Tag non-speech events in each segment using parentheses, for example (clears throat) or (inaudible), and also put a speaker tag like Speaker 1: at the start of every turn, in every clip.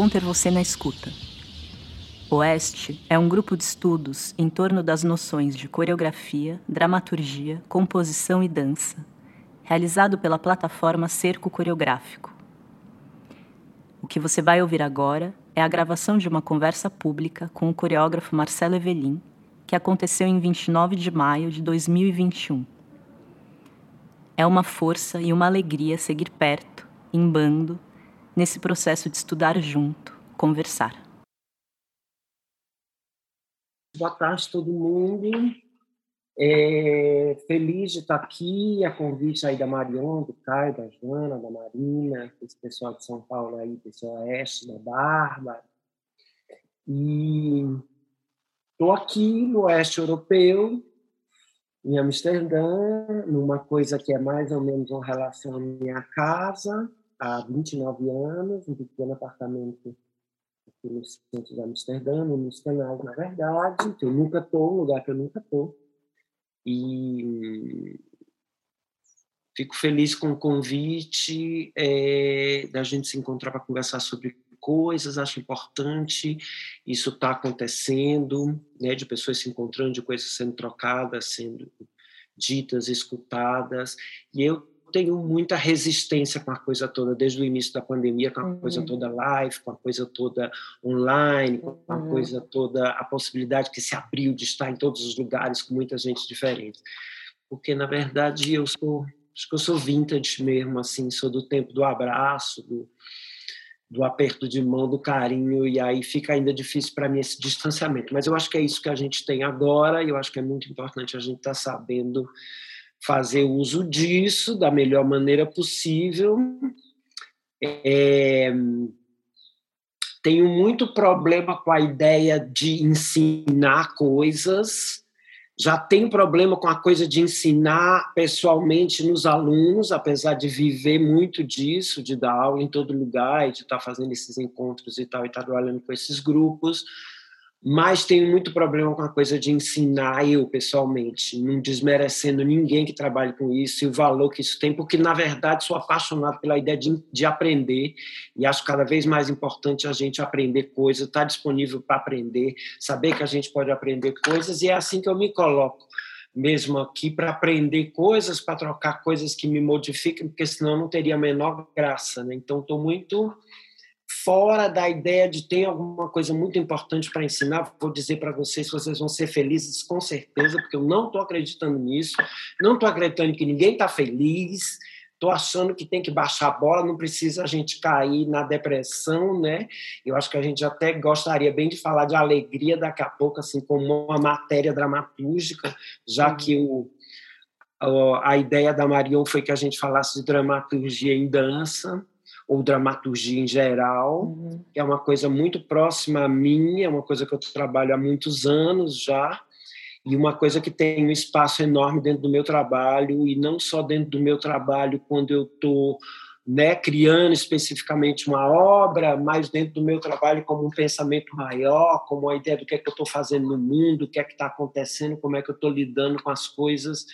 Speaker 1: bom ter você na escuta. Oeste é um grupo de estudos em torno das noções de coreografia, dramaturgia, composição e dança, realizado pela plataforma Cerco Coreográfico. O que você vai ouvir agora é a gravação de uma conversa pública com o coreógrafo Marcelo Evelin que aconteceu em 29 de maio de 2021. É uma força e uma alegria seguir perto, em bando, nesse processo de estudar junto, conversar.
Speaker 2: Boa tarde, todo mundo. É, feliz de estar aqui, a convite aí da Marion, do Caio, da Joana, da Marina, esse pessoal de São Paulo aí, pessoal oeste, da Bárbara. E Estou aqui no oeste europeu, em Amsterdã, numa coisa que é mais ou menos uma relação à minha casa, há 29 anos, um pequeno apartamento aqui no centro de Amsterdã, no canais, na verdade, que eu nunca estou, um lugar que eu nunca estou. E fico feliz com o convite é, da gente se encontrar para conversar sobre coisas, acho importante isso está acontecendo, né, de pessoas se encontrando, de coisas sendo trocadas, sendo ditas, escutadas, e eu tenho muita resistência com a coisa toda, desde o início da pandemia, com a uhum. coisa toda live, com a coisa toda online, com a uhum. coisa toda, a possibilidade que se abriu de estar em todos os lugares com muita gente diferente. Porque, na verdade, eu sou, acho que eu sou vintage mesmo, assim, sou do tempo do abraço, do, do aperto de mão, do carinho, e aí fica ainda difícil para mim esse distanciamento. Mas eu acho que é isso que a gente tem agora, e eu acho que é muito importante a gente estar tá sabendo fazer uso disso da melhor maneira possível. É, tenho muito problema com a ideia de ensinar coisas já tem problema com a coisa de ensinar pessoalmente nos alunos, apesar de viver muito disso, de dar aula em todo lugar e de estar fazendo esses encontros e tal, e estar trabalhando com esses grupos mas tenho muito problema com a coisa de ensinar eu pessoalmente, não desmerecendo ninguém que trabalhe com isso e o valor que isso tem, porque na verdade sou apaixonado pela ideia de, de aprender e acho cada vez mais importante a gente aprender coisas, estar tá disponível para aprender, saber que a gente pode aprender coisas e é assim que eu me coloco mesmo aqui para aprender coisas, para trocar coisas que me modifiquem, porque senão não teria a menor graça, né? Então estou muito fora da ideia de ter alguma coisa muito importante para ensinar. Vou dizer para vocês, vocês vão ser felizes com certeza, porque eu não estou acreditando nisso, não estou acreditando que ninguém está feliz, estou achando que tem que baixar a bola, não precisa a gente cair na depressão, né? Eu acho que a gente até gostaria bem de falar de alegria daqui a pouco, assim, como uma matéria dramatúrgica, já uhum. que o a ideia da Marion foi que a gente falasse de dramaturgia em dança, ou dramaturgia em geral, uhum. é uma coisa muito próxima a mim, é uma coisa que eu trabalho há muitos anos já, e uma coisa que tem um espaço enorme dentro do meu trabalho, e não só dentro do meu trabalho quando eu estou né, criando especificamente uma obra, mas dentro do meu trabalho como um pensamento maior, como a ideia do que é que eu estou fazendo no mundo, o que é que está acontecendo, como é que eu estou lidando com as coisas,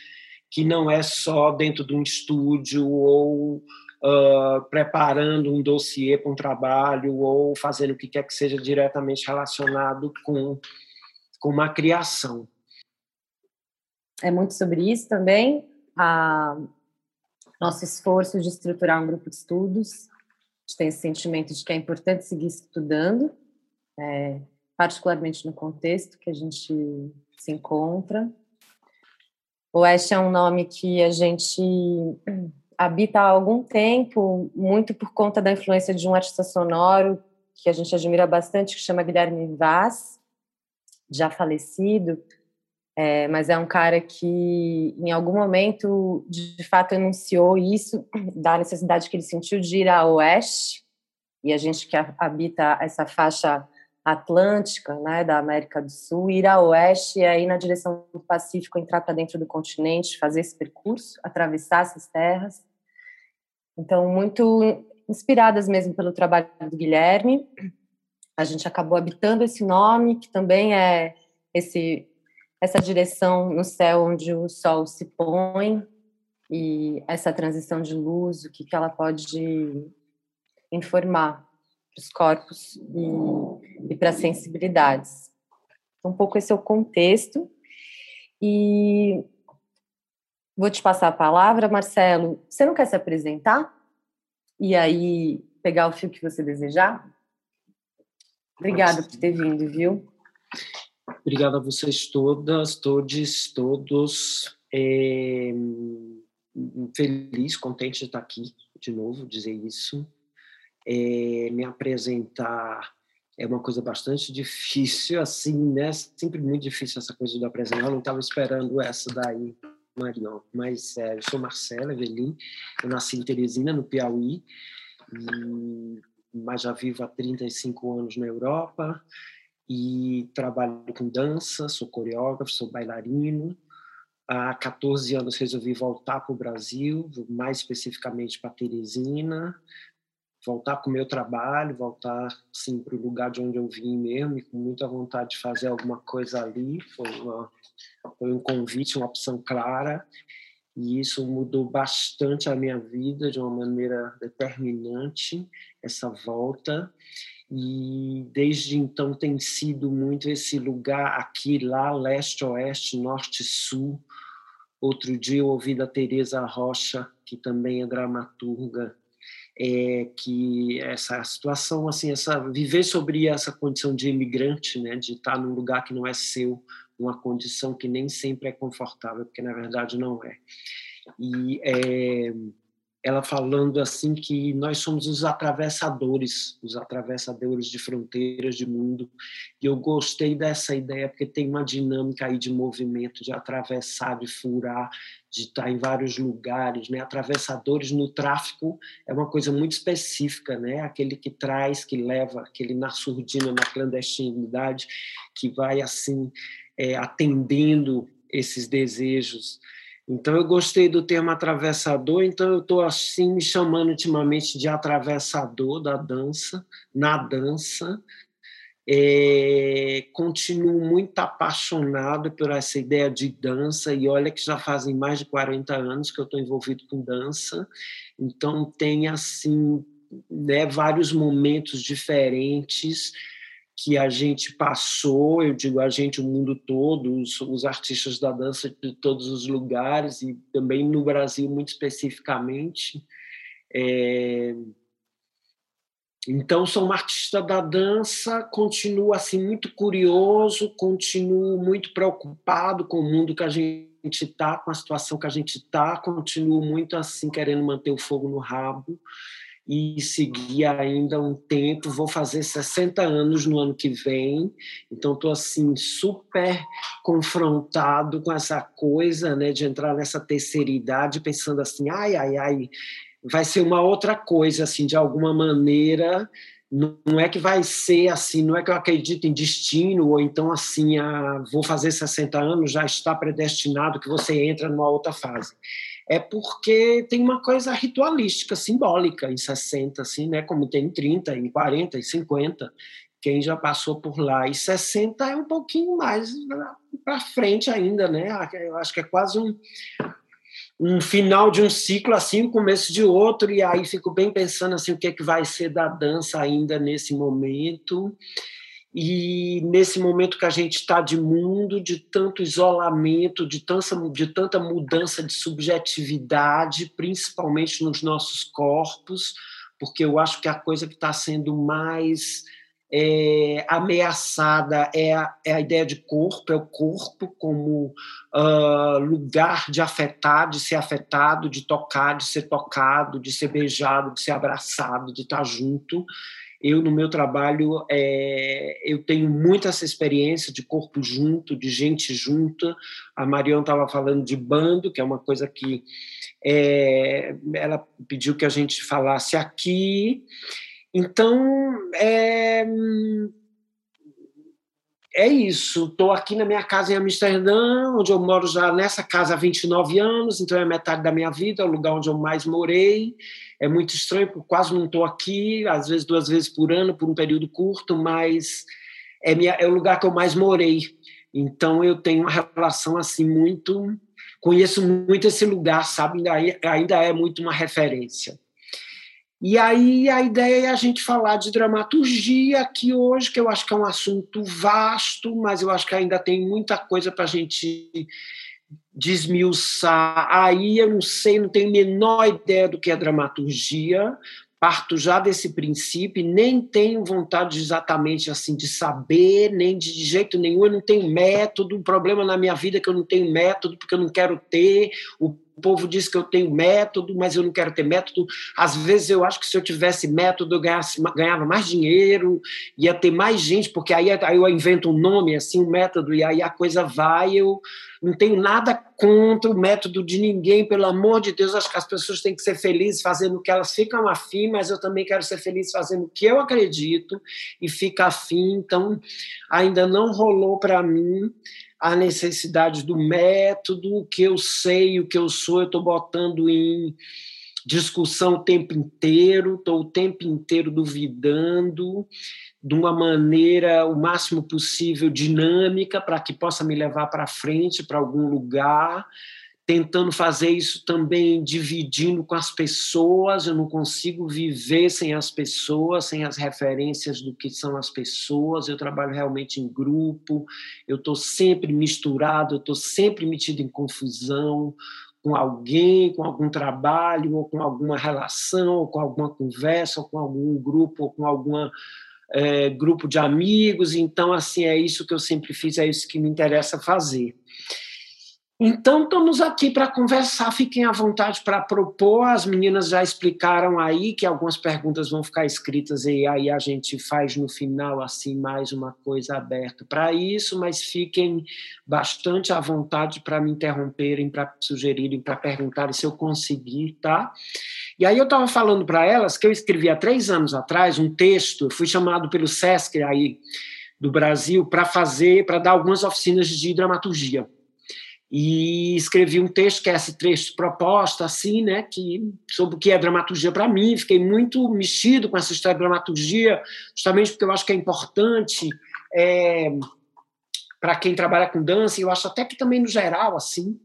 Speaker 2: que não é só dentro de um estúdio ou uh, preparando um dossiê para um trabalho ou fazendo o que quer que seja diretamente relacionado com, com uma criação.
Speaker 3: É muito sobre isso também, a nosso esforço de estruturar um grupo de estudos. A gente tem esse sentimento de que é importante seguir estudando, é, particularmente no contexto que a gente se encontra. O Oeste é um nome que a gente habita há algum tempo, muito por conta da influência de um artista sonoro que a gente admira bastante, que chama Guilherme Vaz, já falecido, é, mas é um cara que, em algum momento, de, fato enunciou isso, (clears throat) da necessidade que ele sentiu de ir a oeste, e a gente que habita essa faixa atlântica, né, da América do Sul, ir a oeste e aí na direção do Pacífico entrar para dentro do continente, fazer esse percurso, atravessar essas terras. Então, muito inspiradas mesmo pelo trabalho do Guilherme. A gente acabou habitando esse nome, que também é esse essa direção no céu onde o sol se põe e essa transição de luz, o que, que ela pode informar para os corpos e, e para as sensibilidades. Um pouco esse é o contexto. E vou te passar a palavra, Marcelo. Você não quer se apresentar? E aí pegar o fio que você desejar? Obrigada por ter vindo, viu?
Speaker 2: Obrigado a vocês todas, todos, todos. É, feliz, contente de estar aqui de novo, dizer isso. É, me apresentar é uma coisa bastante difícil, assim, né? Sempre muito difícil essa coisa do apresentar. Eu não estava esperando essa daí, não. Mas é, eu sou Marcela Evelin, eu nasci em Teresina, no Piauí, e, mas já vivo há 35 anos na Europa e trabalho com dança, sou coreógrafo, sou bailarino. Há 14 anos resolvi voltar para o Brasil, mais especificamente para Teresina, voltar para o meu trabalho, voltar sim para o lugar de onde eu vim mesmo, e com muita vontade de fazer alguma coisa ali. Foi, uma, foi um convite, uma opção clara, e isso mudou bastante a minha vida de uma maneira determinante, essa volta. E desde então tem sido muito esse lugar aqui, lá, leste, oeste, norte, sul. Outro dia eu ouvi da Teresa Rocha, que também é dramaturga, é que essa situação assim essa viver sobre essa condição de imigrante né de estar num lugar que não é seu uma condição que nem sempre é confortável porque na verdade não é. E é, ela falando assim que nós somos os atravessadores, os atravessadores de fronteiras de mundo. E eu gostei dessa ideia porque tem uma dinâmica aí de movimento, de atravessar, de furar, de estar em vários lugares, né? Atravessadores no tráfico é uma coisa muito específica, né? Aquele que traz, que leva, aquele na surdina, na clandestinidade, que vai assim é, atendendo esses desejos então eu gostei do termo atravessador, então eu estou assim me chamando ultimamente de atravessador da dança, na dança. É, continuo muito apaixonado por essa ideia de dança, e olha que já fazem mais de 40 anos que eu estou envolvido com dança, então tem assim né, vários momentos diferentes que a gente passou, eu digo a gente, o mundo todo, os, os, artistas da dança de todos os lugares e também no Brasil muito especificamente. É... Então, sou uma artista da dança, continuo assim muito curioso, continuo muito preocupado com o mundo que a gente está, com a situação que a gente está, continuo muito assim querendo manter o fogo no rabo e seguir ainda um tempo. Vou fazer 60 anos no ano que vem, então estou assim super confrontado com essa coisa, né, de entrar nessa terceira idade, pensando assim, ai, ai, ai, vai ser uma outra coisa, assim, de alguma maneira. Não é que vai ser assim, não é que eu acredito em destino, ou então assim, ah, vou fazer 60 anos, já está predestinado que você entra numa outra fase é porque tem uma coisa ritualística, simbólica em 60, assim, né? como tem em 30, em 40, em 50, quem já passou por lá. E 60 é um pouquinho mais para frente ainda, né? Eu acho que é quase um, um final de um ciclo, assim, o começo de outro, e aí fico bem pensando assim, o que, é que vai ser da dança ainda nesse momento. E nesse momento que a gente está de mundo, de tanto isolamento, de tanta, de tanta mudança de subjetividade, principalmente nos nossos corpos, porque eu acho que a coisa que está sendo mais é, ameaçada é a, é a, ideia de corpo, é o corpo como uh, lugar de afetar, de ser afetado, de tocar, de ser tocado, de ser beijado, de ser abraçado, de estar junto. Eu, no meu trabalho, é, eu tenho muito essa experiência de corpo junto, de gente junta. A Marion estava falando de bando, que é uma coisa que é, ela pediu que a gente falasse aqui. Então, é, é isso. Estou aqui na minha casa em Amsterdã, onde eu moro já nessa casa há 29 anos, então é metade da minha vida, é o lugar onde eu mais morei é muito estranho, porque quase não estou aqui, às vezes duas vezes por ano, por um período curto, mas é, minha, é o lugar que eu mais morei. Então eu tenho uma relação assim muito conheço muito esse lugar, sabe? Ainda, ainda é muito uma referência. E aí a ideia é a gente falar de dramaturgia aqui hoje, que eu acho que é um assunto vasto, mas eu acho que ainda tem muita coisa para a gente desmiuçar. Aí eu não sei, não tenho a menor ideia do que é dramaturgia, parto já desse princípio, nem tenho vontade exatamente assim de saber, nem de, jeito nenhum, eu não tenho método, um problema na minha vida é que eu não tenho método, porque eu não quero ter, o povo diz que eu tenho método, mas eu não quero ter método. Às vezes eu acho que se eu tivesse método, eu ganhasse, ganhava mais dinheiro, ia ter mais gente, porque aí, aí eu invento um nome, assim, um método, e aí a coisa vai. Eu não tenho nada contra o método de ninguém, pelo amor de Deus. Acho que as pessoas têm que ser felizes fazendo o que elas ficam afim, mas eu também quero ser feliz fazendo o que eu acredito e fica afim. Então, ainda não rolou para mim a necessidade do método, o que eu sei, o que eu sou, eu estou botando em discussão o tempo inteiro, estou o tempo inteiro duvidando de uma maneira o máximo possível dinâmica para que possa me levar para frente, para algum lugar tentando fazer isso também dividindo com as pessoas. Eu não consigo viver sem as pessoas, sem as referências do que são as pessoas. Eu trabalho realmente em grupo, eu estou sempre misturado, eu estou sempre metido em confusão com alguém, com algum trabalho, ou com alguma relação, ou com alguma conversa, ou com algum grupo, ou com alguma é, grupo de amigos. Então, assim, é isso que eu sempre fiz, é isso que me interessa fazer. Então, estamos aqui para conversar. Fiquem à vontade para propor. As meninas já explicaram aí que algumas perguntas vão ficar escritas e aí a gente faz no final, assim, mais uma coisa aberta para isso. Mas fiquem bastante à vontade para me interromperem, para sugerirem, para perguntarem se eu conseguir, tá? E aí eu estava falando para elas que eu escrevi há três anos atrás um texto, fui chamado pelo SESC aí do Brasil para fazer, para dar algumas oficinas de dramaturgia e escrevi um texto que é esse texto proposta assim né que sobre o que é dramaturgia para mim. Fiquei muito mexido com essa história de dramaturgia justamente porque eu acho que é importante é, para quem trabalha com dança eu acho até que também no geral assim.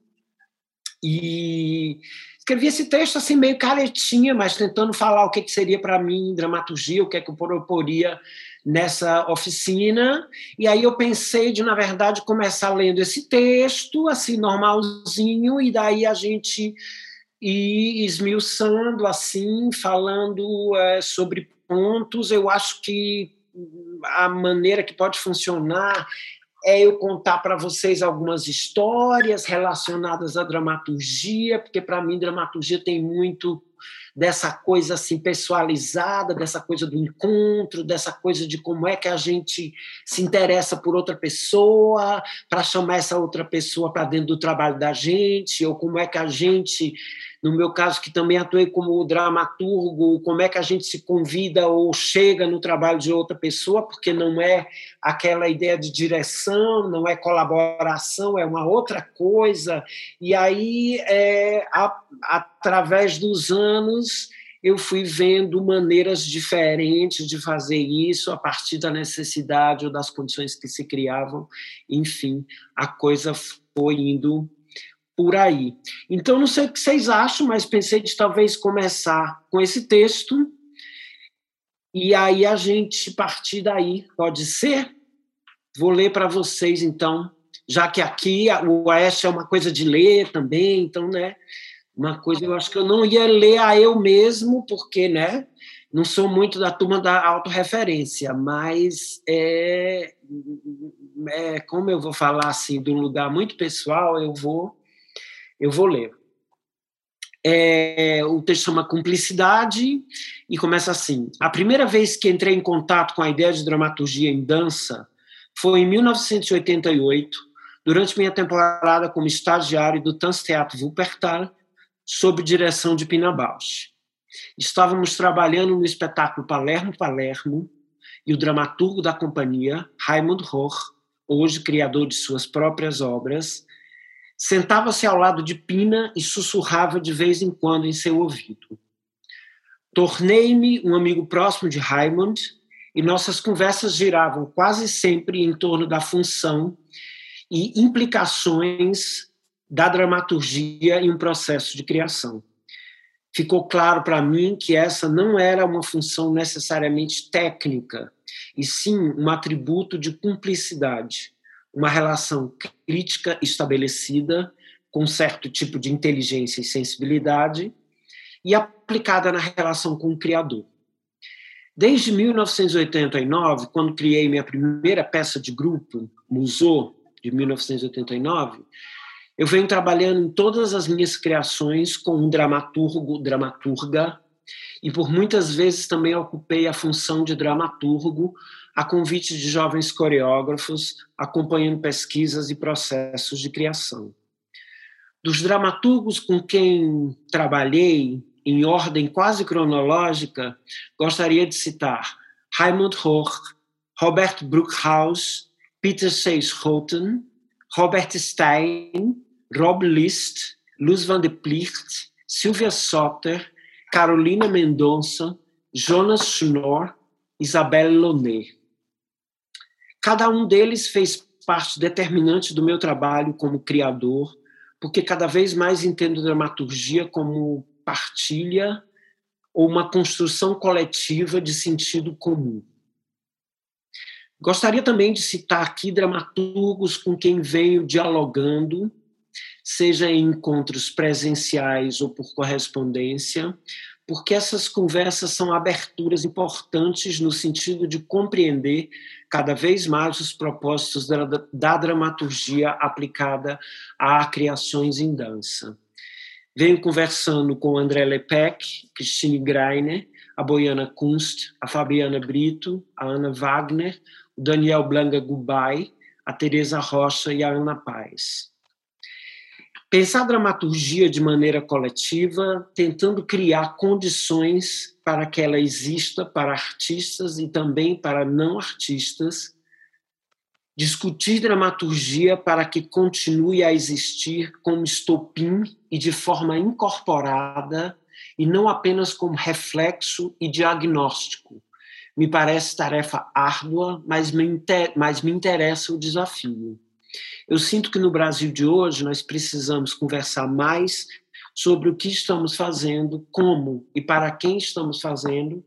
Speaker 2: E escrevi esse texto assim meio caretinha mas tentando falar o que, que seria para mim dramaturgia o que é que eu proporia nessa oficina, e aí eu pensei de, na verdade, começar lendo esse texto, assim, normalzinho, e daí a gente ir esmiuçando, assim, falando é, sobre pontos. Eu acho que a maneira que pode funcionar é eu contar para vocês algumas histórias relacionadas à dramaturgia, porque para mim dramaturgia tem muito dessa coisa assim pessoalizada, dessa coisa do encontro, dessa coisa de como é que a gente se interessa por outra pessoa, para chamar essa outra pessoa para dentro do trabalho da gente, ou como é que a gente no meu caso, que também atuei como dramaturgo, como é que a gente se convida ou chega no trabalho de outra pessoa, porque não é aquela ideia de direção, não é colaboração, é uma outra coisa. E aí, é, a, através dos anos, eu fui vendo maneiras diferentes de fazer isso a partir da necessidade ou das condições que se criavam. Enfim, a coisa foi indo por aí. Então, não sei o que vocês acham, mas pensei de talvez começar com esse texto e aí a gente partir daí, pode ser? Vou ler para vocês, então, já que aqui o Oeste é uma coisa de ler também, então, né? Uma coisa, eu acho que eu não ia ler a eu mesmo, porque, né? Não sou muito da turma da autorreferência, mas é, é, como eu vou falar assim, de um lugar muito pessoal, eu vou eu vou ler. É, o texto chama Cumplicidade e começa assim: A primeira vez que entrei em contato com a ideia de dramaturgia em dança foi em 1988, durante minha temporada como estagiário do Tanztheater Wuppertal, sob direção de Pina Bausch. Estávamos trabalhando no espetáculo Palermo Palermo e o dramaturgo da companhia, Raimund Rohr, hoje criador de suas próprias obras, Sentava-se ao lado de Pina e sussurrava de vez em quando em seu ouvido. Tornei-me um amigo próximo de Raymond e nossas conversas giravam quase sempre em torno da função e implicações da dramaturgia em um processo de criação. Ficou claro para mim que essa não era uma função necessariamente técnica, e sim um atributo de cumplicidade, uma relação crítica estabelecida com certo tipo de inteligência e sensibilidade e aplicada na relação com o criador. Desde 1989, quando criei minha primeira peça de grupo, Musou, de 1989, eu venho trabalhando em todas as minhas criações com um dramaturgo, dramaturga, e por muitas vezes também ocupei a função de dramaturgo a convite de jovens coreógrafos, acompanhando pesquisas e processos de criação. Dos dramaturgos com quem trabalhei, em ordem quase cronológica, gostaria de citar Raimund Hoch, Robert Bruckhaus, Peter Seys-Roten, Robert Stein, Rob List, Luz van de Plicht, Silvia Soter, Carolina Mendonça, Jonas Schnorr, Isabelle Lonet. Cada um deles fez parte determinante do meu trabalho como criador, porque cada vez mais entendo dramaturgia como partilha ou uma construção coletiva de sentido comum. Gostaria também de citar aqui dramaturgos com quem venho dialogando seja em encontros presenciais ou por correspondência, porque essas conversas são aberturas importantes no sentido de compreender cada vez mais os propósitos da, da dramaturgia aplicada a criações em dança. Venho conversando com André Lepec, Christine Greiner, a Boiana Kunst, a Fabiana Brito, a Ana Wagner, o Daniel Blanca Gubai, a Teresa Rocha e a Ana Paz. Pensar a dramaturgia de maneira coletiva, tentando criar condições para que ela exista para artistas e também para não artistas. Discutir dramaturgia para que continue a existir como estopim e de forma incorporada e não apenas como reflexo e diagnóstico. Me parece tarefa árdua, mas me, mas me interessa o desafio. Eu sinto que no Brasil de hoje nós precisamos conversar mais sobre o que estamos fazendo, como e para quem estamos fazendo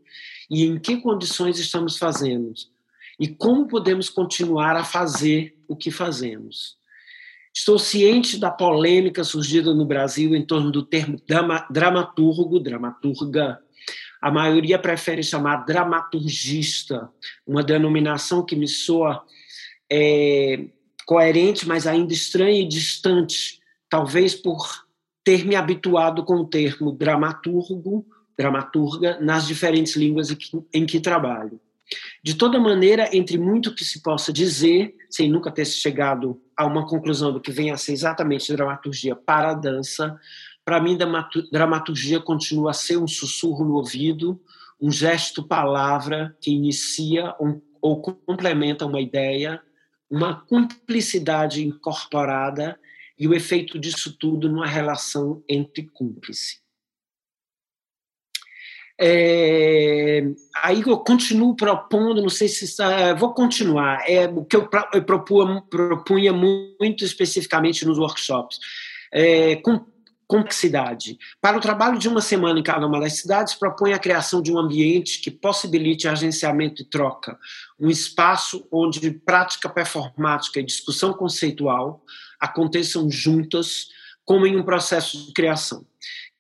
Speaker 2: e em que condições estamos fazendo e como podemos continuar a fazer o que fazemos. Estou ciente da polêmica surgida no Brasil em torno do termo dramaturgo, dramaturga. A maioria prefere chamar dramaturgista, uma denominação que me soa é, coerente, mas ainda estranha e distante, talvez por ter me habituado com o termo dramaturgo, dramaturga, nas diferentes línguas em que, em que trabalho. De toda maneira, entre muito que se possa dizer, sem nunca ter chegado a uma conclusão do que vem a ser exatamente dramaturgia para a dança, para mim, dramaturgia continua a ser um sussurro no ouvido, um gesto-palavra que inicia ou complementa uma ideia, uma cumplicidade incorporada e o efeito disso tudo numa relação entre cúmplice. É, aí eu continuo propondo, não sei se está, vou continuar, é o que eu, eu propunha, propunha muito especificamente nos workshops, é, com complexidade. Para o trabalho de uma semana em cada uma das cidades, propõe a criação de um ambiente que possibilite agenciamento e troca, um espaço onde prática performática e discussão conceitual aconteçam juntas, como em um processo de criação.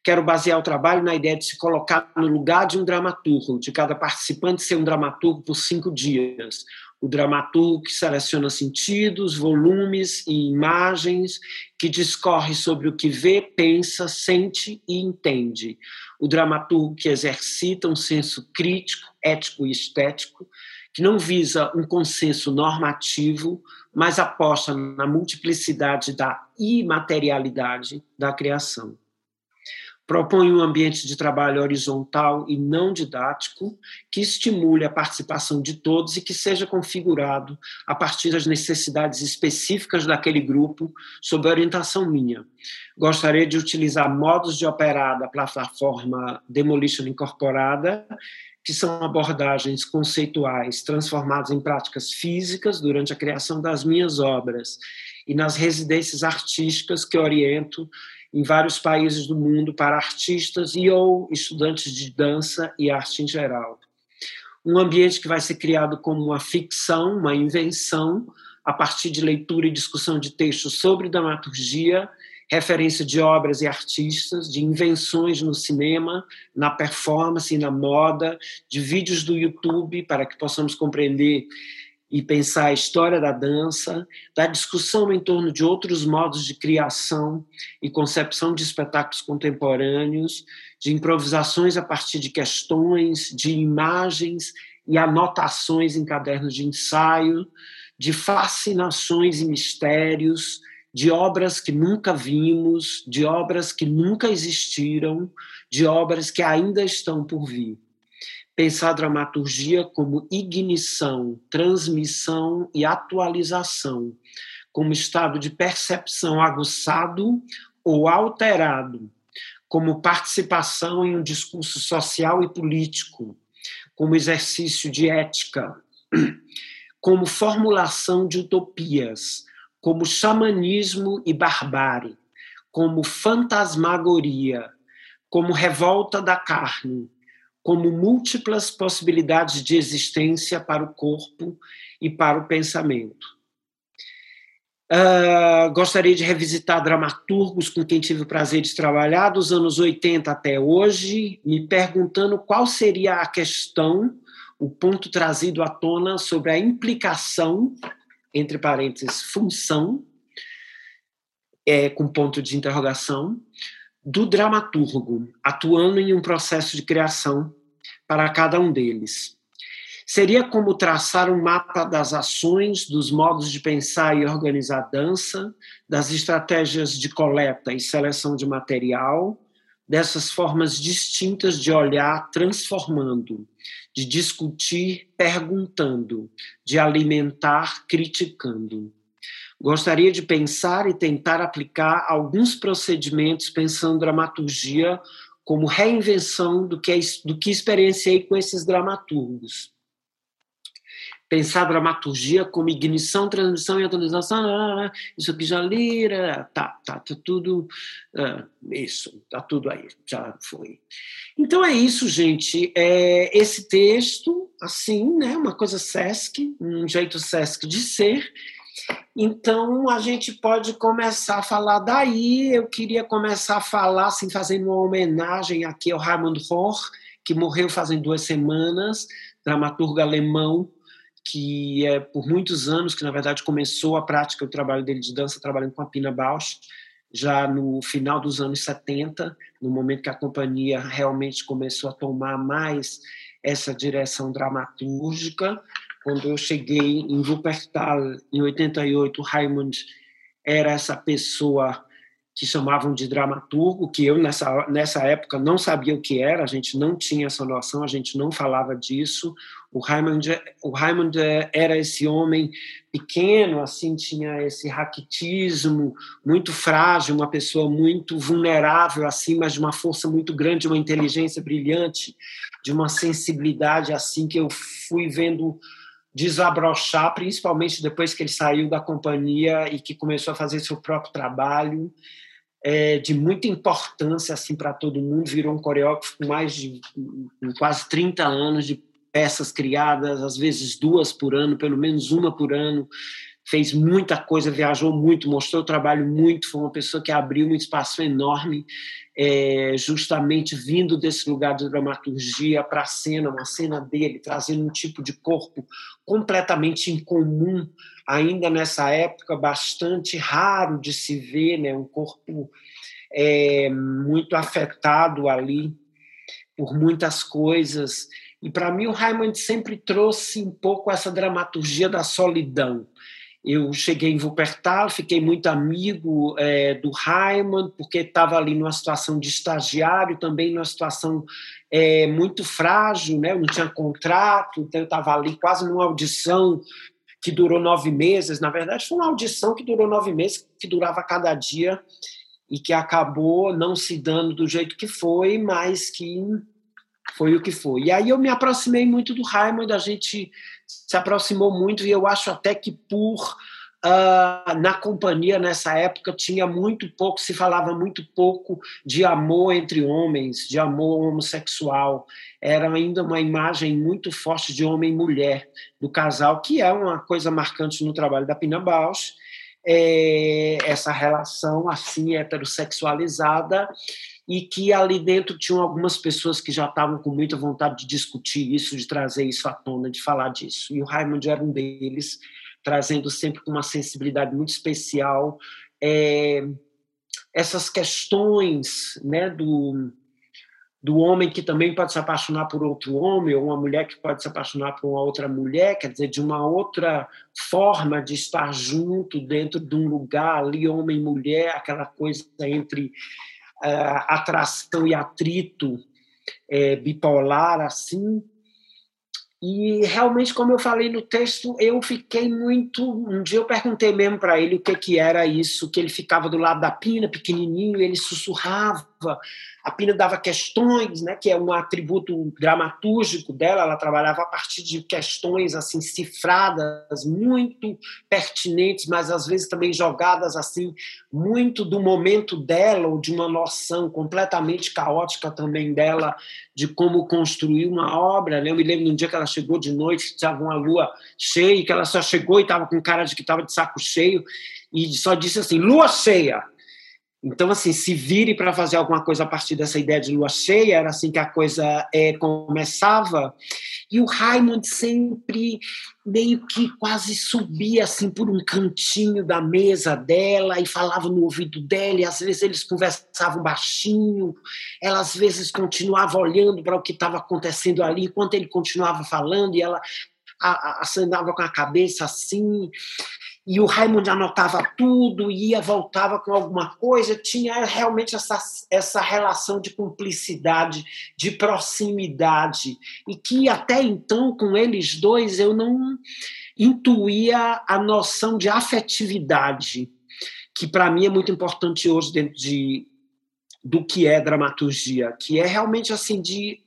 Speaker 2: Quero basear o trabalho na ideia de se colocar no lugar de um dramaturgo, de cada participante ser um dramaturgo por cinco dias, o dramaturgo que seleciona sentidos, volumes e imagens, que discorre sobre o que vê, pensa, sente e entende. O dramaturgo que exercita um senso crítico, ético e estético, que não visa um consenso normativo, mas aposta na multiplicidade da imaterialidade da criação propõe um ambiente de trabalho horizontal e não didático, que estimule a participação de todos e que seja configurado a partir das necessidades específicas daquele grupo, sob orientação minha. Gostaria de utilizar modos de operar da plataforma Demolition Incorporada, que são abordagens conceituais transformadas em práticas físicas durante a criação das minhas obras e nas residências artísticas que oriento em vários países do mundo para artistas e ou estudantes de dança e arte em geral. Um ambiente que vai ser criado como uma ficção, uma invenção, a partir de leitura e discussão de textos sobre dramaturgia, referência de obras e artistas, de invenções no cinema, na performance e na moda, de vídeos do YouTube para que possamos compreender e pensar a história da dança, da discussão em torno de outros modos de criação e concepção de espetáculos contemporâneos, de improvisações a partir de questões, de imagens e anotações em cadernos de ensaio, de fascinações e mistérios, de obras que nunca vimos, de obras que nunca existiram, de obras que ainda estão por vir pensar a dramaturgia como ignição, transmissão e atualização, como estado de percepção aguçado ou alterado, como participação em um discurso social e político, como exercício de ética, (clears throat) como formulação de utopias, como xamanismo e barbárie, como fantasmagoria, como revolta da carne, como múltiplas possibilidades de existência para o corpo e para o pensamento. Uh, gostaria de revisitar dramaturgos com quem tive o prazer de trabalhar dos anos 80 até hoje, me perguntando qual seria a questão, o ponto trazido à tona sobre a implicação, entre parênteses, função, é, com ponto de interrogação, do dramaturgo, atuando em um processo de criação para cada um deles. Seria como traçar um mapa das ações, dos modos de pensar e organizar a dança, das estratégias de coleta e seleção de material, dessas formas distintas de olhar transformando, de discutir perguntando, de alimentar criticando. Gostaria de pensar e tentar aplicar alguns procedimentos pensando dramaturgia como reinvenção do que, é, do que experienciei com esses dramaturgos. Pensar dramaturgia como ignição, transmissão e atualização, ah, isso aqui já lira, tá, tá, tá tudo, ah, isso, tá tudo aí, já foi. Então é isso, gente. É esse texto, assim, né, uma coisa Sesc, um jeito Sesc de ser, então, a gente pode começar a falar daí. Eu queria começar a falar, assim, fazendo uma homenagem aqui ao Raimund Rohr, que morreu fazem duas semanas, dramaturgo alemão, que é por muitos anos, que na verdade começou a prática do trabalho dele de dança trabalhando com a Pina Bausch, já no final dos anos 70, no momento que a companhia realmente começou a tomar mais essa direção dramatúrgica, quando eu cheguei em Wuppertal, em 88, Raimund era essa pessoa que chamavam de dramaturgo, que eu nessa, nessa época não sabia o que era, a gente não tinha essa noção, a gente não falava disso. O Raimund, o Raimund era esse homem pequeno, assim, tinha esse raquitismo muito frágil, uma pessoa muito vulnerável, assim, mas de uma força muito grande, uma inteligência brilhante, de uma sensibilidade, assim, que eu fui vendo desabrochar, principalmente depois que ele saiu da companhia e que começou a fazer seu próprio trabalho, é, de muita importância assim para todo mundo, virou um coreógrafo com mais de quase 30 anos de peças criadas, às vezes duas por ano, pelo menos uma por ano, fez muita coisa, viajou muito, mostrou o trabalho muito, foi uma pessoa que abriu um espaço enorme, é, justamente vindo desse lugar de dramaturgia para a cena, uma cena dele, trazendo um tipo de corpo completamente incomum, ainda nessa época, bastante raro de se ver, né, um corpo é, muito afetado ali por muitas coisas. E para mim o Raymond sempre trouxe um pouco essa dramaturgia da solidão eu cheguei em Wuppertal, fiquei muito amigo é, do Raimund, porque estava ali numa situação de estagiário, também numa situação é, muito frágil, né? eu não tinha contrato, então eu estava ali quase numa audição que durou nove meses. Na verdade, foi uma audição que durou nove meses, que durava cada dia e que acabou não se dando do jeito que foi, mas que foi o que foi. E aí eu me aproximei muito do Raimund, a gente se aproximou muito e eu acho até que por uh, na companhia nessa época tinha muito pouco, se falava muito pouco de amor entre homens, de amor homossexual. Era ainda uma imagem muito forte de homem e mulher do casal, que é uma coisa marcante no trabalho da Pina Bausch. É, essa relação assim heterossexualizada e que ali dentro tinham algumas pessoas que já estavam com muita vontade de discutir isso, de trazer isso à tona, de falar disso. E o Raymond era um deles, trazendo sempre com uma sensibilidade muito especial é, essas questões né, do, do homem que também pode se apaixonar por outro homem, ou uma mulher que pode se apaixonar por uma outra mulher, quer dizer, de uma outra forma de estar junto dentro de um lugar ali, homem e mulher, aquela coisa entre atração e atrito é, bipolar, assim, e realmente, como eu falei no texto, eu fiquei muito. Um dia eu perguntei mesmo para ele o que, que era isso, que ele ficava do lado da pina, pequenininho, ele sussurrava a Pina dava questões, né, que é um atributo dramatúrgico dela, ela trabalhava a partir de questões assim cifradas, muito pertinentes, mas às vezes também jogadas assim muito do momento dela ou de uma noção completamente caótica também dela de como construir uma obra. Né? Eu me lembro de um dia que ela chegou de noite, estava uma lua cheia, que ela só chegou e estava com cara de que estava de saco cheio e só disse assim: lua cheia. Então, assim, se vire para fazer alguma coisa a partir dessa ideia de lua cheia, era assim que a coisa é, começava. E o Raymond sempre meio que quase subia assim por um cantinho da mesa dela e falava no ouvido dela, e às vezes eles conversavam baixinho, ela às vezes continuava olhando para o que estava acontecendo ali, enquanto ele continuava falando, e ela acenava com a cabeça assim, e o Raimundo anotava tudo, ia, voltava com alguma coisa, tinha realmente essa, essa relação de cumplicidade, de proximidade, e que até então, com eles dois, eu não intuía a noção de afetividade, que para mim é muito importante hoje dentro de, do que é dramaturgia, que é realmente assim de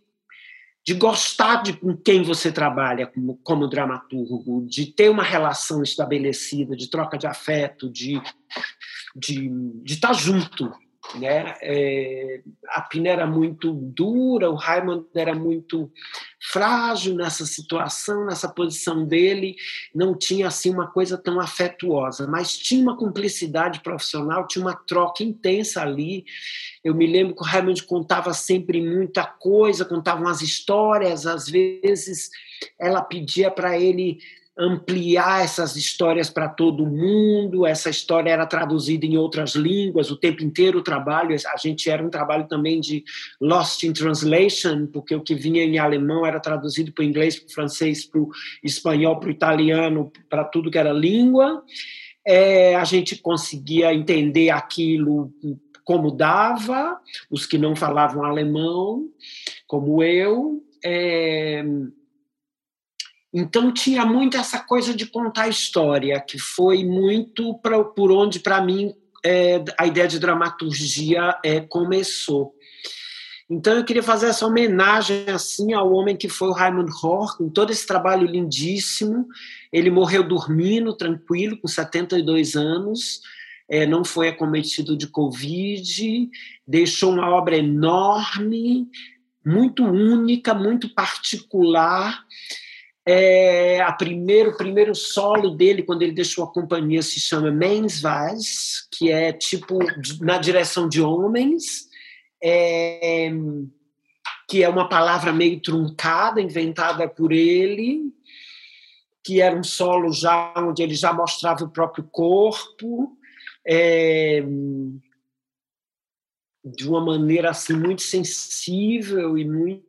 Speaker 2: de gostar de com quem você trabalha como, como dramaturgo, de ter uma relação estabelecida, de troca de afeto, de, de, de estar junto, né? É, a Pina era muito dura, o Raymond era muito frágil nessa situação, nessa posição dele, não tinha assim uma coisa tão afetuosa, mas tinha uma cumplicidade profissional, tinha uma troca intensa ali. Eu me lembro que o Raymond contava sempre muita coisa, contava umas histórias, às vezes ela pedia para ele ampliar essas histórias para todo mundo. Essa história era traduzida em outras línguas o tempo inteiro. O trabalho, a gente era um trabalho também de lost in translation, porque o que vinha em alemão era traduzido para o inglês, para o francês, para o espanhol, para o italiano, para tudo que era língua. É, a gente conseguia entender aquilo como dava, os que não falavam alemão, como eu. É, então tinha muito essa coisa de contar história, que foi muito pra, por onde, para mim, é, a ideia de dramaturgia é, começou. Então eu queria fazer essa homenagem assim ao homem que foi o Raymond Rohr, com todo esse trabalho lindíssimo. Ele morreu dormindo, tranquilo, com 72 anos, é, não foi acometido de Covid, deixou uma obra enorme, muito única, muito particular é, a primeiro, o primeiro solo dele, quando ele deixou a companhia, se chama Men's Vaz, que é tipo na direção de homens, é, que é uma palavra meio truncada, inventada por ele, que era um solo já onde ele já mostrava o próprio corpo, é, de uma maneira assim muito sensível e muito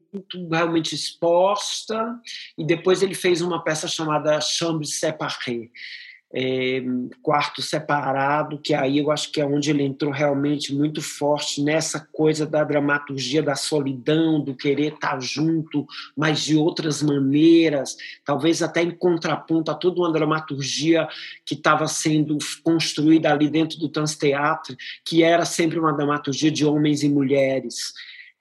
Speaker 2: realmente exposta, e depois ele fez uma peça chamada Chambre Séparée, é, quarto separado, que aí eu acho que é onde ele entrou realmente muito forte nessa coisa da dramaturgia da solidão, do querer estar junto, mas de outras maneiras, talvez até em contraponto a toda uma dramaturgia que estava sendo construída ali dentro do Tanzteatro, que era sempre uma dramaturgia de homens e mulheres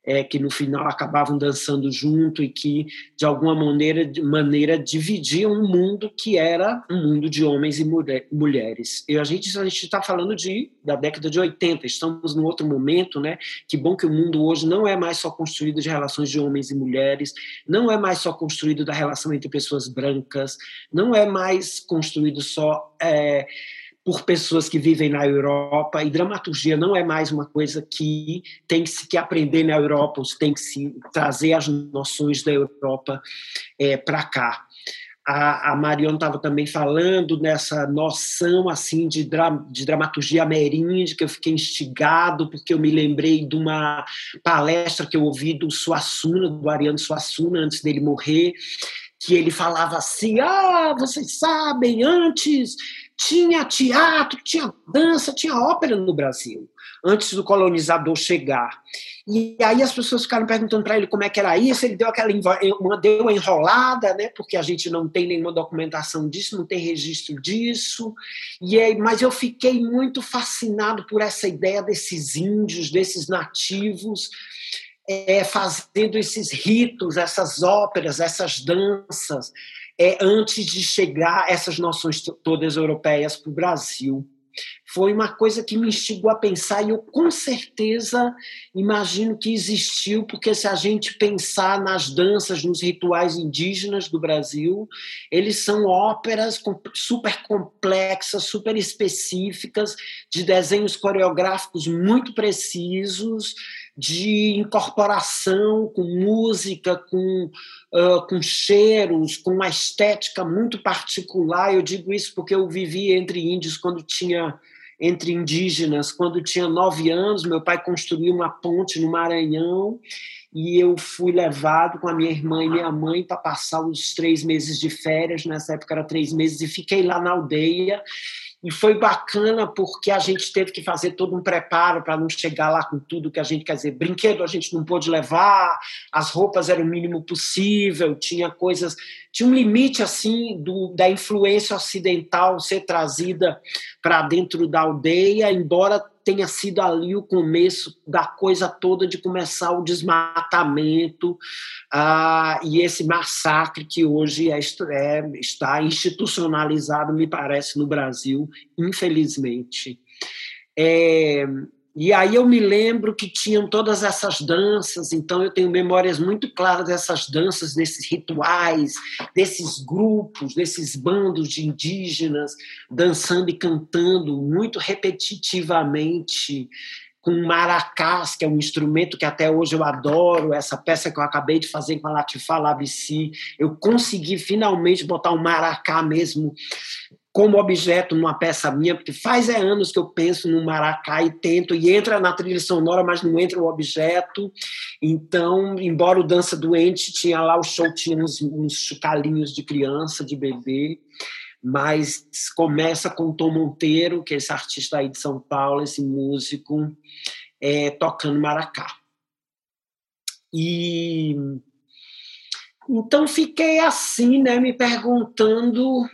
Speaker 2: é, que no final acabavam dançando junto e que, de alguma maneira, de maneira dividiam um mundo que era um mundo de homens e mulheres. E a gente a está falando de, da década de 80, estamos num outro momento, né? Que bom que o mundo hoje não é mais só construído de relações de homens e mulheres, não é mais só construído da relação entre pessoas brancas, não é mais construído só. É, por pessoas que vivem na Europa, e dramaturgia não é mais uma coisa que tem que se que aprender na Europa, ou tem que se trazer as noções da Europa é, para cá. A, a Mariana estava também falando nessa noção assim de, dra, de dramaturgia ameríndica, eu fiquei instigado porque eu me lembrei de uma palestra que eu ouvi do Suassuna, do Ariano Suassuna, antes dele morrer, que ele falava assim, ah, vocês sabem, antes tinha teatro, tinha dança, tinha ópera no Brasil, antes do colonizador chegar. E aí as pessoas ficaram perguntando para ele como é que era isso, ele deu aquela uma, deu enrolada, né, porque a gente não tem nenhuma documentação disso, não tem registro disso. E aí, mas eu fiquei muito fascinado por essa ideia desses índios, desses nativos, é, fazendo esses ritos, essas óperas, essas danças, é, antes de chegar essas noções todas europeias para o Brasil. Foi uma coisa que me instigou a pensar e eu com certeza imagino que existiu, porque se a gente pensar nas danças, nos rituais indígenas do Brasil, eles são óperas super complexas, super específicas, de desenhos coreográficos muito precisos, de incorporação com música, com, uh, com cheiros, com uma estética muito particular. Eu digo isso porque eu vivi entre índios quando tinha entre indígenas quando tinha nove anos. Meu pai construiu uma ponte no Maranhão e eu fui levado com a minha irmã e minha mãe para passar os três meses de férias. Nessa época era três meses e fiquei lá na aldeia e foi bacana porque a gente teve que fazer todo um preparo para não chegar lá com tudo que a gente quer dizer. Brinquedo a gente não pôde levar, as roupas eram o mínimo possível, tinha coisas, tinha um limite assim do, da influência ocidental ser trazida para dentro da aldeia, embora tenha sido ali o começo da coisa toda de começar o desmatamento ah, e esse massacre que hoje é, é, está institucionalizado, me parece, no Brasil, infelizmente. É, e aí eu me lembro que tinham todas essas danças, então eu tenho memórias muito claras dessas danças, desses rituais, desses grupos, desses bandos de indígenas dançando e cantando muito repetitivamente com maracás, que é um instrumento que até hoje eu adoro, essa peça que eu acabei de fazer com a Latifah Labici, eu consegui finalmente botar um maracá mesmo como objeto numa peça minha, porque faz é anos que eu penso no maracá e tento, e entra na trilha sonora, mas não entra o objeto. Então, embora o Dança Doente tinha lá o show, tinha uns, uns de criança, de bebê, mas começa com o Tom Monteiro, que é esse artista aí de São Paulo, esse músico, é, tocando maracá. E então fiquei assim, né, me perguntando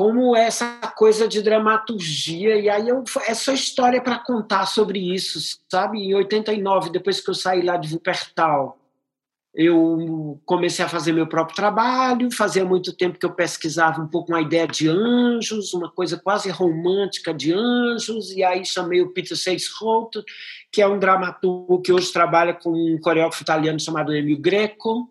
Speaker 2: como essa coisa de dramaturgia, e aí eu, é só história para contar sobre isso, sabe? Em 89, depois que eu saí lá de Wuppertal, eu comecei a fazer meu próprio trabalho, fazia muito tempo que eu pesquisava um pouco uma ideia de anjos, uma coisa quase romântica de anjos, e aí chamei o Peter Seisholt, que é um dramaturgo que hoje trabalha com um coreógrafo italiano chamado Emil Greco,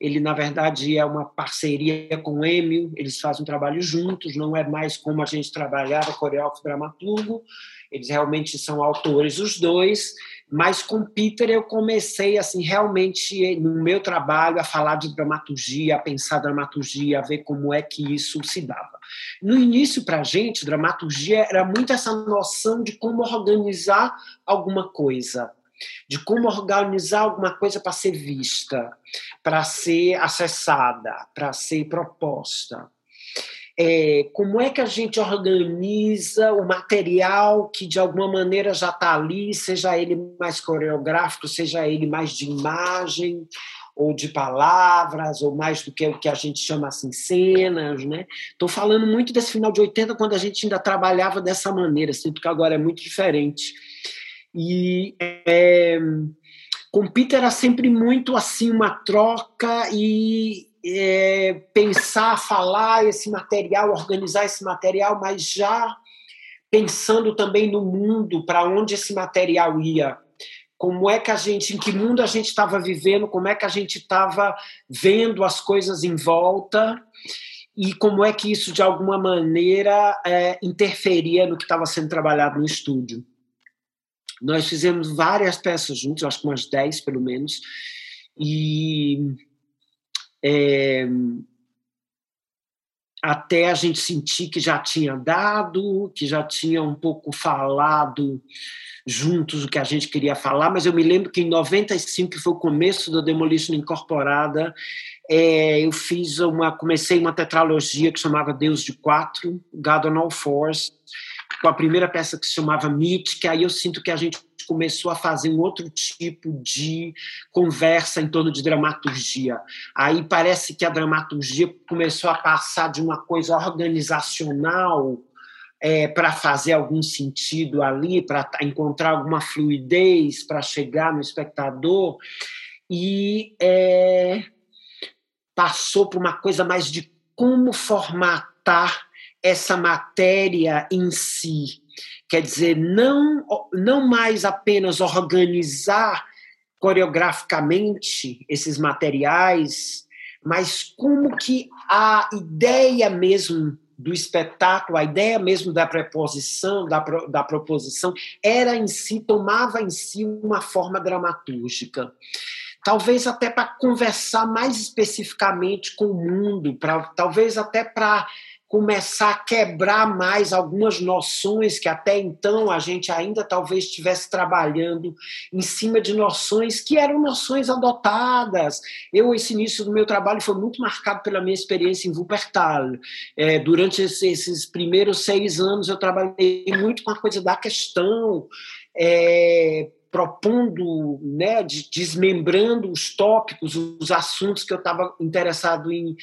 Speaker 2: ele na verdade é uma parceria com o Emil, eles fazem um trabalho juntos, não é mais como a gente trabalhava, coreógrafo dramaturgo, eles realmente são autores os dois, mas com Peter eu comecei assim realmente no meu trabalho a falar de dramaturgia, a pensar dramaturgia, a ver como é que isso se dava. No início para a gente, dramaturgia era muito essa noção de como organizar alguma coisa, de como organizar alguma coisa para ser vista, para ser acessada, para ser proposta. É, como é que a gente organiza o material que de alguma maneira já está ali, seja ele mais coreográfico, seja ele mais de imagem ou de palavras, ou mais do que o que a gente chama assim, cenas, né? Estou falando muito desse final de 80, quando a gente ainda trabalhava dessa maneira, sinto que agora é muito diferente. E é, com Peter era sempre muito assim uma troca e é, pensar, falar esse material, organizar esse material, mas já pensando também no mundo, para onde esse material ia. Como é que a gente, em que mundo a gente estava vivendo, como é que a gente estava vendo as coisas em volta e como é que isso, de alguma maneira, é, interferia no que estava sendo trabalhado no estúdio. Nós fizemos várias peças juntos, acho que umas 10 pelo menos, e é, até a gente sentir que já tinha dado, que já tinha um pouco falado juntos o que a gente queria falar, mas eu me lembro que em 95, que foi o começo da Demolition Incorporada, é, eu fiz uma, comecei uma tetralogia que chamava Deus de Quatro, God on All Fours, com a primeira peça que se chamava Meet, que aí eu sinto que a gente começou a fazer um outro tipo de conversa em torno de dramaturgia. Aí parece que a dramaturgia começou a passar de uma coisa organizacional é, para fazer algum sentido ali, para encontrar alguma fluidez, para chegar no espectador, e é, passou por uma coisa mais de como formatar essa matéria em si. Quer dizer, não, não mais apenas organizar coreograficamente esses materiais, mas como que a ideia mesmo do espetáculo, a ideia mesmo da preposição, da, da proposição, era em si, tomava em si uma forma dramatúrgica. Talvez até para conversar mais especificamente com o mundo, pra, talvez até para começar a quebrar mais algumas noções que até então a gente ainda talvez estivesse trabalhando em cima de noções que eram noções adotadas. Eu, esse início do meu trabalho foi muito marcado pela minha experiência em Wuppertal. É, durante esses primeiros seis anos eu trabalhei muito com a coisa da questão, é, propondo, né, desmembrando os tópicos, os assuntos que eu estava interessado em,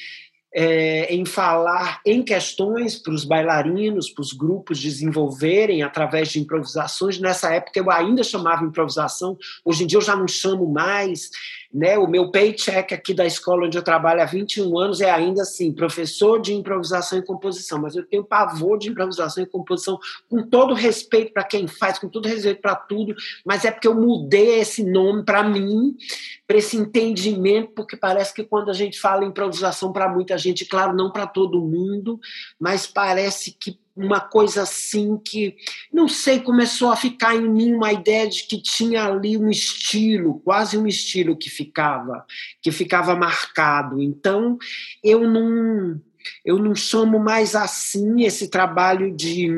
Speaker 2: é, em falar em questões para os bailarinos, para os grupos desenvolverem através de improvisações. Nessa época eu ainda chamava improvisação, hoje em dia eu já não chamo mais. Né? O meu paycheck aqui da escola onde eu trabalho há 21 anos é ainda assim, professor de improvisação e composição, mas eu tenho pavor de improvisação e composição, com todo respeito para quem faz, com todo respeito para tudo, mas é porque eu mudei esse nome para mim, para esse entendimento, porque parece que quando a gente fala improvisação para muita gente, claro, não para todo mundo, mas parece que uma coisa assim que, não sei, começou a ficar em mim uma ideia de que tinha ali um estilo, quase um estilo que ficava, que ficava marcado. Então, eu não eu não chamo mais assim esse trabalho de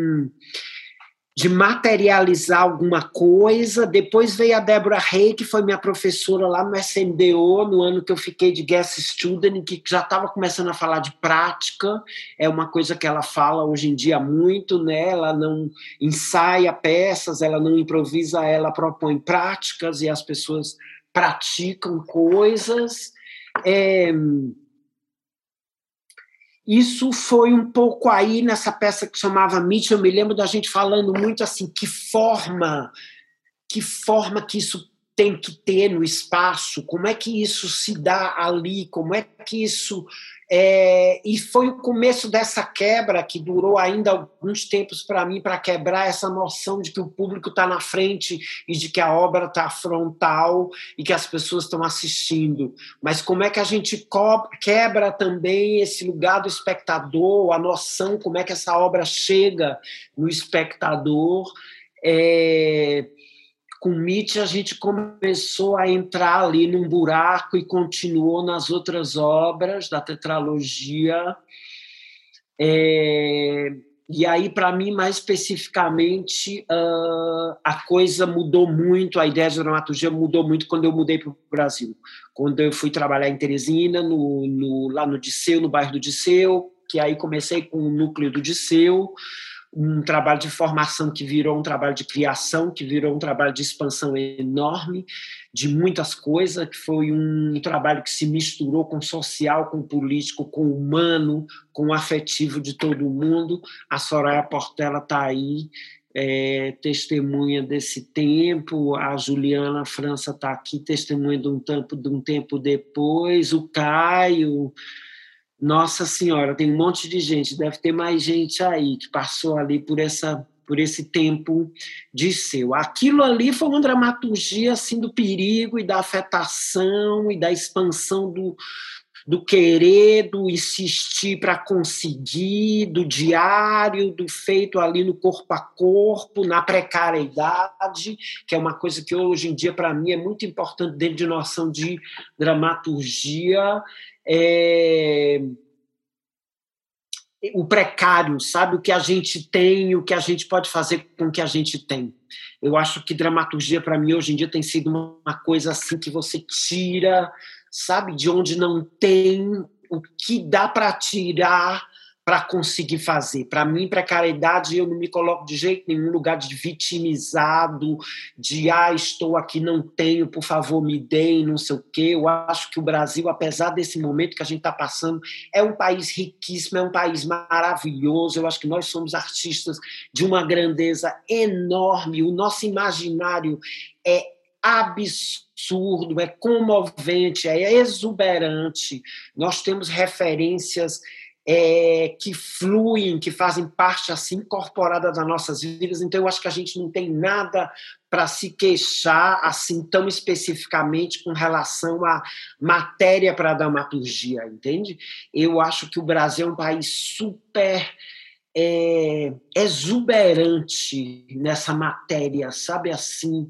Speaker 2: de materializar alguma coisa. Depois veio a Débora Rey, que foi minha professora lá no SMDO, no ano que eu fiquei de guest student, que já estava começando a falar de prática. É uma coisa que ela fala hoje em dia muito, né? Ela não ensaia peças, ela não improvisa, ela propõe práticas e as pessoas praticam coisas. É, isso foi um pouco aí nessa peça que chamava Mitch, eu me lembro da gente falando muito assim, que forma, que forma que isso tem que ter no espaço, como é que isso se dá ali, como é que isso. É, e foi o começo dessa quebra que durou ainda alguns tempos para mim, para quebrar essa noção de que o público está na frente e de que a obra está frontal e que as pessoas estão assistindo. Mas como é que a gente quebra também esse lugar do espectador, a noção, como é que essa obra chega no espectador. É, com Nietzsche a gente começou a entrar ali num buraco e continuou nas outras obras da tetralogia. É, e aí, para mim, mais especificamente, uh, a coisa mudou muito, a ideia de dramaturgia mudou muito quando eu mudei para o Brasil. Quando eu fui trabalhar em Teresina, no, no, lá no Disseu, no bairro do Disseu, que aí comecei com o núcleo do Disseu, um trabalho de formação que virou um trabalho de criação, que virou um trabalho de expansão enorme, de muitas coisas, que foi um trabalho que se misturou com social, com político, com humano, com afetivo de todo mundo. A Soraya Portela está aí é, testemunha desse tempo, a Juliana França está aqui, testemunha de um, tempo, de um tempo depois, o Caio, nossa Senhora, tem um monte de gente, deve ter mais gente aí que passou ali por essa por esse tempo de seu. Aquilo ali foi uma dramaturgia assim do perigo e da afetação e da expansão do, do querer, do insistir para conseguir, do diário, do feito ali no corpo a corpo, na precariedade, que é uma coisa que hoje em dia para mim é muito importante dentro de noção de dramaturgia. É... O precário, sabe? O que a gente tem, o que a gente pode fazer com o que a gente tem. Eu acho que dramaturgia, para mim, hoje em dia tem sido uma coisa assim que você tira sabe? De onde não tem o que dá para tirar para conseguir fazer. Para mim, precariedade, eu não me coloco de jeito nenhum lugar de vitimizado, de ah, estou aqui, não tenho, por favor, me deem, não sei o quê. Eu acho que o Brasil, apesar desse momento que a gente está passando, é um país riquíssimo, é um país maravilhoso. Eu acho que nós somos artistas de uma grandeza enorme. O nosso imaginário é absurdo, é comovente, é exuberante. Nós temos referências é, que fluem, que fazem parte assim incorporada das nossas vidas. Então, eu acho que a gente não tem nada para se queixar assim tão especificamente com relação à matéria para dramaturgia, entende? Eu acho que o Brasil é um país super é, exuberante nessa matéria, sabe assim?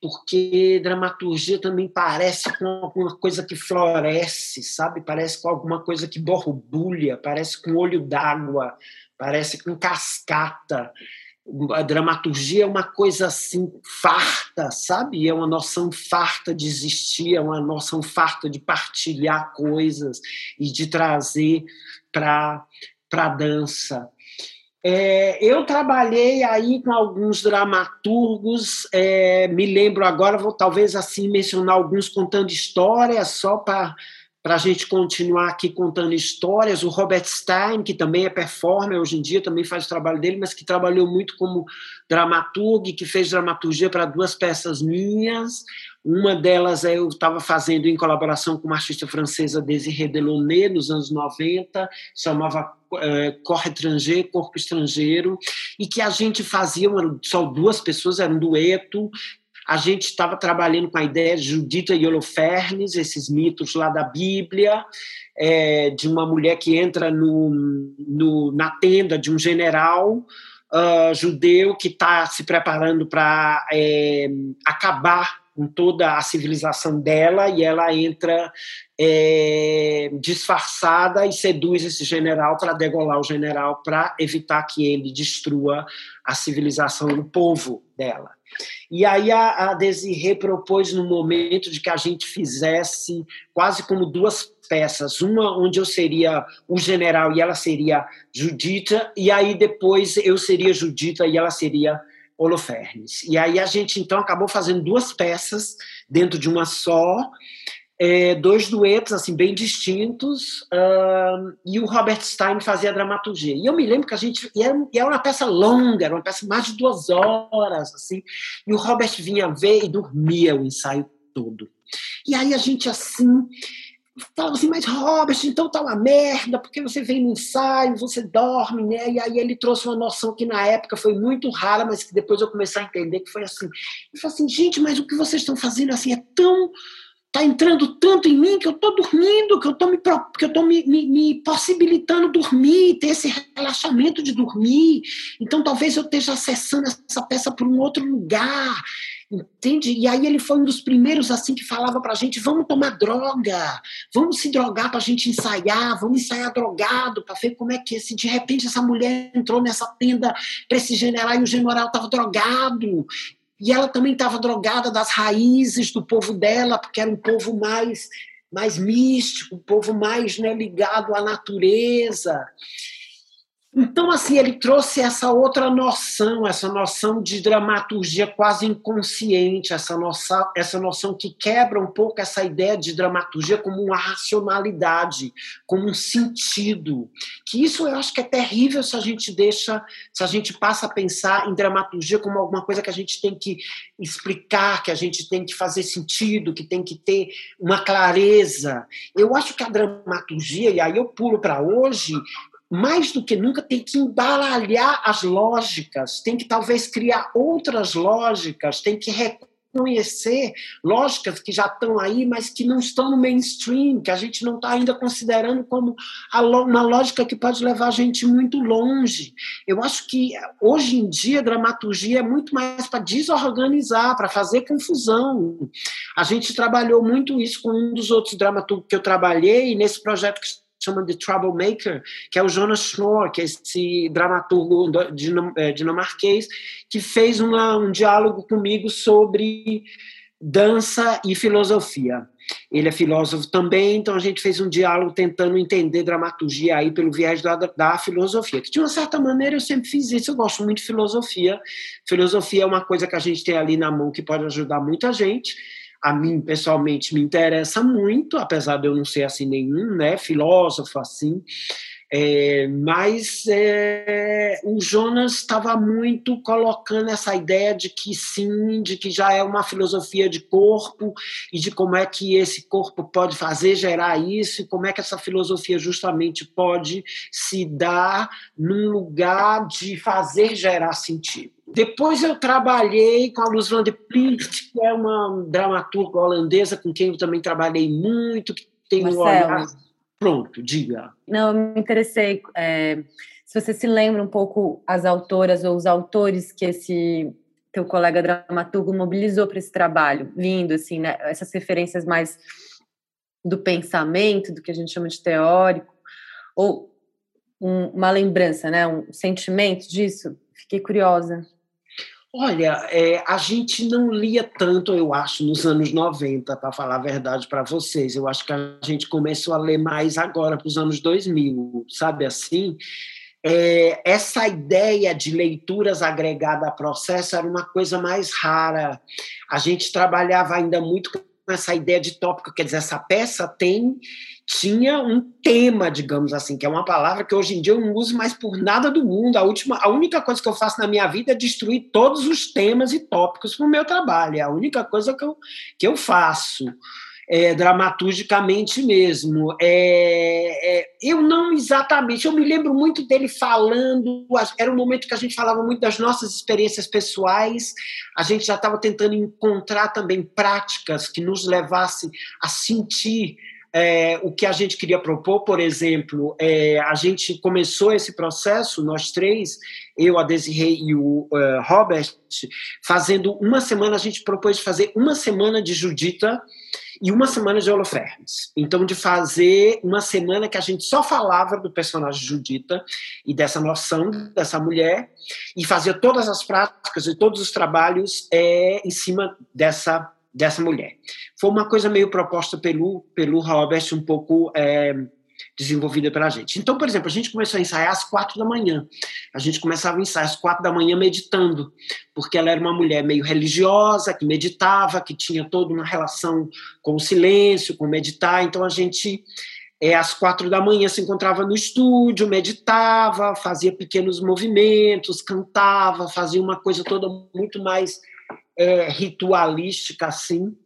Speaker 2: Porque dramaturgia também parece com alguma coisa que floresce, sabe? Parece com alguma coisa que borbulha, parece com olho d'água, parece com cascata. A dramaturgia é uma coisa assim farta, sabe? É uma noção farta de existir, é uma noção farta de partilhar coisas e de trazer para a dança. É, eu trabalhei aí com alguns dramaturgos, é, me lembro agora, vou talvez assim mencionar alguns contando histórias, só para a gente continuar aqui contando histórias. O Robert Stein, que também é performer hoje em dia, também faz o trabalho dele, mas que trabalhou muito como dramaturgo, que fez dramaturgia para duas peças minhas. Uma delas eu estava fazendo em colaboração com uma artista francesa, Desirée Delaunay, nos anos 90, chamava é, Corre Estrangeiro, Corpo Estrangeiro, e que a gente fazia, só duas pessoas, era um dueto, a gente estava trabalhando com a ideia de Judita e Holofernes, esses mitos lá da Bíblia, é, de uma mulher que entra no, no, na tenda de um general uh, judeu que está se preparando para é, acabar com toda a civilização dela e ela entra é, disfarçada e seduz esse general para degolar o general para evitar que ele destrua a civilização do povo dela. E aí a, a Desirê propôs no momento de que a gente fizesse quase como duas peças, uma onde eu seria o general e ela seria Judita, e aí depois eu seria Judita e ela seria Holofernes. E aí a gente então acabou fazendo duas peças dentro de uma só, é, dois duetos assim bem distintos, e o Robert Stein fazia a dramaturgia. E eu me lembro que a gente e era, e era uma peça longa, era uma peça mais de duas horas, assim, e o Robert vinha ver e dormia o ensaio todo. E aí a gente assim falava assim, mas Robert, então tá uma merda, porque você vem no ensaio, você dorme, né? E aí ele trouxe uma noção que na época foi muito rara, mas que depois eu comecei a entender que foi assim. Ele falou assim, gente, mas o que vocês estão fazendo assim é tão tá entrando tanto em mim que eu tô dormindo, que eu tô me, que eu tô me, me, me, possibilitando dormir, ter esse relaxamento de dormir. Então talvez eu esteja acessando essa peça por um outro lugar. Entende? E aí ele foi um dos primeiros assim que falava pra gente: vamos tomar droga, vamos se drogar pra gente ensaiar, vamos ensaiar drogado para ver como é que se de repente essa mulher entrou nessa tenda para esse general e o general estava drogado. E ela também estava drogada das raízes do povo dela, porque era um povo mais mais místico, um povo mais né, ligado à natureza. Então, assim, ele trouxe essa outra noção, essa noção de dramaturgia quase inconsciente, essa noção, essa noção que quebra um pouco essa ideia de dramaturgia como uma racionalidade, como um sentido. Que isso eu acho que é terrível se a gente deixa, se a gente passa a pensar em dramaturgia como alguma coisa que a gente tem que explicar, que a gente tem que fazer sentido, que tem que ter uma clareza. Eu acho que a dramaturgia, e aí eu pulo para hoje, mais do que nunca, tem que embaralhar as lógicas, tem que talvez criar outras lógicas, tem que reconhecer lógicas que já estão aí, mas que não estão no mainstream, que a gente não está ainda considerando como uma lógica que pode levar a gente muito longe. Eu acho que hoje em dia a dramaturgia é muito mais para desorganizar, para fazer confusão. A gente trabalhou muito isso com um dos outros dramaturgos que eu trabalhei, nesse projeto que chama de Troublemaker, que é o Jonas Schnorr, que é esse dramaturgo é, dinamarquês, que fez uma, um diálogo comigo sobre dança e filosofia. Ele é filósofo também, então a gente fez um diálogo tentando entender dramaturgia aí pelo viés da, da filosofia. Que de uma certa maneira eu sempre fiz isso, eu gosto muito de filosofia. Filosofia é uma coisa que a gente tem ali na mão que pode ajudar muita gente a mim pessoalmente me interessa muito, apesar de eu não ser assim nenhum, né, filósofo assim, é, mas é, o Jonas estava muito colocando essa ideia de que sim, de que já é uma filosofia de corpo e de como é que esse corpo pode fazer gerar isso e como é que essa filosofia justamente pode se dar num lugar de fazer gerar sentido. Depois eu trabalhei com a Luz van de Plicht, que é uma dramaturga holandesa com quem eu também trabalhei muito, que tem um olhar... Pronto, diga.
Speaker 3: Não, eu me interessei. É, se você se lembra um pouco as autoras ou os autores que esse teu colega dramaturgo mobilizou para esse trabalho, lindo, assim, né? Essas referências mais do pensamento, do que a gente chama de teórico, ou um, uma lembrança, né? Um sentimento disso. Fiquei curiosa.
Speaker 2: Olha, é, a gente não lia tanto, eu acho, nos anos 90, para falar a verdade para vocês. Eu acho que a gente começou a ler mais agora, para os anos 2000, sabe assim? É, essa ideia de leituras agregada a processo era uma coisa mais rara. A gente trabalhava ainda muito com essa ideia de tópico, quer dizer, essa peça tem tinha um tema, digamos assim, que é uma palavra que hoje em dia eu não uso mais por nada do mundo. A última, a única coisa que eu faço na minha vida é destruir todos os temas e tópicos para o meu trabalho. É a única coisa que eu, que eu faço. É, dramaturgicamente mesmo. É, é, eu não exatamente, eu me lembro muito dele falando, era um momento que a gente falava muito das nossas experiências pessoais, a gente já estava tentando encontrar também práticas que nos levassem a sentir é, o que a gente queria propor, por exemplo, é, a gente começou esse processo, nós três, eu, a Desiree e o uh, Robert, fazendo uma semana, a gente propôs fazer uma semana de Judita e uma semana de Holofernes. Então, de fazer uma semana que a gente só falava do personagem Judita e dessa noção dessa mulher, e fazia todas as práticas e todos os trabalhos é, em cima dessa dessa mulher. Foi uma coisa meio proposta pelo, pelo Robert, um pouco é, desenvolvida pela gente. Então, por exemplo, a gente começou a ensaiar às quatro da manhã. A gente começava a ensaiar às quatro da manhã meditando, porque ela era uma mulher meio religiosa, que meditava, que tinha toda uma relação com o silêncio, com meditar. Então, a gente é, às quatro da manhã se encontrava no estúdio, meditava, fazia pequenos movimentos, cantava, fazia uma coisa toda muito mais é, ritualística assim.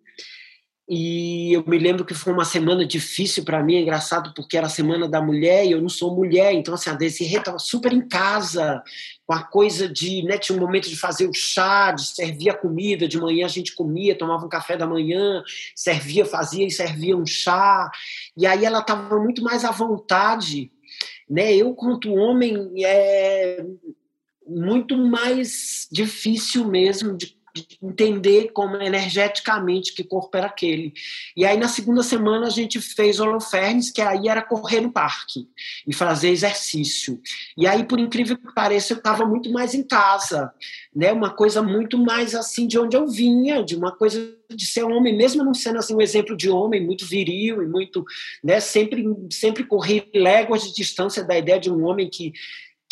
Speaker 2: E eu me lembro que foi uma semana difícil para mim, é engraçado porque era a semana da mulher e eu não sou mulher, então assim, a Desirê estava super em casa, com a coisa de, né, tinha um momento de fazer o chá, de servir a comida, de manhã a gente comia, tomava um café da manhã, servia, fazia e servia um chá, e aí ela estava muito mais à vontade, né, eu quanto homem é muito mais difícil mesmo de entender como energeticamente que corpo era aquele. E aí na segunda semana a gente fez holofernes, que aí era correr no parque e fazer exercício. E aí por incrível que pareça eu estava muito mais em casa, né? Uma coisa muito mais assim de onde eu vinha, de uma coisa de ser homem, mesmo não sendo assim um exemplo de homem muito viril e muito, né, sempre sempre corri léguas de distância da ideia de um homem que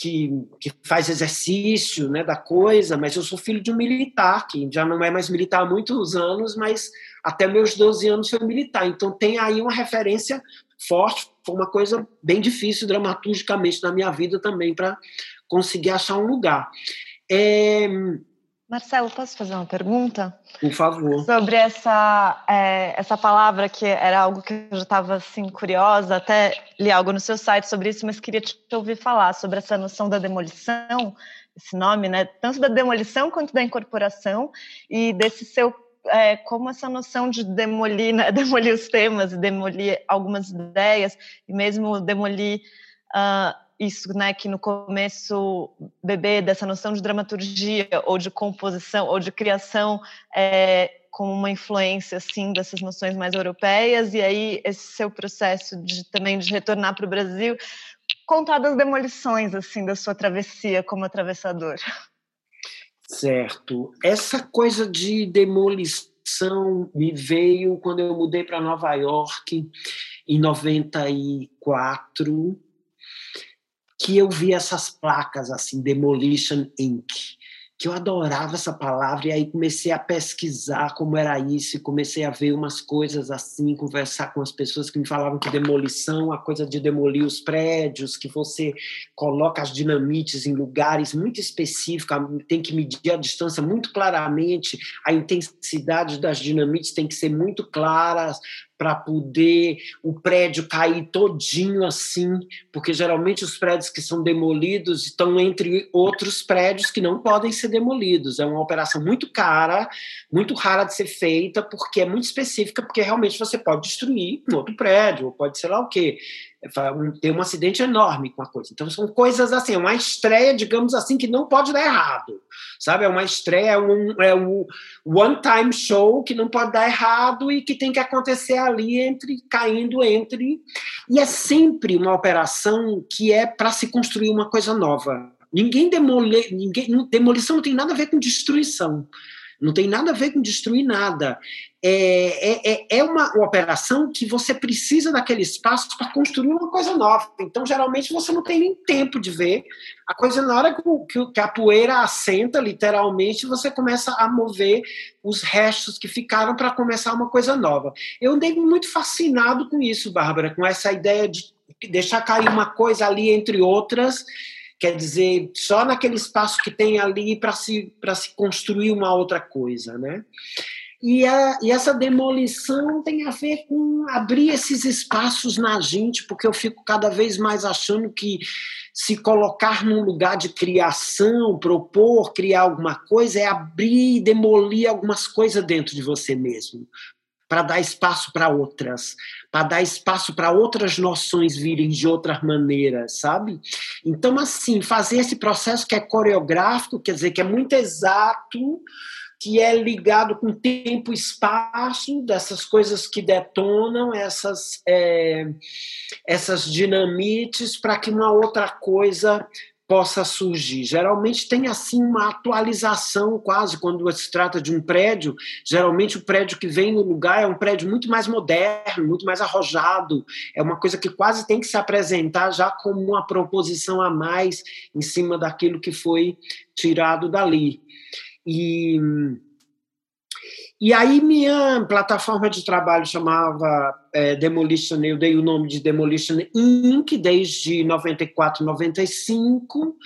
Speaker 2: que, que faz exercício né, da coisa, mas eu sou filho de um militar, que já não é mais militar há muitos anos, mas até meus 12 anos foi militar. Então tem aí uma referência forte, foi uma coisa bem difícil dramaturgicamente na minha vida também para conseguir achar um lugar. É,
Speaker 4: Marcelo, posso fazer uma pergunta?
Speaker 2: Por favor.
Speaker 4: Sobre essa, é, essa palavra que era algo que eu já estava assim, curiosa, até li algo no seu site sobre isso, mas queria te ouvir falar sobre essa noção da demolição, esse nome, né? Tanto da demolição quanto da incorporação, e desse seu. É, como essa noção de demolir, né? (laughs) demolir os temas, demolir algumas ideias, e mesmo demolir. Uh, isso, né, que no começo beber dessa noção de dramaturgia ou de composição ou de criação é, com uma influência assim dessas noções mais europeias e aí esse seu processo de também de retornar para o Brasil, contar das demolições assim da sua travessia como atravessador.
Speaker 2: Certo. Essa coisa de demolição me veio quando eu mudei para Nova York em 94 que eu vi essas placas assim, Demolition Inc., que eu adorava essa palavra, e aí comecei a pesquisar como era isso, e comecei a ver umas coisas assim, conversar com as pessoas que me falavam que demolição, a coisa de demolir os prédios, que você coloca as dinamites em lugares muito específicos, tem que medir a distância muito claramente, a intensidade das dinamites tem que ser muito claras, para poder o prédio cair todinho assim, porque geralmente os prédios que são demolidos estão entre outros prédios que não podem ser demolidos. É uma operação muito cara, muito rara de ser feita, porque é muito específica, porque realmente você pode destruir um outro prédio, ou pode sei lá o quê tem um acidente enorme com a coisa. Então são coisas assim, é uma estreia, digamos assim, que não pode dar errado, sabe? É uma estreia, é um, é um one-time show que não pode dar errado e que tem que acontecer ali entre caindo entre e é sempre uma operação que é para se construir uma coisa nova. Ninguém demole, ninguém demolição não tem nada a ver com destruição. Não tem nada a ver com destruir nada. É, é, é, é uma operação que você precisa daquele espaço para construir uma coisa nova. Então, geralmente, você não tem nem tempo de ver. A coisa, na hora que, que a poeira assenta, literalmente, você começa a mover os restos que ficaram para começar uma coisa nova. Eu andei muito fascinado com isso, Bárbara, com essa ideia de deixar cair uma coisa ali entre outras quer dizer, só naquele espaço que tem ali para se, se construir uma outra coisa, né? E, a, e essa demolição tem a ver com abrir esses espaços na gente, porque eu fico cada vez mais achando que se colocar num lugar de criação, propor, criar alguma coisa, é abrir e demolir algumas coisas dentro de você mesmo para dar espaço para outras, para dar espaço para outras noções virem de outras maneiras, sabe? Então, assim, fazer esse processo que é coreográfico, quer dizer, que é muito exato, que é ligado com tempo e espaço, dessas coisas que detonam essas, é, essas dinamites para que uma outra coisa possa surgir. Geralmente tem assim uma atualização quase quando se trata de um prédio. Geralmente o prédio que vem no lugar é um prédio muito mais moderno, muito mais arrojado. É uma coisa que quase tem que se apresentar já como uma proposição a mais em cima daquilo que foi tirado dali. E e aí minha plataforma de trabalho chamava é, Demolition, eu dei o nome de Demolition Inc. desde 94, 95.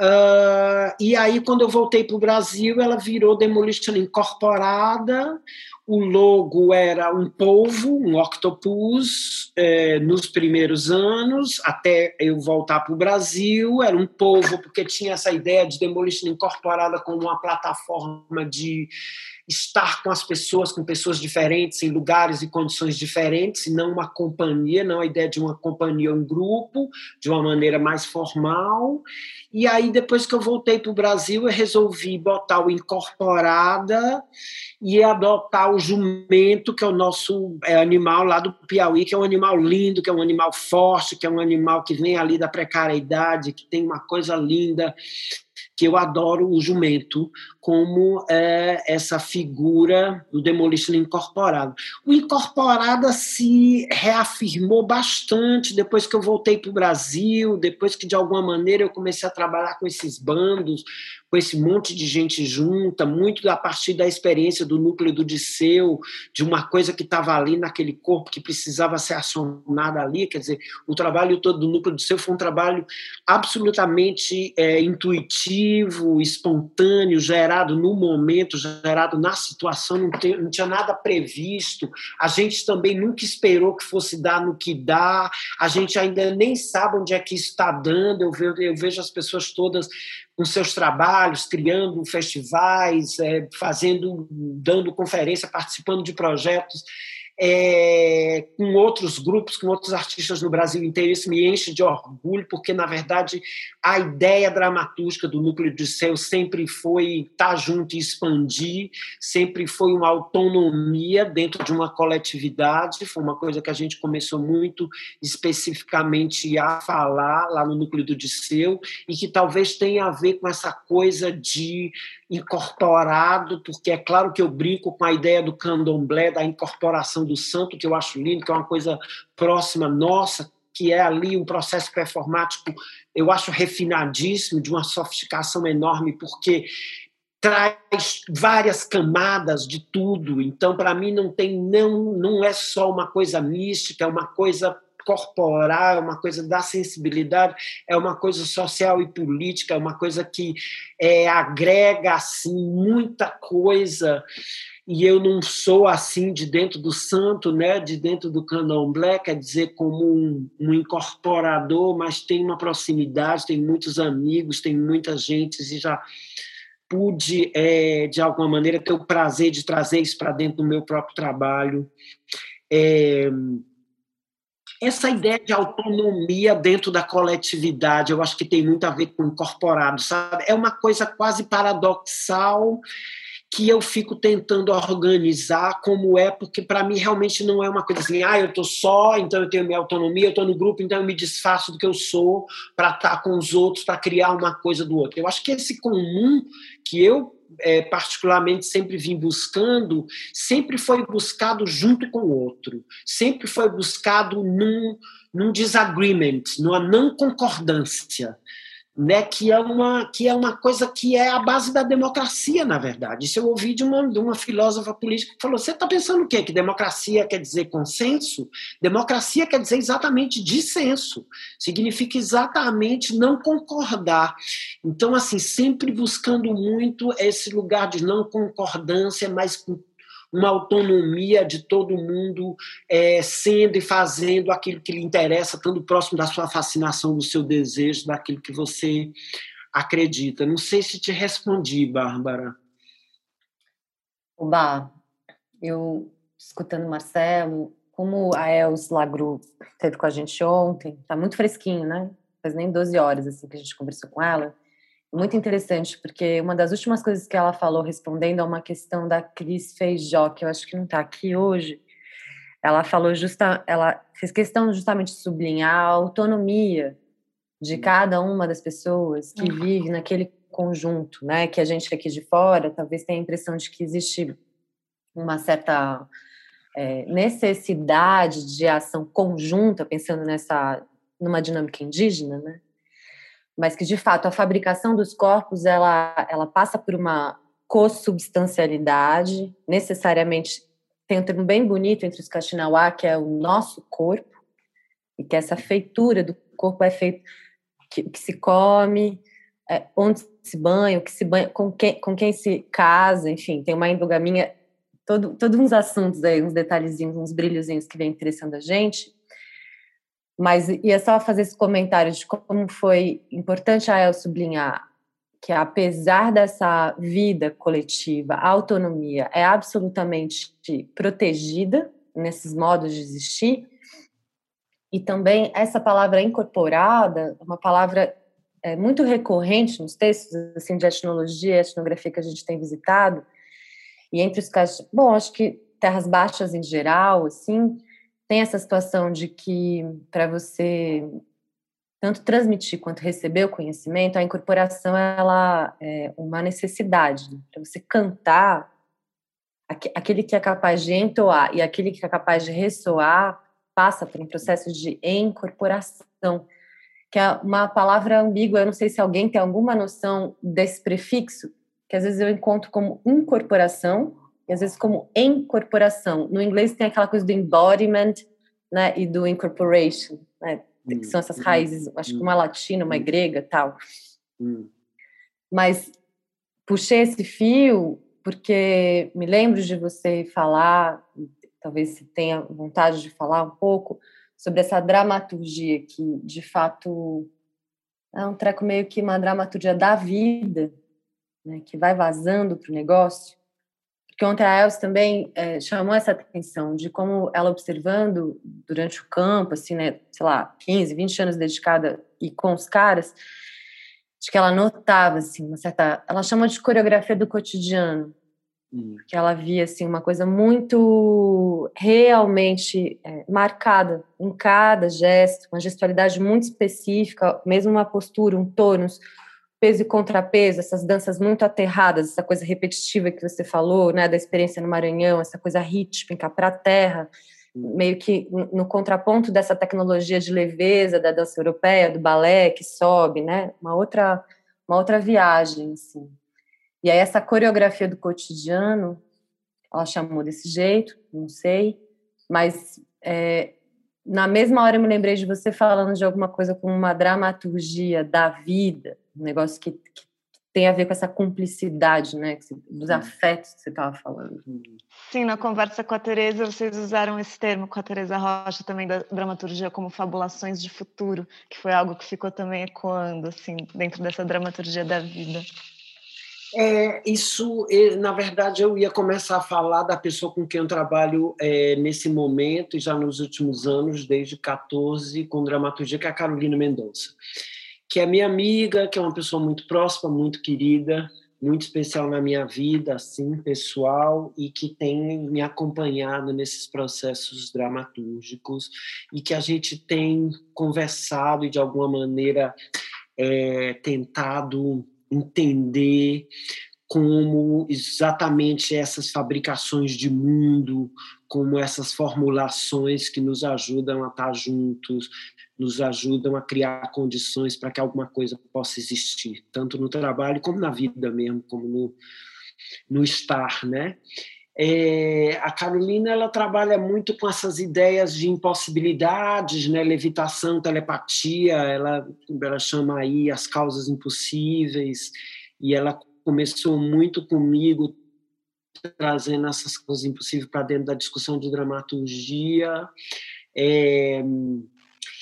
Speaker 2: Uh, e aí, quando eu voltei para o Brasil, ela virou Demolition Incorporada. O logo era um polvo, um octopus, é, nos primeiros anos, até eu voltar para o Brasil. Era um polvo, porque tinha essa ideia de Demolition Incorporada como uma plataforma de estar com as pessoas, com pessoas diferentes, em lugares e condições diferentes, e não uma companhia, não a ideia de uma companhia, um grupo, de uma maneira mais formal. E aí, depois que eu voltei para o Brasil, eu resolvi botar o incorporada e adotar o jumento, que é o nosso é, animal lá do Piauí, que é um animal lindo, que é um animal forte, que é um animal que vem ali da precariedade, que tem uma coisa linda que eu adoro o jumento como é, essa figura do Demolition Incorporado. O Incorporada se reafirmou bastante depois que eu voltei para o Brasil, depois que de alguma maneira eu comecei a trabalhar com esses bandos, com esse monte de gente junta, muito a partir da experiência do núcleo do Disseu, de uma coisa que estava ali naquele corpo que precisava ser acionada ali, quer dizer, o trabalho todo do núcleo do Disseu foi um trabalho absolutamente é, intuitivo, espontâneo, gerado no momento, gerado na situação, não, tem, não tinha nada previsto, a gente também nunca esperou que fosse dar no que dá, a gente ainda nem sabe onde é que isso está dando, eu vejo, eu vejo as pessoas todas com seus trabalhos, criando festivais, é, fazendo, dando conferência, participando de projetos é, com outros grupos, com outros artistas no Brasil inteiro. Isso me enche de orgulho, porque, na verdade, a ideia dramatúrgica do Núcleo de Céu sempre foi estar junto e expandir, sempre foi uma autonomia dentro de uma coletividade. Foi uma coisa que a gente começou muito especificamente a falar lá no Núcleo do Disseu, e que talvez tenha a ver com essa coisa de incorporado, porque é claro que eu brinco com a ideia do candomblé, da incorporação do santo, que eu acho lindo, que é uma coisa próxima nossa, que é ali um processo performático, eu acho refinadíssimo, de uma sofisticação enorme, porque traz várias camadas de tudo. Então, para mim, não tem não não é só uma coisa mística, é uma coisa corporal, é uma coisa da sensibilidade, é uma coisa social e política, é uma coisa que é, agrega assim muita coisa e eu não sou assim de dentro do santo, né, de dentro do candomblé, quer dizer, como um, um incorporador, mas tem uma proximidade, tem muitos amigos, tem muita gente, e já pude, é, de alguma maneira, ter o prazer de trazer isso para dentro do meu próprio trabalho. É, essa ideia de autonomia dentro da coletividade, eu acho que tem muito a ver com incorporado, sabe? É uma coisa quase paradoxal que eu fico tentando organizar como é, porque para mim realmente não é uma coisa assim, ah, eu estou só, então eu tenho minha autonomia, eu estou no grupo, então eu me desfaço do que eu sou para estar tá com os outros, para criar uma coisa do outro. Eu acho que esse comum que eu é, particularmente sempre vim buscando, sempre foi buscado junto com o outro, sempre foi buscado num, num disagreement, numa não concordância né, que, é uma, que é uma coisa que é a base da democracia, na verdade. Isso eu ouvi de uma, de uma filósofa política que falou: você está pensando o quê? Que democracia quer dizer consenso? Democracia quer dizer exatamente dissenso. Significa exatamente não concordar. Então, assim, sempre buscando muito esse lugar de não concordância, mas com uma autonomia de todo mundo é, sendo e fazendo aquilo que lhe interessa, estando próximo da sua fascinação, do seu desejo, daquilo que você acredita. Não sei se te respondi, Bárbara.
Speaker 3: Oba, eu escutando o Marcelo, como a Els Lagru teve com a gente ontem, tá muito fresquinho, né? Faz nem 12 horas assim que a gente conversou com ela muito interessante, porque uma das últimas coisas que ela falou, respondendo a uma questão da Cris Feijó, que eu acho que não está aqui hoje, ela falou justa, ela fez questão justamente de sublinhar a autonomia de cada uma das pessoas que uhum. vive naquele conjunto, né? Que a gente aqui de fora talvez tenha a impressão de que existe uma certa é, necessidade de ação conjunta, pensando nessa numa dinâmica indígena, né? Mas que de fato a fabricação dos corpos ela, ela passa por uma co-substancialidade, necessariamente tem um termo bem bonito entre os Kaxinawá, que é o nosso corpo, e que essa feitura do corpo é feito que, que se come, é, onde se banha, o que se banha, com quem, com quem se casa, enfim, tem uma endogamia, todo, todos uns assuntos aí, uns detalhezinhos, uns brilhozinhos que vem interessando a gente, mas ia só fazer esse comentário de como foi importante a El sublinhar que apesar dessa vida coletiva, a autonomia é absolutamente protegida nesses modos de existir. E também essa palavra incorporada, uma palavra é, muito recorrente nos textos assim de etnologia etnografia que a gente tem visitado. E entre os casos, bom, acho que terras baixas em geral, assim, tem essa situação de que para você tanto transmitir quanto receber o conhecimento, a incorporação ela é uma necessidade. Né? Para você cantar, aquele que é capaz de entoar e aquele que é capaz de ressoar passa por um processo de incorporação, que é uma palavra ambígua. Eu não sei se alguém tem alguma noção desse prefixo, que às vezes eu encontro como incorporação e às vezes como incorporação. No inglês tem aquela coisa do embodiment né, e do incorporation, né, que são essas hum, raízes, acho que uma hum, latina, uma hum. grega tal. Mas puxei esse fio porque me lembro de você falar, talvez você tenha vontade de falar um pouco, sobre essa dramaturgia que, de fato, é um treco meio que uma dramaturgia da vida, né, que vai vazando para o negócio. Porque ontem a Elsa também é, chamou essa atenção de como ela observando durante o campo, assim, né, sei lá, 15, 20 anos dedicada e com os caras, de que ela notava, assim, uma certa... Ela chama de coreografia do cotidiano, hum. que ela via, assim, uma coisa muito realmente é, marcada em cada gesto, uma gestualidade muito específica, mesmo uma postura, um tônus, peso e contrapeso, essas danças muito aterradas, essa coisa repetitiva que você falou, né, da experiência no Maranhão, essa coisa rítmica para a terra, meio que no contraponto dessa tecnologia de leveza da dança europeia, do balé que sobe, né, uma outra uma outra viagem, assim. E aí essa coreografia do cotidiano, ela chamou desse jeito, não sei, mas é, na mesma hora eu me lembrei de você falando de alguma coisa com uma dramaturgia da vida, um negócio que, que tem a ver com essa cumplicidade, né, dos afetos que você estava falando.
Speaker 4: Sim, na conversa com a Tereza, vocês usaram esse termo com a Tereza Rocha também da dramaturgia como fabulações de futuro, que foi algo que ficou também ecoando assim dentro dessa dramaturgia da vida.
Speaker 2: É, isso, na verdade, eu ia começar a falar da pessoa com quem eu trabalho é, nesse momento e já nos últimos anos, desde 14, com dramaturgia, que é a Carolina Mendonça que é minha amiga, que é uma pessoa muito próxima, muito querida, muito especial na minha vida, assim, pessoal, e que tem me acompanhado nesses processos dramatúrgicos e que a gente tem conversado e, de alguma maneira, é, tentado entender como exatamente essas fabricações de mundo, como essas formulações que nos ajudam a estar juntos, nos ajudam a criar condições para que alguma coisa possa existir, tanto no trabalho como na vida mesmo, como no, no estar, né? É, a Carolina ela trabalha muito com essas ideias de impossibilidades, né? levitação, telepatia, ela, ela chama aí as causas impossíveis, e ela começou muito comigo trazendo essas causas impossíveis para dentro da discussão de dramaturgia. É,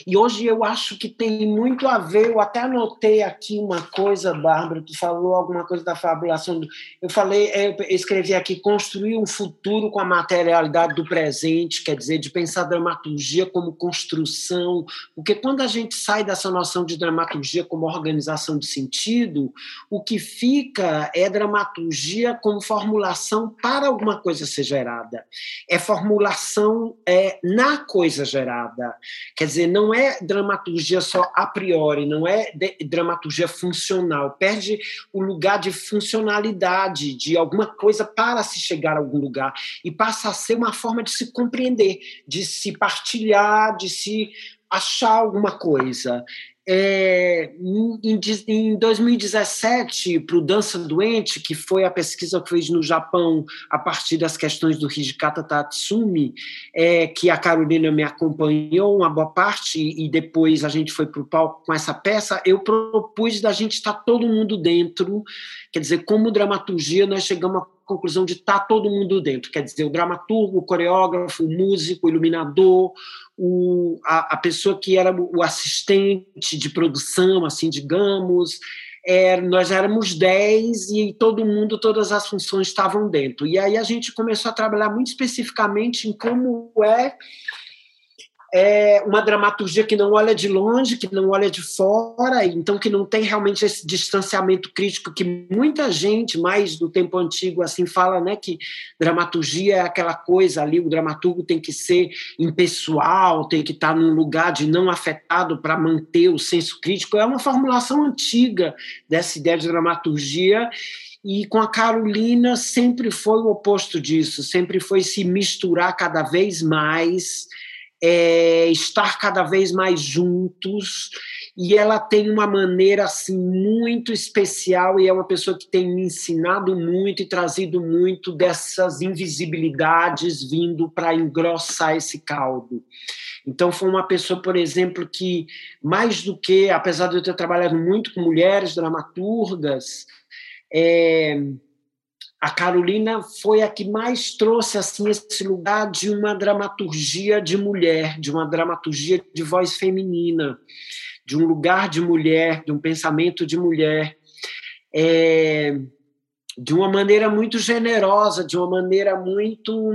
Speaker 2: e hoje eu acho que tem muito a ver, eu até anotei aqui uma coisa, Bárbara, tu falou alguma coisa da fabulação. Eu falei, eu escrevi aqui, construir um futuro com a materialidade do presente, quer dizer, de pensar dramaturgia como construção, porque quando a gente sai dessa noção de dramaturgia como organização de sentido, o que fica é dramaturgia como formulação para alguma coisa ser gerada. É formulação é, na coisa gerada. Quer dizer, não é dramaturgia só a priori, não é dramaturgia funcional. Perde o lugar de funcionalidade, de alguma coisa para se chegar a algum lugar. E passa a ser uma forma de se compreender, de se partilhar, de se achar alguma coisa. É, em, em 2017, para o Dança Doente, que foi a pesquisa que fez no Japão a partir das questões do Hijikata Tatsumi, é, que a Carolina me acompanhou uma boa parte, e depois a gente foi para o palco com essa peça, eu propus da gente estar todo mundo dentro, quer dizer, como dramaturgia, nós chegamos à conclusão de estar todo mundo dentro, quer dizer, o dramaturgo, o coreógrafo, o músico, o iluminador, o, a, a, pessoa que era o assistente de produção, assim, digamos, é, nós éramos dez e todo mundo, todas as funções estavam dentro. E aí a gente começou a trabalhar muito especificamente em como é é uma dramaturgia que não olha de longe, que não olha de fora, então que não tem realmente esse distanciamento crítico que muita gente, mais do tempo antigo, assim fala, né, que dramaturgia é aquela coisa ali, o dramaturgo tem que ser impessoal, tem que estar num lugar de não afetado para manter o senso crítico. É uma formulação antiga dessa ideia de dramaturgia e com a Carolina sempre foi o oposto disso, sempre foi se misturar cada vez mais, é, estar cada vez mais juntos. E ela tem uma maneira assim muito especial e é uma pessoa que tem me ensinado muito e trazido muito dessas invisibilidades vindo para engrossar esse caldo. Então, foi uma pessoa, por exemplo, que, mais do que, apesar de eu ter trabalhado muito com mulheres dramaturgas, é, a Carolina foi a que mais trouxe assim esse lugar de uma dramaturgia de mulher, de uma dramaturgia de voz feminina, de um lugar de mulher, de um pensamento de mulher, é, de uma maneira muito generosa, de uma maneira muito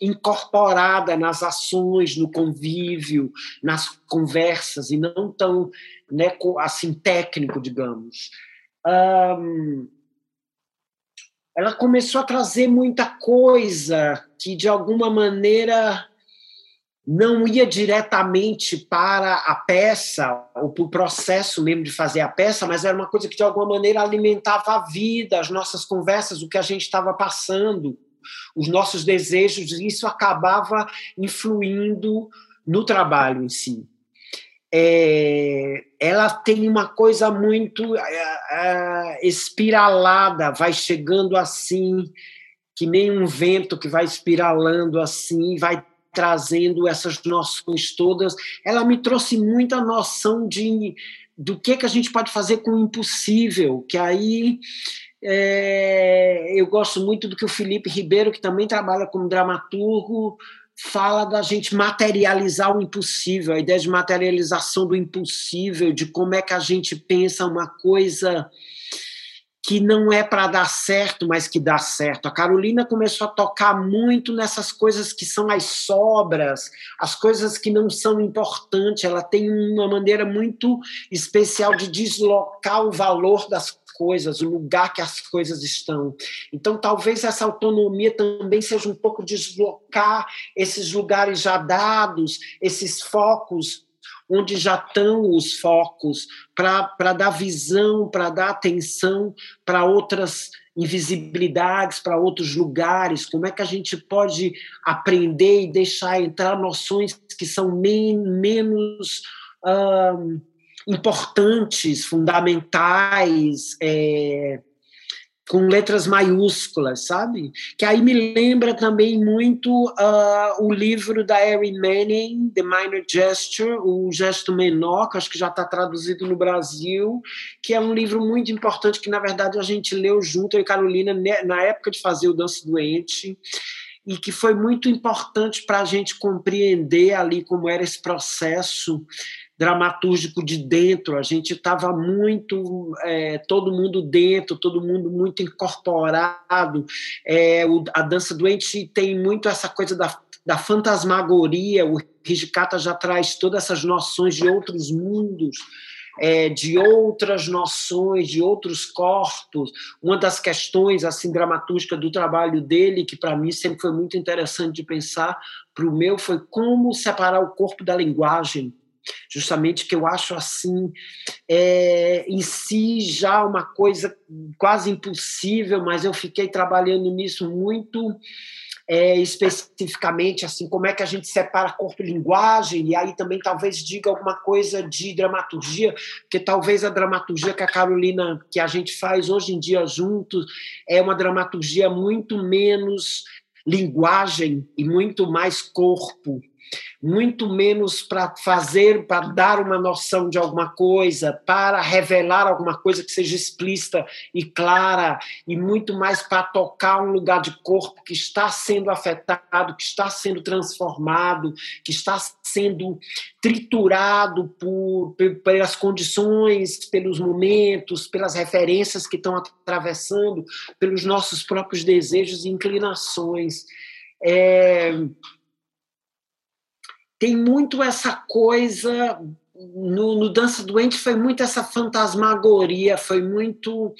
Speaker 2: incorporada nas ações, no convívio, nas conversas e não tão né, assim técnico, digamos. Um, ela começou a trazer muita coisa que, de alguma maneira, não ia diretamente para a peça, ou para o processo mesmo de fazer a peça, mas era uma coisa que, de alguma maneira, alimentava a vida, as nossas conversas, o que a gente estava passando, os nossos desejos, e isso acabava influindo no trabalho em si é, ela tem uma coisa muito é, é, espiralada, vai chegando assim, que nem um vento que vai espiralando assim, vai trazendo essas noções todas. Ela me trouxe muita noção de do que que a gente pode fazer com o impossível, que aí é, eu gosto muito do que o Felipe Ribeiro, que também trabalha como dramaturgo, fala da gente materializar o impossível, a ideia de materialização do impossível, de como é que a gente pensa uma coisa que não é para dar certo, mas que dá certo. A Carolina começou a tocar muito nessas coisas que são as sobras, as coisas que não são importantes. Ela tem uma maneira muito especial de deslocar o valor das coisas, o lugar que as coisas estão. Então, talvez essa autonomia também seja um pouco deslocar esses lugares já dados, esses focos onde já estão os focos, para dar visão, para dar atenção para outras invisibilidades, para outros lugares, como é que a gente pode aprender e deixar entrar noções que são men menos importantes, fundamentais, é, com letras maiúsculas, sabe? Que aí me lembra também muito uh, o livro da Erin Manning, The Minor Gesture, o gesto menor, que acho que já está traduzido no Brasil, que é um livro muito importante que na verdade a gente leu junto eu e Carolina na época de fazer o Dança Doente e que foi muito importante para a gente compreender ali como era esse processo dramatúrgico de dentro, a gente estava muito, é, todo mundo dentro, todo mundo muito incorporado. É, o, a dança doente tem muito essa coisa da, da fantasmagoria, o Hijikata já traz todas essas noções de outros mundos, é, de outras noções, de outros corpos. Uma das questões assim dramatúrgicas do trabalho dele, que para mim sempre foi muito interessante de pensar, para o meu, foi como separar o corpo da linguagem justamente que eu acho assim é, em si já uma coisa quase impossível, mas eu fiquei trabalhando nisso muito é, especificamente, assim, como é que a gente separa corpo e linguagem, e aí também talvez diga alguma coisa de dramaturgia, porque talvez a dramaturgia que a Carolina, que a gente faz hoje em dia juntos, é uma dramaturgia muito menos linguagem e muito mais corpo, muito menos para fazer, para dar uma noção de alguma coisa, para revelar alguma coisa que seja explícita e clara, e muito mais para tocar um lugar de corpo que está sendo afetado, que está sendo transformado, que está sendo triturado por, pelas condições, pelos momentos, pelas referências que estão atravessando, pelos nossos próprios desejos e inclinações. É, tem muito essa coisa no, no Dança Doente foi muito essa fantasmagoria, foi muito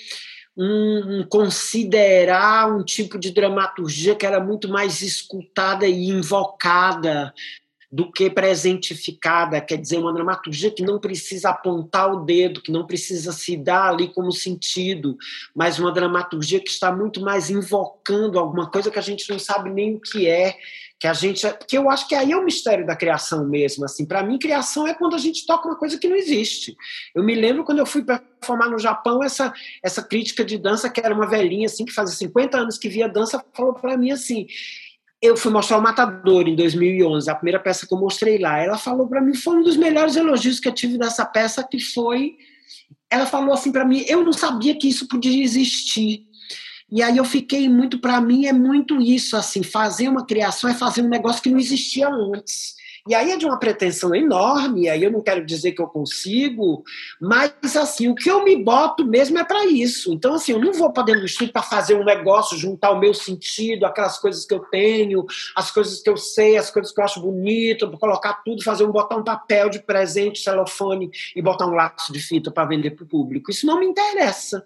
Speaker 2: um, um, considerar um tipo de dramaturgia que era muito mais escutada e invocada do que presentificada, quer dizer, uma dramaturgia que não precisa apontar o dedo, que não precisa se dar ali como sentido, mas uma dramaturgia que está muito mais invocando alguma coisa que a gente não sabe nem o que é, que a gente, que eu acho que aí é o mistério da criação mesmo, assim, para mim criação é quando a gente toca uma coisa que não existe. Eu me lembro quando eu fui performar no Japão essa essa crítica de dança que era uma velhinha assim que fazia 50 anos que via dança falou para mim assim: eu fui mostrar o Matador em 2011, a primeira peça que eu mostrei lá. Ela falou para mim, foi um dos melhores elogios que eu tive dessa peça, que foi. Ela falou assim para mim: eu não sabia que isso podia existir. E aí eu fiquei muito, para mim, é muito isso, assim, fazer uma criação é fazer um negócio que não existia antes. E aí é de uma pretensão enorme, aí eu não quero dizer que eu consigo, mas assim, o que eu me boto mesmo é para isso. Então, assim, eu não vou para dentro do estúdio para fazer um negócio, juntar o meu sentido, aquelas coisas que eu tenho, as coisas que eu sei, as coisas que eu acho bonito, colocar tudo, fazer um botar um papel de presente, celofane e botar um laço de fita para vender para o público. Isso não me interessa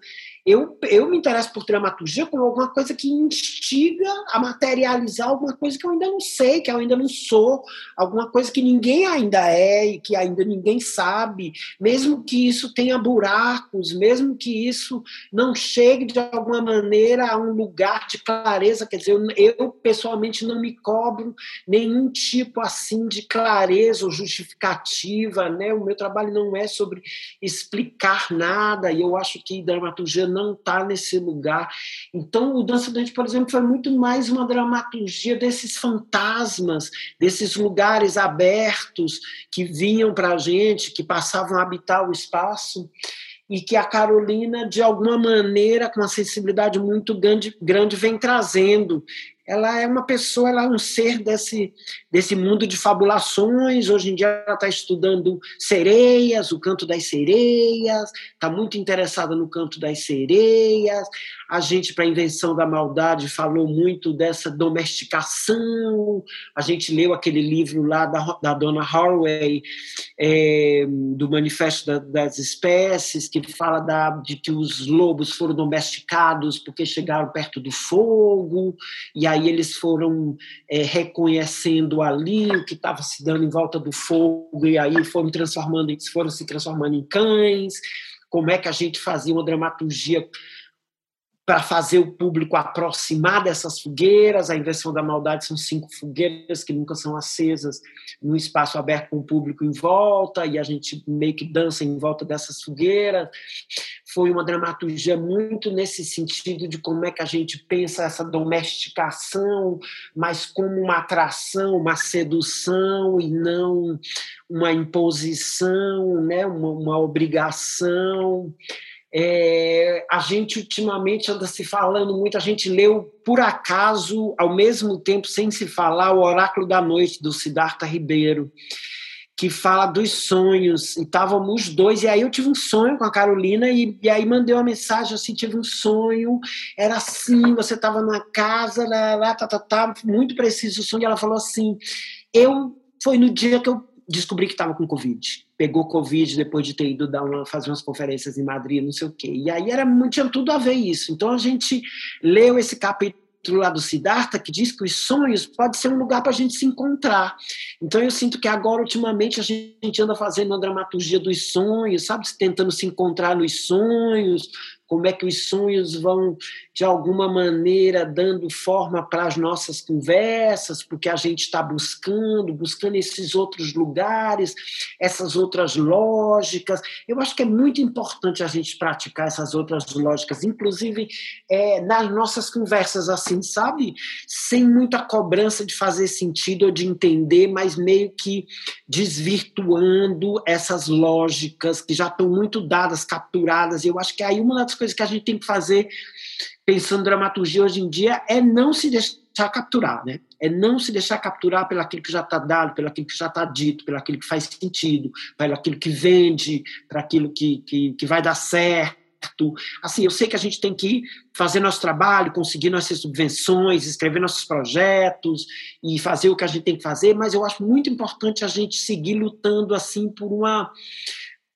Speaker 2: eu, eu me interesso por dramaturgia como alguma coisa que instiga a materializar alguma coisa que eu ainda não sei, que eu ainda não sou, alguma coisa que ninguém ainda é e que ainda ninguém sabe, mesmo que isso tenha buracos, mesmo que isso não chegue de alguma maneira a um lugar de clareza, quer dizer, eu, eu pessoalmente não me cobro nenhum tipo assim de clareza ou justificativa, né? O meu trabalho não é sobre explicar nada, e eu acho que dramaturgia não está nesse lugar. Então, o Dança Doente, por exemplo, foi muito mais uma dramaturgia desses fantasmas, desses lugares abertos que vinham para a gente, que passavam a habitar o espaço e que a Carolina, de alguma maneira, com uma sensibilidade muito grande, grande vem trazendo ela é uma pessoa, ela é um ser desse, desse mundo de fabulações. Hoje em dia ela está estudando sereias, o canto das sereias, está muito interessada no canto das sereias. A gente, para a invenção da maldade, falou muito dessa domesticação. A gente leu aquele livro lá da, da dona Haraway, é, do Manifesto da, das Espécies, que fala da, de que os lobos foram domesticados porque chegaram perto do fogo, e aí aí eles foram é, reconhecendo ali o que estava se dando em volta do fogo, e aí foram transformando, foram se transformando em cães, como é que a gente fazia uma dramaturgia para fazer o público aproximar dessas fogueiras. A invenção da maldade são cinco fogueiras que nunca são acesas num espaço aberto com o público em volta, e a gente meio que dança em volta dessas fogueiras. Foi uma dramaturgia muito nesse sentido de como é que a gente pensa essa domesticação, mas como uma atração, uma sedução e não uma imposição, né? uma, uma obrigação. É, a gente ultimamente anda se falando muito, a gente leu por acaso, ao mesmo tempo, sem se falar, o Oráculo da Noite, do Siddhartha Ribeiro, que fala dos sonhos, e estávamos dois, e aí eu tive um sonho com a Carolina, e, e aí mandei uma mensagem assim, tive um sonho, era assim, você estava na casa, lá, lá, tá, tá, tá, muito preciso o sonho, e ela falou assim, eu, foi no dia que eu descobri que estava com Covid. Pegou Covid depois de ter ido dar uma, fazer umas conferências em Madrid, não sei o quê. E aí era, tinha tudo a ver isso. Então a gente leu esse capítulo lá do Siddhartha, que diz que os sonhos pode ser um lugar para a gente se encontrar. Então eu sinto que agora, ultimamente, a gente anda fazendo uma dramaturgia dos sonhos, sabe? Tentando se encontrar nos sonhos, como é que os sonhos vão, de alguma maneira, dando forma para as nossas conversas, porque a gente está buscando, buscando esses outros lugares, essas outras lógicas. Eu acho que é muito importante a gente praticar essas outras lógicas, inclusive é, nas nossas conversas, assim, sabe? Sem muita cobrança de fazer sentido ou de entender, mas meio que desvirtuando essas lógicas que já estão muito dadas, capturadas. Eu acho que aí uma das coisas que a gente tem que fazer, pensando dramaturgia hoje em dia, é não se deixar capturar, né? É não se deixar capturar pelo aquilo que já está dado, pelo aquilo que já está dito, pelo aquilo que faz sentido, pelo aquilo que vende, para aquilo que, que, que vai dar certo Assim, eu sei que a gente tem que fazer nosso trabalho, conseguir nossas subvenções, escrever nossos projetos e fazer o que a gente tem que fazer, mas eu acho muito importante a gente seguir lutando assim por uma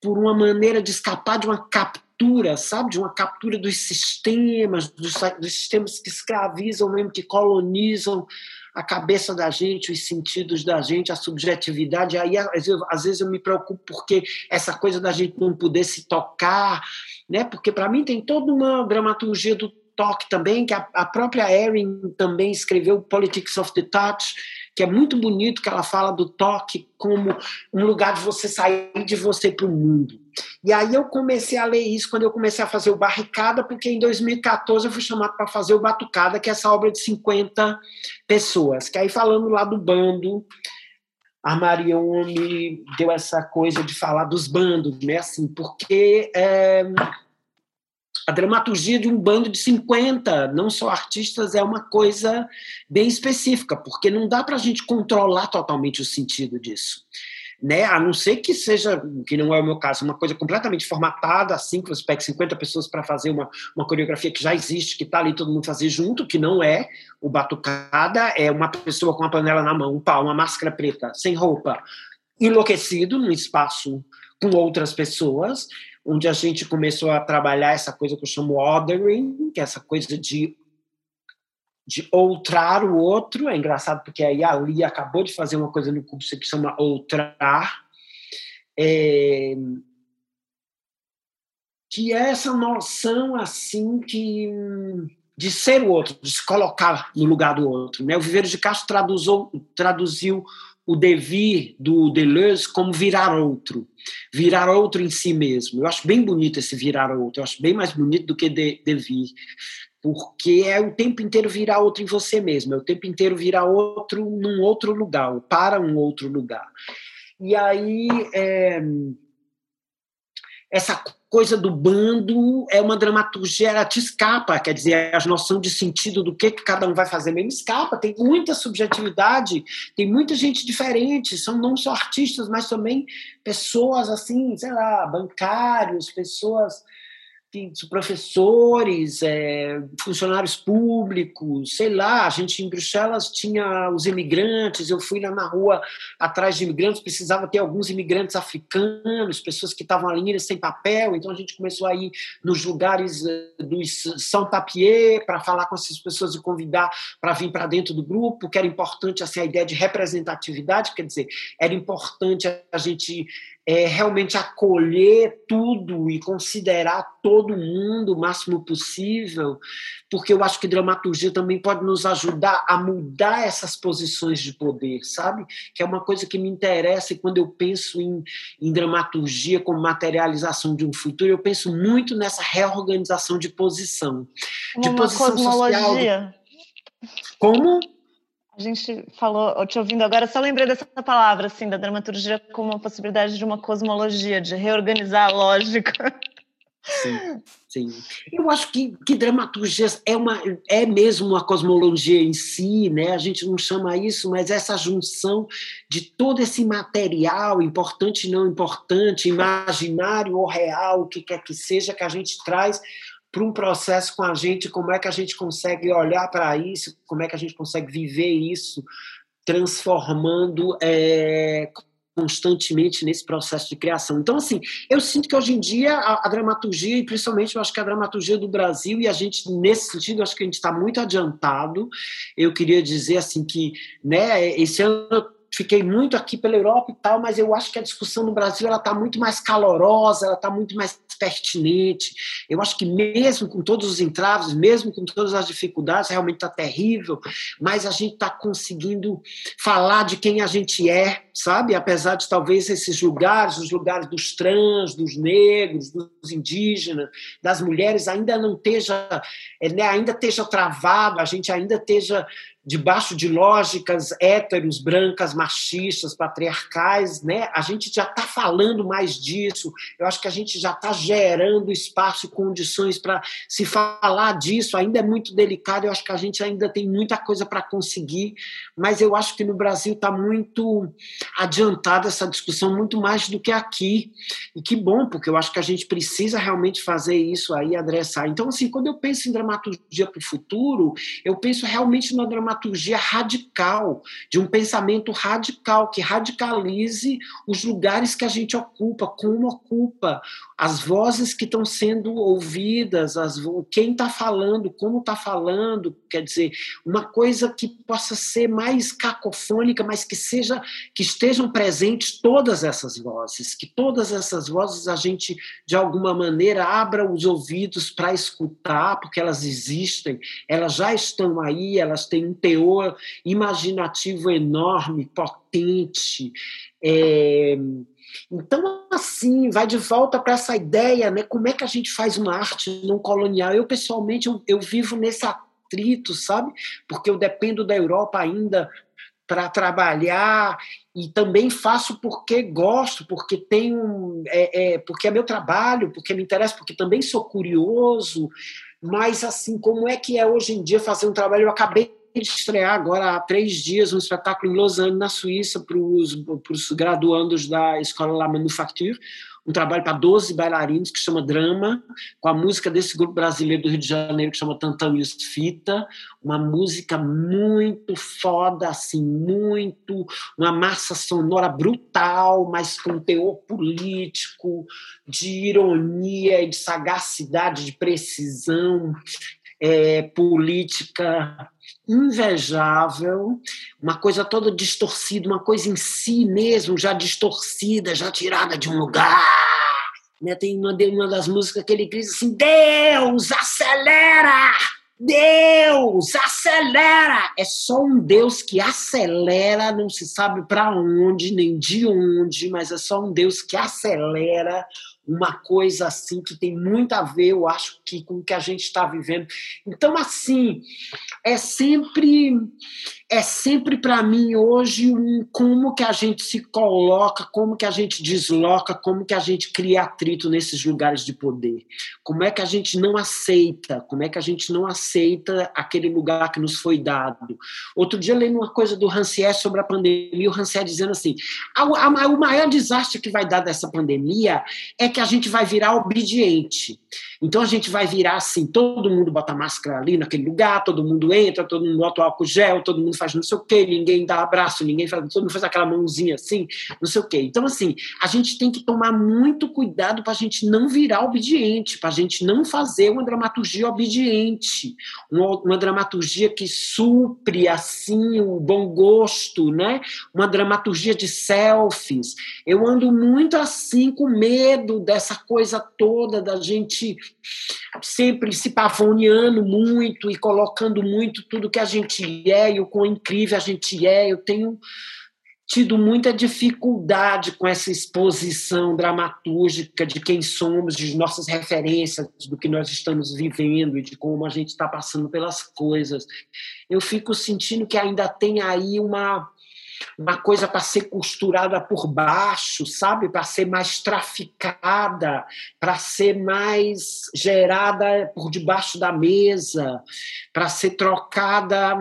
Speaker 2: por uma maneira de escapar de uma captura, sabe, de uma captura dos sistemas, dos, dos sistemas que escravizam mesmo, que colonizam a cabeça da gente, os sentidos da gente, a subjetividade. Aí, às vezes, eu me preocupo porque essa coisa da gente não poder se tocar, né? Porque para mim tem toda uma dramaturgia do toque também, que a, a própria Erin também escreveu Politics of the Touch, que é muito bonito, que ela fala do toque como um lugar de você sair de você para o mundo. E aí eu comecei a ler isso quando eu comecei a fazer o Barricada, porque em 2014 eu fui chamado para fazer o Batucada, que é essa obra de 50 pessoas. Que aí falando lá do bando, a Marion me deu essa coisa de falar dos bandos, né? Assim, porque é, a dramaturgia de um bando de 50, não só artistas, é uma coisa bem específica, porque não dá para a gente controlar totalmente o sentido disso. Né? A não ser que seja, que não é o meu caso, uma coisa completamente formatada, assim, que você pega 50 pessoas para fazer uma, uma coreografia que já existe, que está ali todo mundo fazer junto, que não é o batucada, é uma pessoa com uma panela na mão, um pau, uma máscara preta, sem roupa, enlouquecido num espaço com outras pessoas, onde a gente começou a trabalhar essa coisa que eu chamo othering, que é essa coisa de de outrar o outro. É engraçado porque aí a Lia acabou de fazer uma coisa no curso que chama outrar, é, que é essa noção assim que de ser o outro, de se colocar no lugar do outro. Né? O Viveiro de Castro traduziu, traduziu o devir do Deleuze como virar outro, virar outro em si mesmo. Eu acho bem bonito esse virar outro, eu acho bem mais bonito do que de, devir, porque é o tempo inteiro virar outro em você mesmo, é o tempo inteiro virar outro num outro lugar, ou para um outro lugar. E aí, é, essa coisa do bando é uma dramaturgia, ela te escapa, quer dizer, a noção de sentido do que, que cada um vai fazer mesmo escapa, tem muita subjetividade, tem muita gente diferente, são não só artistas, mas também pessoas assim, sei lá, bancários, pessoas professores, é, funcionários públicos, sei lá, a gente em Bruxelas tinha os imigrantes, eu fui lá na rua atrás de imigrantes, precisava ter alguns imigrantes africanos, pessoas que estavam ali sem papel, então a gente começou a ir nos lugares eh, dos São Papier para falar com essas pessoas e convidar para vir para dentro do grupo, que era importante assim, a ideia de representatividade, quer dizer, era importante a gente é, realmente acolher tudo e considerar todo mundo o máximo possível, porque eu acho que dramaturgia também pode nos ajudar a mudar essas posições de poder, sabe? Que é uma coisa que me interessa e quando eu penso em, em dramaturgia como materialização de um futuro, eu penso muito nessa reorganização de posição.
Speaker 4: de uma posição cosmologia. social.
Speaker 2: Como?
Speaker 4: A gente falou, te ouvindo agora, só lembrei dessa palavra, assim, da dramaturgia como uma possibilidade de uma cosmologia, de reorganizar a lógica.
Speaker 2: Sim, sim. Eu acho que, que dramaturgia é, uma, é mesmo uma cosmologia em si, né? A gente não chama isso, mas essa junção de todo esse material, importante e não importante, imaginário ou real, o que quer que seja, que a gente traz para um processo com a gente, como é que a gente consegue olhar para isso, como é que a gente consegue viver isso, transformando é, constantemente nesse processo de criação. Então, assim, eu sinto que hoje em dia a, a, dramaturgia, e principalmente eu acho que a dramaturgia do Brasil, e a gente, nesse sentido, acho que a gente está muito adiantado. Eu queria dizer, assim, que né, esse ano fiquei muito aqui pela Europa e tal, mas eu acho que a discussão no Brasil ela está muito mais calorosa, ela está muito mais pertinente. Eu acho que mesmo com todos os entraves, mesmo com todas as dificuldades, realmente está terrível, mas a gente está conseguindo falar de quem a gente é, sabe? Apesar de talvez esses lugares, os lugares dos trans, dos negros, dos indígenas, das mulheres, ainda não esteja, é, né, ainda esteja travado, a gente ainda esteja debaixo de lógicas héteros, brancas, machistas, patriarcais, né? A gente já está falando mais disso. Eu acho que a gente já está gerando espaço e condições para se falar disso. Ainda é muito delicado. Eu acho que a gente ainda tem muita coisa para conseguir, mas eu acho que no Brasil está muito adiantada essa discussão, muito mais do que aqui. E que bom, porque eu acho que a gente precisa realmente fazer isso aí, adressar. Então, assim, quando eu penso em dramaturgia para o futuro, eu penso realmente numa dramaturgia radical, de um pensamento radical, que radicalize os lugares que a gente ocupa, como ocupa, as vozes que estão sendo ouvidas, as, quem está falando, como está falando, quer dizer, uma coisa que possa ser mais cacofônica, mas que seja, que estejam presentes todas essas vozes, que todas essas vozes a gente, de alguma maneira, abra os ouvidos para escutar, porque elas existem, elas já estão aí, elas têm um teor imaginativo enorme, potente. É, então, assim, vai de volta para essa ideia, né? Como é que a gente faz uma arte não colonial? Eu, pessoalmente, eu, eu vivo nesse atrito, sabe? Porque eu dependo da Europa ainda para trabalhar e também faço porque gosto, porque tenho, é, é, porque é meu trabalho, porque me interessa, porque também sou curioso. Mas assim, como é que é hoje em dia fazer um trabalho? Eu acabei estrear agora há três dias um espetáculo em Lausanne, na Suíça, para os graduandos da Escola La Manufacture, um trabalho para 12 bailarinos que chama Drama, com a música desse grupo brasileiro do Rio de Janeiro que chama Tantamius Fita, uma música muito foda, assim, muito, uma massa sonora brutal, mas com teor político, de ironia e de sagacidade, de precisão é, política invejável, uma coisa toda distorcida, uma coisa em si mesmo já distorcida, já tirada de um lugar. Né? Tem uma, uma das músicas que ele diz assim: Deus, acelera! Deus, acelera! É só um Deus que acelera, não se sabe para onde, nem de onde, mas é só um Deus que acelera uma coisa assim que tem muito a ver, eu acho, que com o que a gente está vivendo. Então, assim, é sempre é sempre para mim hoje um como que a gente se coloca, como que a gente desloca, como que a gente cria atrito nesses lugares de poder. Como é que a gente não aceita, como é que a gente não aceita aquele lugar que nos foi dado. Outro dia lendo uma coisa do Rancière sobre a pandemia, o Rancière dizendo assim, a, a, o maior desastre que vai dar dessa pandemia é que a gente vai virar obediente. Então a gente vai virar assim, todo mundo bota máscara ali naquele lugar, todo mundo entra, todo mundo bota álcool gel, todo mundo faz não sei o quê, ninguém dá abraço, ninguém faz, todo mundo faz aquela mãozinha assim, não sei o quê. Então, assim, a gente tem que tomar muito cuidado para a gente não virar obediente, para a gente não fazer uma dramaturgia obediente, uma, uma dramaturgia que supre, assim, o bom gosto, né? Uma dramaturgia de selfies. Eu ando muito assim, com medo dessa coisa toda da gente sempre se pavoneando muito e colocando muito tudo que a gente é e o quão incrível a gente é. Eu tenho tido muita dificuldade com essa exposição dramatúrgica de quem somos, de nossas referências, do que nós estamos vivendo e de como a gente está passando pelas coisas. Eu fico sentindo que ainda tem aí uma uma coisa para ser costurada por baixo, sabe? Para ser mais traficada, para ser mais gerada por debaixo da mesa, para ser trocada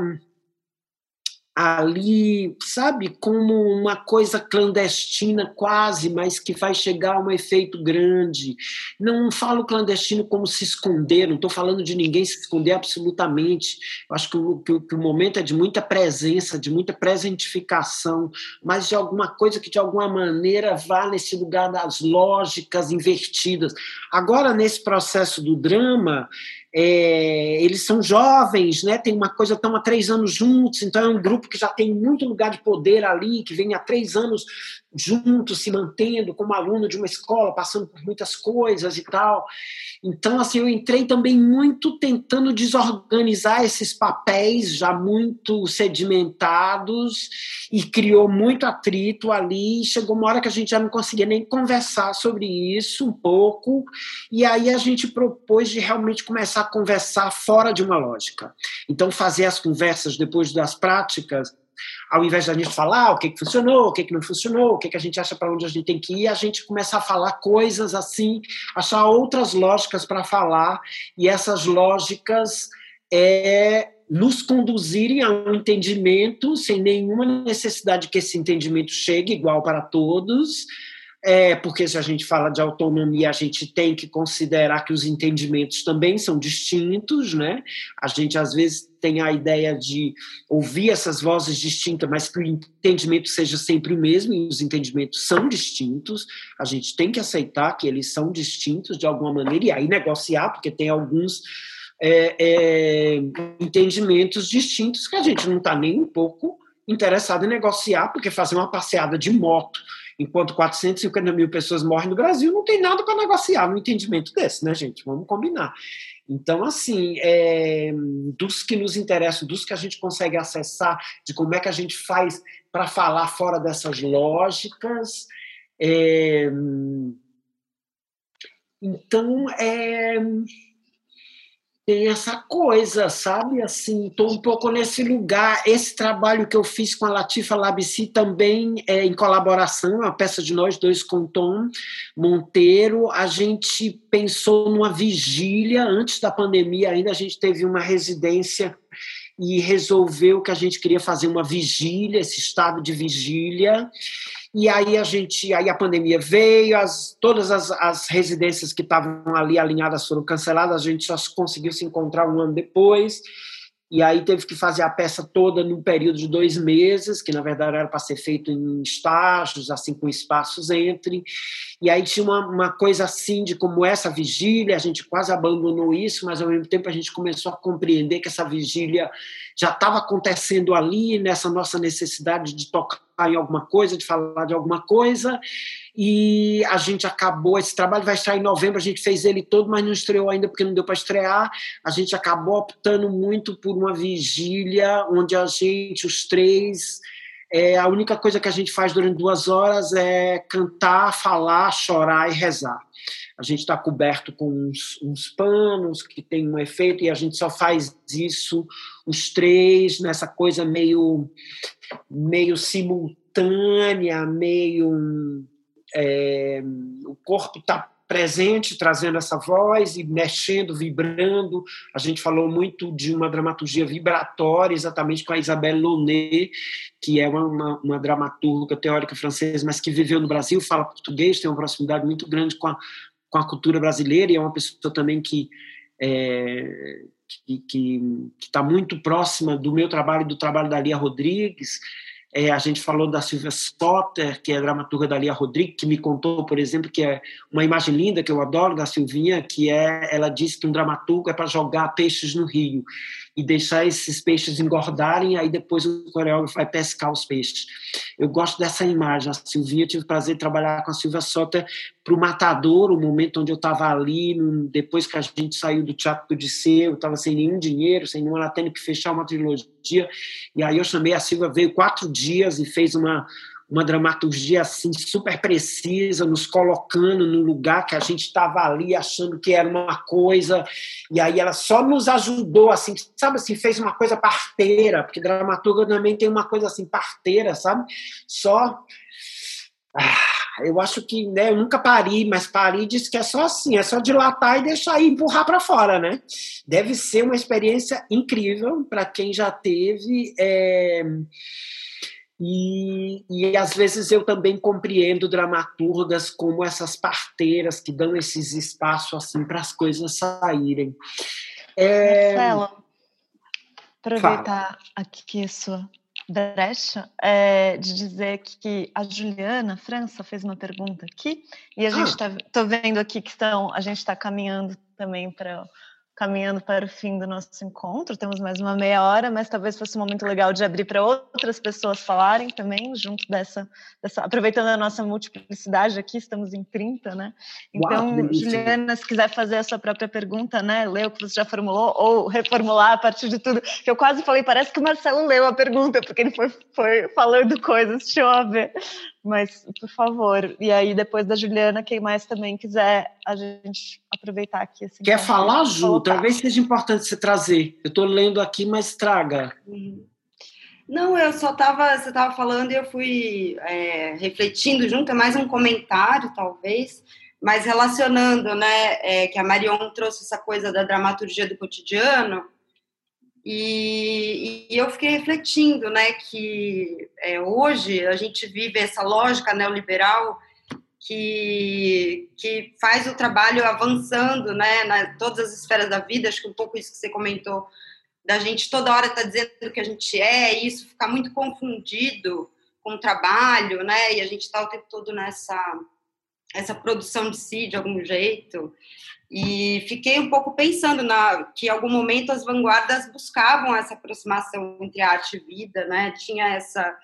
Speaker 2: ali, sabe, como uma coisa clandestina quase, mas que vai chegar a um efeito grande. Não falo clandestino como se esconder, não estou falando de ninguém se esconder absolutamente. Eu acho que o, que, que o momento é de muita presença, de muita presentificação, mas de alguma coisa que de alguma maneira vá nesse lugar das lógicas invertidas. Agora, nesse processo do drama, é, eles são jovens, né? Tem uma coisa, estão há três anos juntos, então é um grupo que já tem muito lugar de poder ali, que vem há três anos junto, se mantendo como aluno de uma escola, passando por muitas coisas e tal. Então, assim, eu entrei também muito tentando desorganizar esses papéis já muito sedimentados e criou muito atrito ali. Chegou uma hora que a gente já não conseguia nem conversar sobre isso um pouco, e aí a gente propôs de realmente começar a conversar fora de uma lógica. Então, fazer as conversas depois das práticas ao invés da gente falar o que, que funcionou, o que, que não funcionou, o que, que a gente acha para onde a gente tem que ir, a gente começa a falar coisas assim, achar outras lógicas para falar, e essas lógicas é, nos conduzirem a um entendimento sem nenhuma necessidade que esse entendimento chegue igual para todos, é, porque se a gente fala de autonomia, a gente tem que considerar que os entendimentos também são distintos, né? A gente às vezes tem a ideia de ouvir essas vozes distintas, mas que o entendimento seja sempre o mesmo, e os entendimentos são distintos. A gente tem que aceitar que eles são distintos de alguma maneira, e aí negociar, porque tem alguns é, é, entendimentos distintos que a gente não está nem um pouco interessado em negociar, porque fazer uma passeada de moto enquanto 450 mil pessoas morrem no Brasil, não tem nada para negociar no entendimento desse, né, gente? Vamos combinar. Então, assim, é, dos que nos interessam, dos que a gente consegue acessar, de como é que a gente faz para falar fora dessas lógicas. É, então, é, tem essa coisa, sabe? Assim, estou um pouco nesse lugar. Esse trabalho que eu fiz com a Latifa Labici também é em colaboração, uma peça de nós dois com Tom Monteiro. A gente pensou numa vigília antes da pandemia, ainda a gente teve uma residência e resolveu que a gente queria fazer uma vigília, esse estado de vigília. E aí a gente, aí a pandemia veio, as, todas as, as residências que estavam ali alinhadas foram canceladas, a gente só conseguiu se encontrar um ano depois e aí teve que fazer a peça toda num período de dois meses, que na verdade era para ser feito em estágios, assim, com espaços entre. E aí tinha uma, uma coisa assim de como essa vigília, a gente quase abandonou isso, mas ao mesmo tempo a gente começou a compreender que essa vigília já estava acontecendo ali, nessa nossa necessidade de tocar em alguma coisa, de falar de alguma coisa, e a gente acabou, esse trabalho vai estar em novembro, a gente fez ele todo, mas não estreou ainda porque não deu para estrear, a gente acabou optando muito por uma vigília onde a gente, os três, é, a única coisa que a gente faz durante duas horas é cantar, falar, chorar e rezar. A gente está coberto com uns, uns, panos que tem um efeito e a gente só faz isso os três nessa coisa meio meio simultânea, meio é, o corpo está presente, trazendo essa voz e mexendo, vibrando. A gente falou muito de uma dramaturgia vibratória, exatamente com a Isabelle Launay, que é uma, uma, dramaturga teórica francesa, mas que viveu no Brasil, fala português, tem uma proximidade muito grande com a, com a cultura brasileira e é uma pessoa também que é, que está muito próxima do meu trabalho e do trabalho da Lia Rodrigues. É, a gente falou da Silvia Spotter, que é dramaturga da Lia Rodrigues, que me contou, por exemplo, que é uma imagem linda que eu adoro da Silvinha, que é ela disse que um dramaturgo é para jogar peixes no rio e deixar esses peixes engordarem, aí depois o coreógrafo vai pescar os peixes. Eu gosto dessa imagem. A Silvinha, eu tive o prazer de trabalhar com a Silvia Sota para o Matador, o momento onde eu estava ali, depois que a gente saiu do Teatro do Disseu, eu estava sem nenhum dinheiro, sem nenhuma, ela tendo que fechar uma trilogia, e aí eu chamei a Silvia, veio quatro dias e fez uma uma dramaturgia assim super precisa, nos colocando no lugar que a gente estava ali achando que era uma coisa, e aí ela só nos ajudou assim, sabe assim, fez uma coisa parteira, porque dramaturga também tem uma coisa assim parteira, sabe? Só ah, eu acho que, né, eu nunca pari, mas pari diz que é só assim, é só dilatar e deixar ir empurrar para fora, né? Deve ser uma experiência incrível para quem já teve. É e, e às vezes eu também compreendo dramaturgas como essas parteiras que dão esses espaços assim para as coisas saírem.
Speaker 4: É... Marcelo, aproveitar Fala. aqui a sua brecha é, de dizer que a Juliana França fez uma pergunta aqui e a gente está ah. tô vendo aqui que estão a gente está caminhando também para caminhando para o fim do nosso encontro. Temos mais uma meia hora, mas talvez fosse um momento legal de abrir para outras pessoas falarem também, junto dessa, dessa, aproveitando a nossa multiplicidade aqui, estamos em 30, né? Então, Uau, Juliana, se quiser fazer a sua própria pergunta, né, ler o que você já formulou, ou reformular a partir de tudo, que eu quase falei, parece que o Marcelo leu a pergunta, porque ele foi, foi falando coisas, deixa eu ver. Mas, por favor, e aí depois da Juliana, quem mais também quiser, a gente aproveitar aqui. Assim,
Speaker 2: Quer falar, Ju? Talvez seja importante você trazer. Eu estou lendo aqui, mas traga.
Speaker 5: Uhum. Não, eu só estava, você estava falando e eu fui é, refletindo junto, é mais um comentário, talvez, mas relacionando, né, é, que a Marion trouxe essa coisa da dramaturgia do cotidiano, e, e, eu fiquei refletindo, né, que é, hoje a gente vive essa lógica neoliberal que, que faz o trabalho avançando, né, na todas as esferas da vida. Acho que um pouco isso que você comentou, da gente toda hora tá dizendo o que a gente é, e isso ficar muito confundido com o trabalho, né, e a gente está o tempo todo nessa essa produção de si de algum jeito. E fiquei um pouco pensando na que em algum momento as vanguardas buscavam essa aproximação entre arte e vida, né? Tinha essa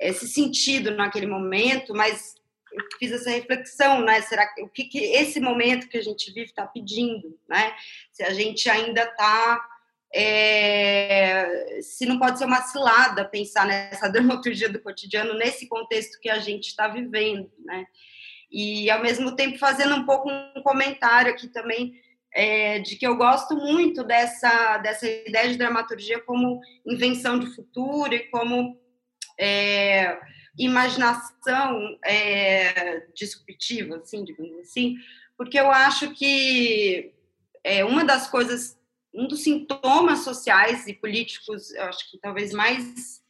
Speaker 5: esse sentido naquele momento, mas eu fiz essa reflexão, né? Será que o que, que esse momento que a gente vive está pedindo, né? Se a gente ainda está é, se não pode ser uma cilada pensar nessa dramaturgia do cotidiano nesse contexto que a gente está vivendo, né? E ao mesmo tempo fazendo um pouco um comentário aqui também é, de que eu gosto muito dessa, dessa ideia de dramaturgia como invenção de futuro e como é, imaginação é, disruptiva, assim, digamos assim, porque eu acho que é, uma das coisas, um dos sintomas sociais e políticos, eu acho que talvez mais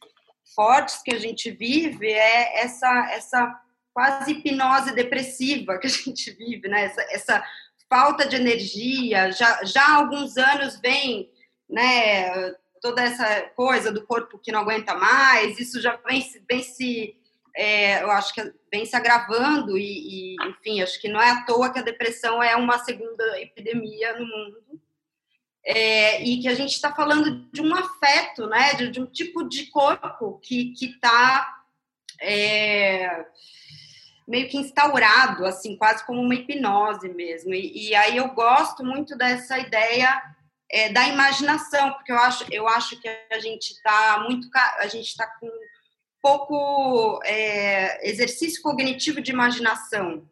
Speaker 5: fortes que a gente vive é essa, essa quase hipnose depressiva que a gente vive, né? Essa, essa falta de energia, já, já há alguns anos vem, né? Toda essa coisa do corpo que não aguenta mais, isso já vem, vem se, é, eu acho que vem se agravando e, e, enfim, acho que não é à toa que a depressão é uma segunda epidemia no mundo. É, e que a gente está falando de um afeto, né, de, de, um tipo de corpo que está é, meio que instaurado, assim, quase como uma hipnose mesmo. E, e aí eu gosto muito dessa ideia é, da imaginação, porque eu acho, eu acho que a gente está muito, a gente está com pouco é, exercício cognitivo de imaginação,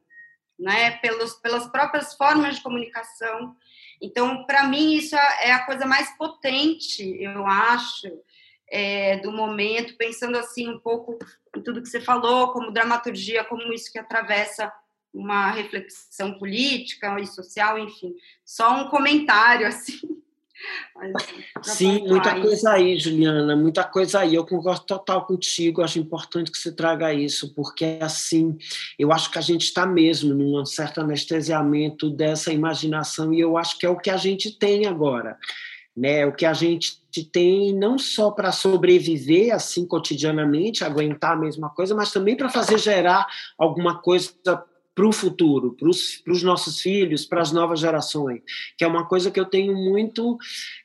Speaker 5: né, pelos, pelas próprias formas de comunicação. Então, para mim, isso é a coisa mais potente, eu acho, é, do momento, pensando assim um pouco em tudo que você falou, como dramaturgia, como isso que atravessa uma reflexão política e social, enfim. Só um comentário, assim. (laughs)
Speaker 2: Sim, muita coisa aí, Juliana, muita coisa aí. Eu concordo total contigo, acho importante que você traga isso, porque assim, eu acho que a gente está mesmo num certo anestesiamento dessa imaginação, e eu acho que é o que a gente tem agora né? O que a gente tem não só para sobreviver assim cotidianamente, aguentar a mesma coisa, mas também para fazer gerar alguma coisa para o futuro, para os nossos filhos, para as novas gerações, que é uma coisa que eu tenho muito,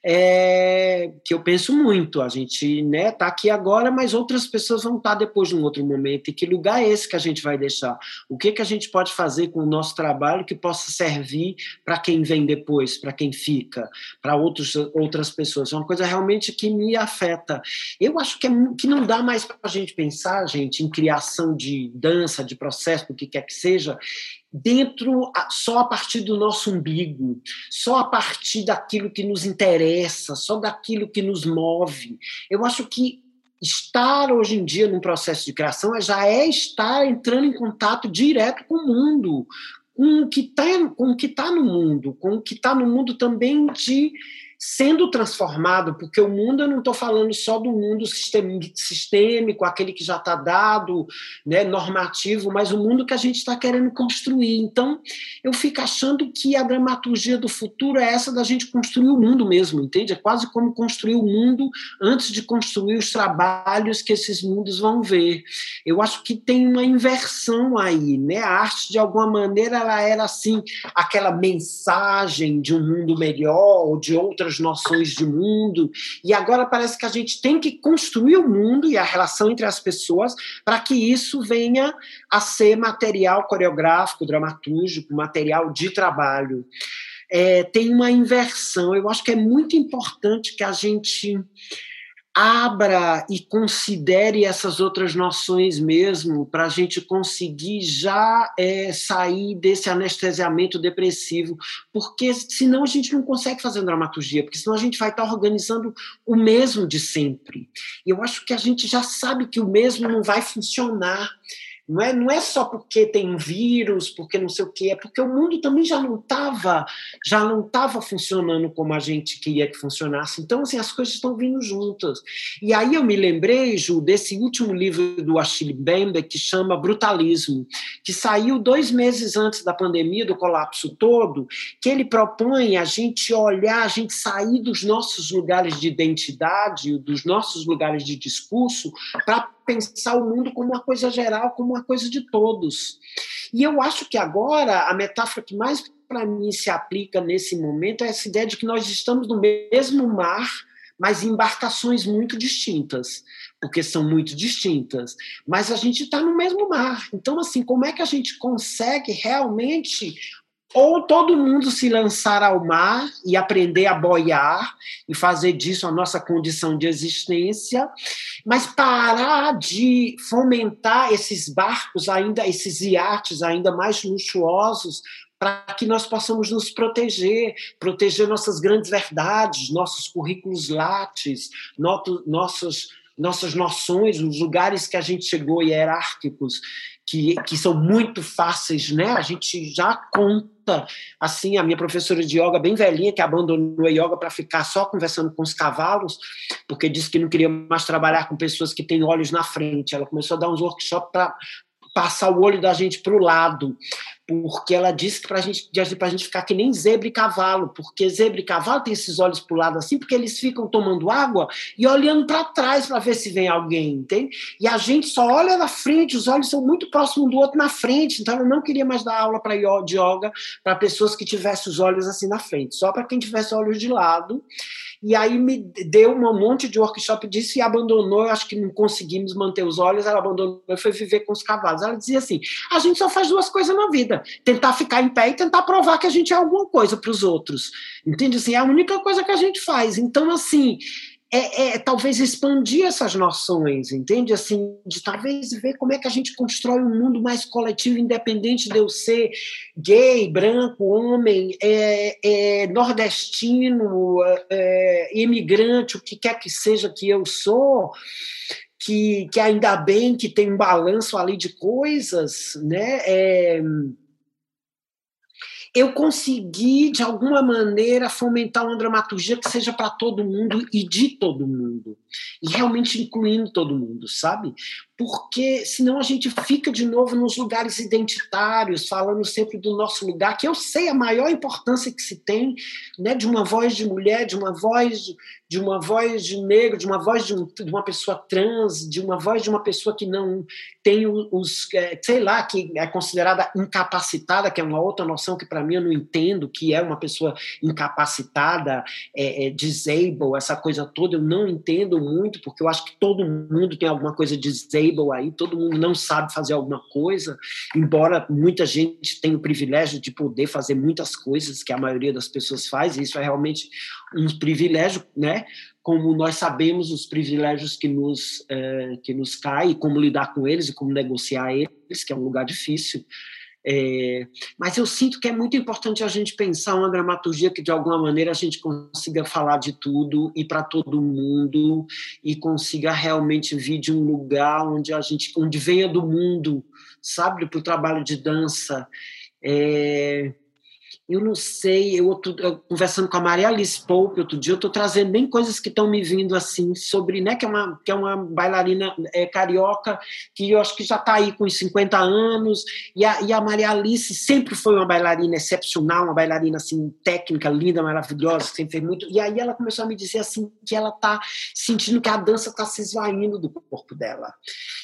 Speaker 2: é, que eu penso muito. A gente né, tá aqui agora, mas outras pessoas vão estar tá depois de um outro momento. E que lugar é esse que a gente vai deixar? O que que a gente pode fazer com o nosso trabalho que possa servir para quem vem depois, para quem fica, para outras pessoas? É uma coisa realmente que me afeta. Eu acho que, é, que não dá mais para a gente pensar, gente, em criação de dança, de processo, do que quer que seja, dentro só a partir do nosso umbigo, só a partir daquilo que nos interessa, só daquilo que nos move. Eu acho que estar hoje em dia num processo de criação já é estar entrando em contato direto com o mundo, com o que está tá no mundo, com o que está no mundo também de sendo transformado, porque o mundo, eu não estou falando só do mundo sistêmico, aquele que já está dado, né, normativo, mas o mundo que a gente está querendo construir. Então, eu fico achando que a dramaturgia do futuro é essa da gente construir o mundo mesmo, entende? É quase como construir o mundo antes de construir os trabalhos que esses mundos vão ver. Eu acho que tem uma inversão aí, né? A arte, de alguma maneira, ela era assim, aquela mensagem de um mundo melhor ou de outras outras noções de mundo, e agora parece que a gente tem que construir o mundo e a relação entre as pessoas para que isso venha a ser material coreográfico, dramatúrgico, material de trabalho. É, tem uma inversão. Eu acho que é muito importante que a gente abra e considere essas outras noções mesmo, para a gente conseguir já é, sair desse anestesiamento depressivo, porque senão a gente não consegue fazer dramaturgia, porque senão a gente vai estar organizando o mesmo de sempre. E eu acho que a gente já sabe que o mesmo não vai funcionar. Não é, não é só porque tem um vírus, porque não sei o quê, é porque o mundo também já não estava já não tava funcionando como a gente queria que funcionasse. Então, assim, as coisas estão vindo juntas. E aí eu me lembrei, Ju, desse último livro do Achille Mbembe, que chama Brutalismo, que saiu dois meses antes da pandemia, do colapso todo, que ele propõe a gente olhar, a gente sair dos nossos lugares de identidade, dos nossos lugares de discurso, para pensar o mundo como uma coisa geral, como uma coisa de todos. E eu acho que agora a metáfora que mais para mim se aplica nesse momento é essa ideia de que nós estamos no mesmo mar, mas em embarcações muito distintas, porque são muito distintas. Mas a gente está no mesmo mar. Então, assim, como é que a gente consegue realmente ou todo mundo se lançar ao mar e aprender a boiar e fazer disso a nossa condição de existência, mas parar de fomentar esses barcos ainda, esses iates ainda mais luxuosos para que nós possamos nos proteger, proteger nossas grandes verdades, nossos currículos lattes, nossas nossas noções, os lugares que a gente chegou hierárquicos, que, que são muito fáceis, né? A gente já conta, assim, a minha professora de yoga, bem velhinha, que abandonou a yoga para ficar só conversando com os cavalos, porque disse que não queria mais trabalhar com pessoas que têm olhos na frente. Ela começou a dar uns workshops para passar o olho da gente para o lado, porque ela disse que para gente, a gente ficar que nem zebra e cavalo, porque zebra e cavalo tem esses olhos para o lado assim, porque eles ficam tomando água e olhando para trás para ver se vem alguém, entende? E a gente só olha na frente, os olhos são muito próximos do outro na frente, então eu não queria mais dar aula para yoga para pessoas que tivessem os olhos assim na frente, só para quem tivesse olhos de lado. E aí me deu um monte de workshop disso e abandonou. Acho que não conseguimos manter os olhos. Ela abandonou e foi viver com os cavalos. Ela dizia assim: a gente só faz duas coisas na vida: tentar ficar em pé e tentar provar que a gente é alguma coisa para os outros. Entende? Assim, é a única coisa que a gente faz. Então, assim, é, é, talvez expandir essas noções, entende? Assim, de talvez ver como é que a gente constrói um mundo mais coletivo, independente de eu ser gay, branco, homem, é, é nordestino, é, imigrante, o que quer que seja que eu sou, que, que ainda bem que tem um balanço ali de coisas, né? Eu consegui, de alguma maneira, fomentar uma dramaturgia que seja para todo mundo e de todo mundo. E realmente incluindo todo mundo, sabe? porque senão a gente fica de novo nos lugares identitários, falando sempre do nosso lugar, que eu sei a maior importância que se tem, né, de uma voz de mulher, de uma voz de, uma voz de negro, de uma voz de, um, de, uma pessoa trans, de uma voz de uma pessoa que não tem os, é, sei lá, que é considerada incapacitada, que é uma outra noção que para mim eu não entendo, que é uma pessoa incapacitada, é, é, disable, essa coisa toda, eu não entendo muito, porque eu acho que todo mundo tem alguma coisa disable aí, todo mundo não sabe fazer alguma coisa, embora muita gente tenha o privilégio de poder fazer muitas coisas que a maioria das pessoas faz, e isso é realmente um privilégio, né? Como nós sabemos os privilégios que nos, é, que nos caem, como lidar com eles e como negociar eles, que é um lugar difícil. É, mas eu sinto que é muito importante a gente pensar uma dramaturgia que, de alguma maneira, a gente consiga falar de tudo e para todo mundo e consiga realmente vir de um lugar onde a gente, onde venha do mundo, sabe, para o trabalho de dança. É, eu não sei, eu, outro, eu, conversando com a Maria Alice Pope outro dia, eu estou trazendo bem coisas que estão me vindo assim, sobre, né, que é uma, que é uma bailarina é, carioca, que eu acho que já está aí com 50 anos, e a, e a Maria Alice sempre foi uma bailarina excepcional, uma bailarina assim, técnica, linda, maravilhosa, sempre fez muito, e aí ela começou a me dizer assim, que ela está sentindo que a dança está se esvaindo do corpo dela.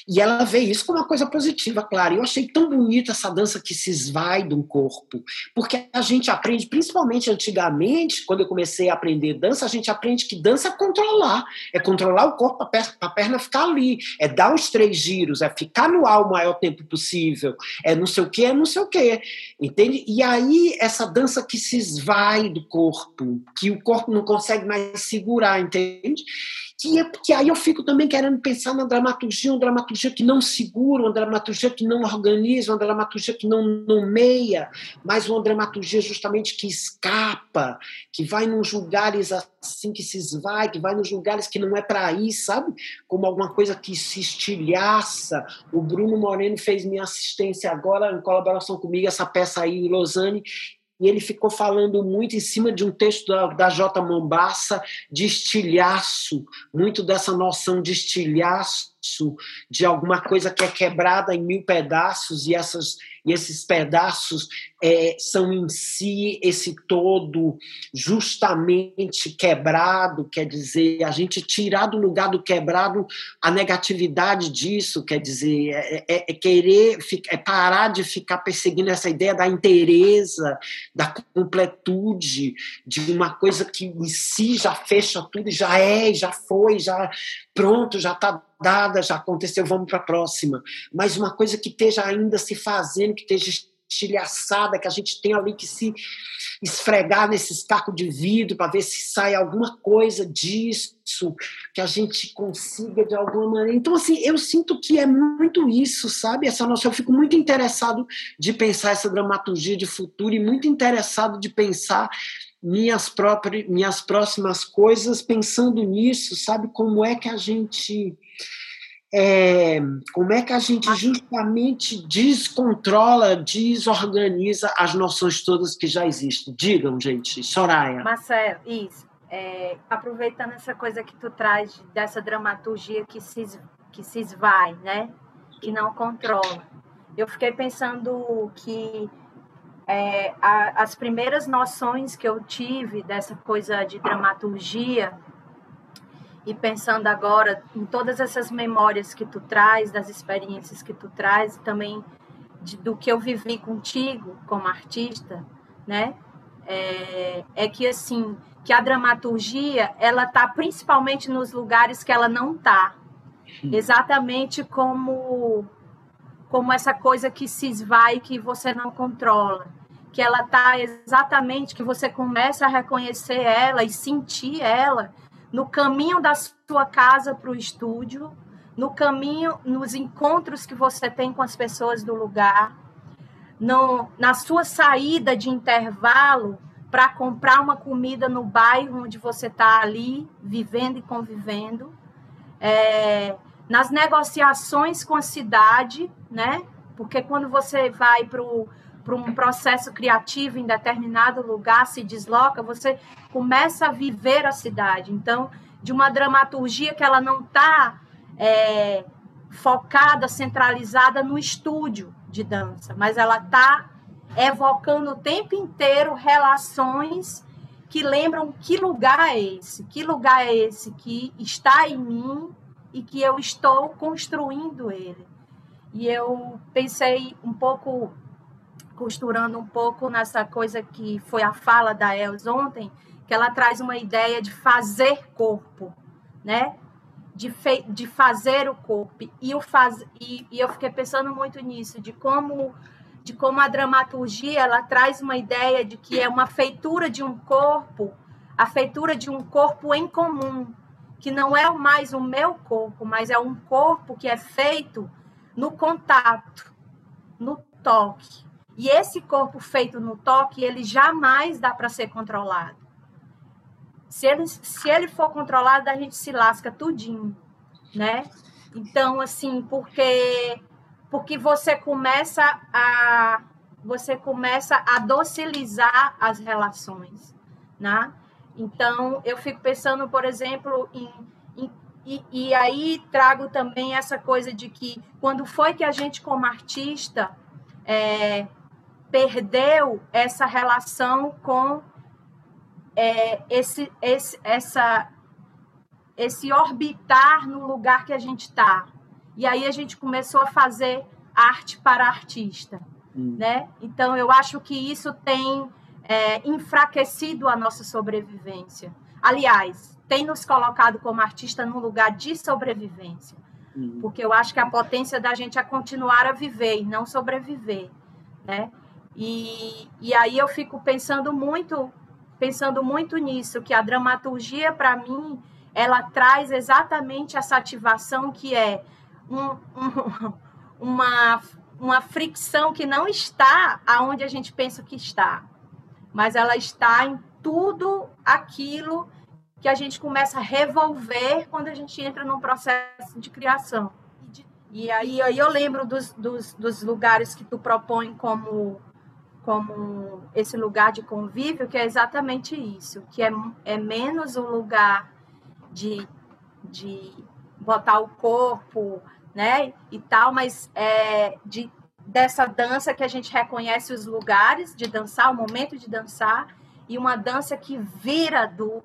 Speaker 2: E ela vê isso como uma coisa positiva, claro. Eu achei tão bonita essa dança que se esvai de um corpo, porque a gente gente aprende, principalmente antigamente, quando eu comecei a aprender dança, a gente aprende que dança é controlar, é controlar o corpo para a perna ficar ali, é dar os três giros, é ficar no ar o maior tempo possível, é não sei o que, é não sei o que, entende? E aí essa dança que se esvai do corpo, que o corpo não consegue mais segurar, entende? Que, é, que aí eu fico também querendo pensar na dramaturgia, uma dramaturgia que não segura, uma dramaturgia que não organiza, uma dramaturgia que não nomeia, mas uma dramaturgia justamente que escapa, que vai nos lugares assim, que se esvai, que vai nos lugares que não é para ir, sabe? Como alguma coisa que se estilhaça. O Bruno Moreno fez minha assistência agora, em colaboração comigo, essa peça aí em Lausanne, e ele ficou falando muito em cima de um texto da, da J. Mombassa, de estilhaço, muito dessa noção de estilhaço, de alguma coisa que é quebrada em mil pedaços, e, essas, e esses pedaços é, são em si esse todo justamente quebrado, quer dizer, a gente tirar do lugar do quebrado a negatividade disso, quer dizer, é, é, é querer, é parar de ficar perseguindo essa ideia da inteireza, da completude, de uma coisa que em si já fecha tudo, já é, já foi, já pronto, já está já aconteceu, vamos para a próxima. Mas uma coisa que esteja ainda se fazendo, que esteja estilhaçada, que a gente tem ali que se esfregar nesses cacos de vidro para ver se sai alguma coisa disso, que a gente consiga de alguma maneira. Então, assim, eu sinto que é muito isso, sabe? Essa noção. Eu fico muito interessado de pensar essa dramaturgia de futuro e muito interessado de pensar minhas próprias, minhas próximas coisas pensando nisso, sabe? Como é que a gente é, como é que a gente justamente descontrola, desorganiza as noções todas que já existem? Digam, gente. Soraya.
Speaker 6: Marcelo, isso. É, aproveitando essa coisa que tu traz dessa dramaturgia que se, que se esvai, né? Que não controla. Eu fiquei pensando que é, a, as primeiras noções que eu tive dessa coisa de dramaturgia e pensando agora em todas essas memórias que tu traz, das experiências que tu traz, também de, do que eu vivi contigo como artista, né? É, é, que assim que a dramaturgia ela tá principalmente nos lugares que ela não tá, exatamente como como essa coisa que se esvai que você não controla, que ela tá exatamente que você começa a reconhecer ela e sentir ela no caminho da sua casa para o estúdio, no caminho, nos encontros que você tem com as pessoas do lugar, no, na sua saída de intervalo para comprar uma comida no bairro onde você está ali vivendo e convivendo. É, nas negociações com a cidade, né? Porque quando você vai para um processo criativo em determinado lugar, se desloca, você começa a viver a cidade. Então, de uma dramaturgia que ela não está é, focada, centralizada no estúdio de dança, mas ela está evocando o tempo inteiro relações que lembram que lugar é esse, que lugar é esse que está em mim e que eu estou construindo ele. E eu pensei um pouco, costurando um pouco nessa coisa que foi a fala da Els ontem, que ela traz uma ideia de fazer corpo, né? De, de fazer o corpo. E, o faz e, e eu fiquei pensando muito nisso, de como de como a dramaturgia ela traz uma ideia de que é uma feitura de um corpo, a feitura de um corpo em comum, que não é mais o meu corpo, mas é um corpo que é feito no contato, no toque. E esse corpo feito no toque, ele jamais dá para ser controlado. Se ele, se ele for controlado, a gente se lasca tudinho, né? Então, assim, porque porque você começa a você começa a docilizar as relações, né? Então, eu fico pensando, por exemplo, em, e, e, aí trago também essa coisa de que quando foi que a gente, como artista, é, perdeu essa relação com é, esse, esse, essa, esse orbitar no lugar que a gente está. E aí a gente começou a fazer arte para artista. Hum. Né? Então, eu acho que isso tem é, enfraquecido a nossa sobrevivência. Aliás, tem nos colocado como artista num lugar de sobrevivência. Hum. Porque eu acho que a potência da gente é continuar a viver e não sobreviver. Né? E, e aí eu fico pensando muito pensando muito nisso, que a dramaturgia, para mim, ela traz exatamente essa ativação que é um, um, (laughs) uma, uma fricção que não está aonde a gente pensa que está, mas ela está em tudo aquilo que a gente começa a revolver quando a gente entra num processo de criação. E aí, aí eu lembro dos, dos, dos lugares que tu propõe como como esse lugar de convívio, que é exatamente isso, que é, é menos um lugar de, de botar o corpo, né, e tal, mas é de, dessa dança que a gente reconhece os lugares de dançar, o momento de dançar, e uma dança que vira do,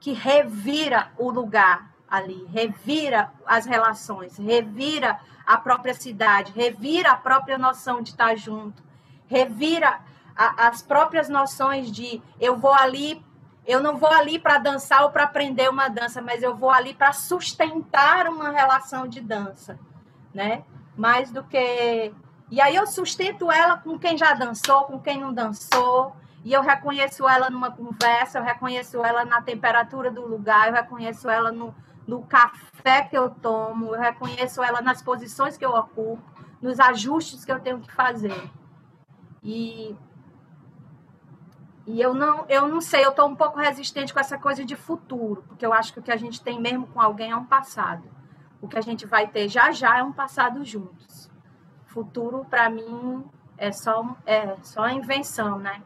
Speaker 6: que revira o lugar ali, revira as relações, revira a própria cidade, revira a própria noção de estar junto, revira a, as próprias noções de eu vou ali, eu não vou ali para dançar ou para aprender uma dança, mas eu vou ali para sustentar uma relação de dança, né? Mais do que e aí eu sustento ela com quem já dançou, com quem não dançou, e eu reconheço ela numa conversa, eu reconheço ela na temperatura do lugar, eu reconheço ela no, no café que eu tomo, eu reconheço ela nas posições que eu ocupo, nos ajustes que eu tenho que fazer. E, e eu não, eu não sei, eu estou um pouco resistente com essa coisa de futuro, porque eu acho que o que a gente tem mesmo com alguém é um passado. O que a gente vai ter já já é um passado juntos. Futuro, para mim, é só, é só invenção, né?